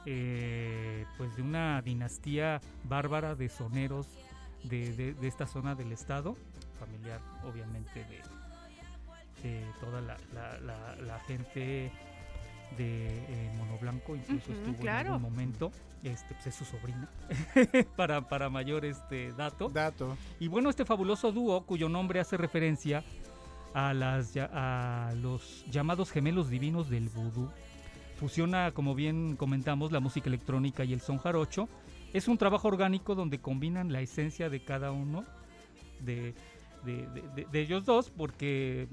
[SPEAKER 25] eh, pues de una dinastía bárbara de soneros de, de- de esta zona del estado, familiar obviamente de, de toda la, la- la- la gente de eh, Mono Blanco, incluso
[SPEAKER 4] Ujú,
[SPEAKER 25] estuvo
[SPEAKER 4] claro.
[SPEAKER 25] en algún momento, este, pues es su sobrina, para, para mayor este dato.
[SPEAKER 3] Dato.
[SPEAKER 25] Y bueno, este fabuloso dúo, cuyo nombre hace referencia a, las, ya- a los llamados gemelos divinos del vudú, fusiona, como bien comentamos, la música electrónica y el son jarocho. Es un trabajo orgánico donde combinan la esencia de cada uno de, de- de- de- de ellos dos, porque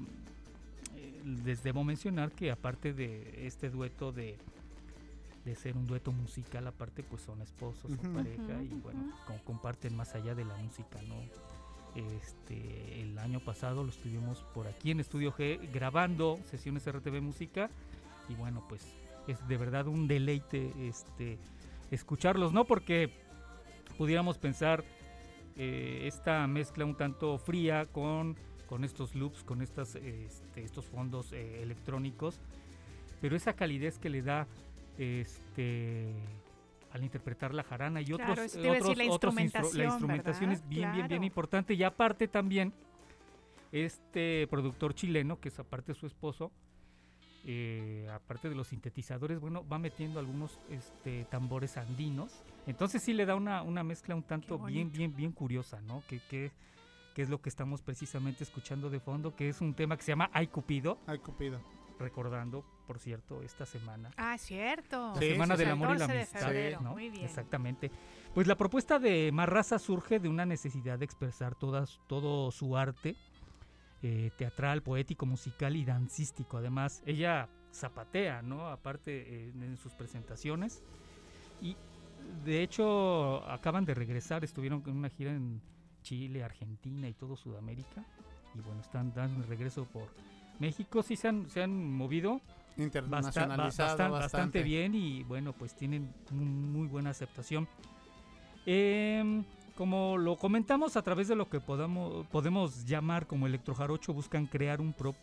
[SPEAKER 25] eh, les debo mencionar que aparte de este dueto de, de ser un dueto musical, aparte pues son esposos, son pareja y bueno, como comparten más allá de la música, ¿no? Este, el año pasado lo estuvimos por aquí en Estudio G grabando sesiones RTV Música y bueno, pues es de verdad un deleite este escucharlos, ¿no? Porque pudiéramos pensar eh, esta mezcla un tanto fría con, con estos loops, con este, estos fondos eh, electrónicos, pero esa calidez que le da este al interpretar la jarana y
[SPEAKER 4] Claro,
[SPEAKER 25] otros,
[SPEAKER 4] eso te decir,
[SPEAKER 25] otros,
[SPEAKER 4] la
[SPEAKER 25] otros instru-
[SPEAKER 4] instrumentación,
[SPEAKER 25] la instrumentación
[SPEAKER 4] ¿verdad?
[SPEAKER 25] es bien, bien, bien
[SPEAKER 4] Claro.
[SPEAKER 25] importante y aparte también este productor chileno, que es aparte su esposo, eh, aparte de los sintetizadores, bueno, va metiendo algunos este, tambores andinos. Entonces sí le da una, una mezcla un tanto bien, bien, bien curiosa, ¿no? Que, que, que es lo que estamos precisamente escuchando de fondo, que es un tema que se llama Ay Cupido.
[SPEAKER 3] Ay Cupido.
[SPEAKER 25] Recordando, por cierto, esta semana.
[SPEAKER 4] Ah, cierto.
[SPEAKER 25] La Semana del Amor y la
[SPEAKER 4] 14 de
[SPEAKER 25] Amistad. ¿no?
[SPEAKER 4] Muy bien.
[SPEAKER 25] Exactamente. Pues la propuesta de Más Raza surge de una necesidad de expresar todas, todo su arte eh, teatral, poético, musical y dancístico. Además, ella zapatea, ¿no? Aparte eh, en sus presentaciones. Y de hecho, acaban de regresar, estuvieron en una gira en Chile, Argentina y todo Sudamérica. Y bueno, están dando el regreso por México. Sí se han, se han movido basta- ba-
[SPEAKER 3] Internacionalizado
[SPEAKER 25] bastan-
[SPEAKER 3] bastante.
[SPEAKER 25] bastante bien y bueno, pues tienen muy buena aceptación. Em, como lo comentamos a través de lo que podamos, podemos llamar como electrojarocho, buscan crear un prop-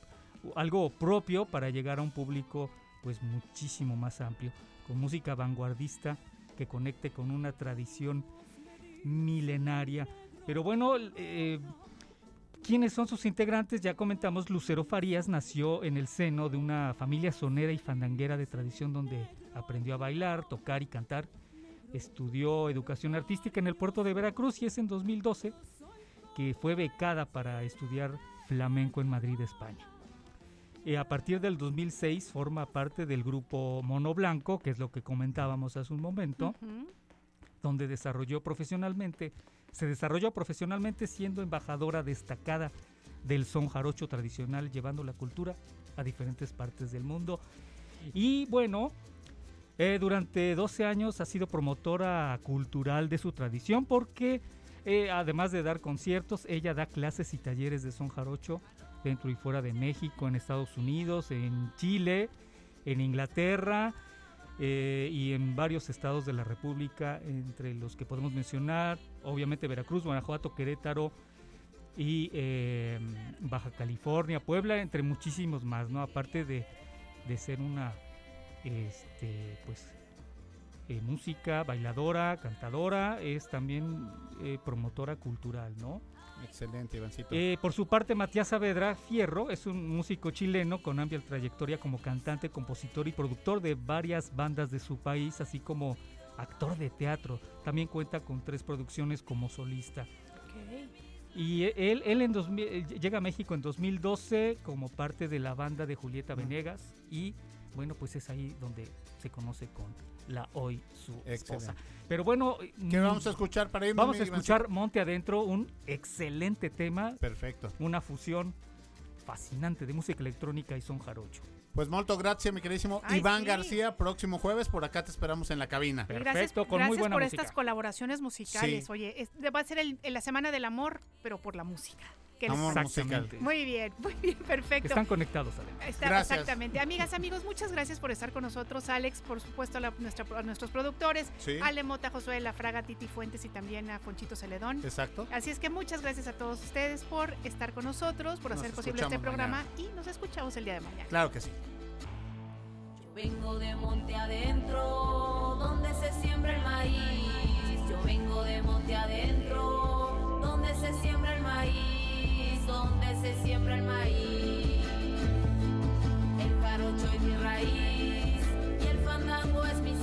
[SPEAKER 25] algo propio para llegar a un público pues muchísimo más amplio, con música vanguardista que conecte con una tradición milenaria. Pero bueno, eh, ¿quiénes son sus integrantes? Ya comentamos, Lucero Farías nació en el seno de una familia sonera y fandanguera de tradición donde aprendió a bailar, tocar y cantar. Estudió educación artística en el puerto de Veracruz y es en 2012 que fue becada para estudiar flamenco en Madrid, España. Eh, a partir del 2006 forma parte del grupo Mono Blanco, que es lo que comentábamos hace un momento,
[SPEAKER 4] Ujú.
[SPEAKER 25] donde desarrolló profesionalmente, se desarrolló profesionalmente siendo embajadora destacada del son jarocho tradicional, llevando la cultura a diferentes partes del mundo. Y bueno, eh, durante 12 años ha sido promotora cultural de su tradición porque eh, además de dar conciertos, ella da clases y talleres de son jarocho dentro y fuera de México, en Estados Unidos, en Chile, en Inglaterra eh, y en varios estados de la República, entre los que podemos mencionar, obviamente Veracruz, Guanajuato, Querétaro y eh, Baja California, Puebla, entre muchísimos más, ¿no? Aparte de, de ser una, este, pues, eh, música, bailadora, cantadora, es también eh, promotora cultural, ¿no?
[SPEAKER 3] Excelente, Ivancito.
[SPEAKER 25] Eh, por su parte, Matías Saavedra Fierro es un músico chileno con amplia trayectoria como cantante, compositor y productor de varias bandas de su país, así como actor de teatro. También cuenta con tres producciones como solista. Y e- él, él en 2000 eh, llega a México en 2012 como parte de la banda de Julieta Venegas y bueno, pues es ahí donde se conoce con la hoy su esposa.
[SPEAKER 3] Excelente.
[SPEAKER 25] Pero bueno,
[SPEAKER 3] ¿Qué
[SPEAKER 25] mm,
[SPEAKER 3] vamos a escuchar para irnos,
[SPEAKER 25] Vamos a escuchar Monte Adentro, un excelente tema.
[SPEAKER 3] Perfecto.
[SPEAKER 25] Una fusión fascinante de música electrónica y son jarocho.
[SPEAKER 3] Pues molto gracias, mi queridísimo
[SPEAKER 4] Ay,
[SPEAKER 3] Iván
[SPEAKER 4] sí.
[SPEAKER 3] García. Próximo jueves, por acá te esperamos en la cabina.
[SPEAKER 4] Y Gracias, gracias por estas colaboraciones musicales.
[SPEAKER 3] Sí.
[SPEAKER 4] Oye, es- va a ser el- la semana del amor, pero por la música. ¿Qué les
[SPEAKER 3] Amor musical.
[SPEAKER 4] Muy bien, muy bien, perfecto.
[SPEAKER 25] Están conectados, además.
[SPEAKER 4] Está-
[SPEAKER 3] Gracias.
[SPEAKER 4] Exactamente. Amigas, amigos, muchas gracias por estar con nosotros. Alex, por supuesto, a, la- nuestra- a nuestros productores.
[SPEAKER 3] Sí.
[SPEAKER 4] Ale Mota, Josué La Fraga, Titi Fuentes y también a Fonchito Celedón.
[SPEAKER 3] Exacto.
[SPEAKER 4] Así es que muchas gracias a todos ustedes por estar con nosotros, por
[SPEAKER 3] Nos
[SPEAKER 4] hacer posible este programa
[SPEAKER 3] mañana.
[SPEAKER 4] y nos escuchamos el día de mañana.
[SPEAKER 3] Claro que sí.
[SPEAKER 26] Vengo de monte adentro, donde se siembra el maíz. Yo vengo de monte adentro, donde se siembra el maíz, donde se siembra el maíz. El jarocho es mi raíz y el fandango es mi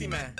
[SPEAKER 1] Esto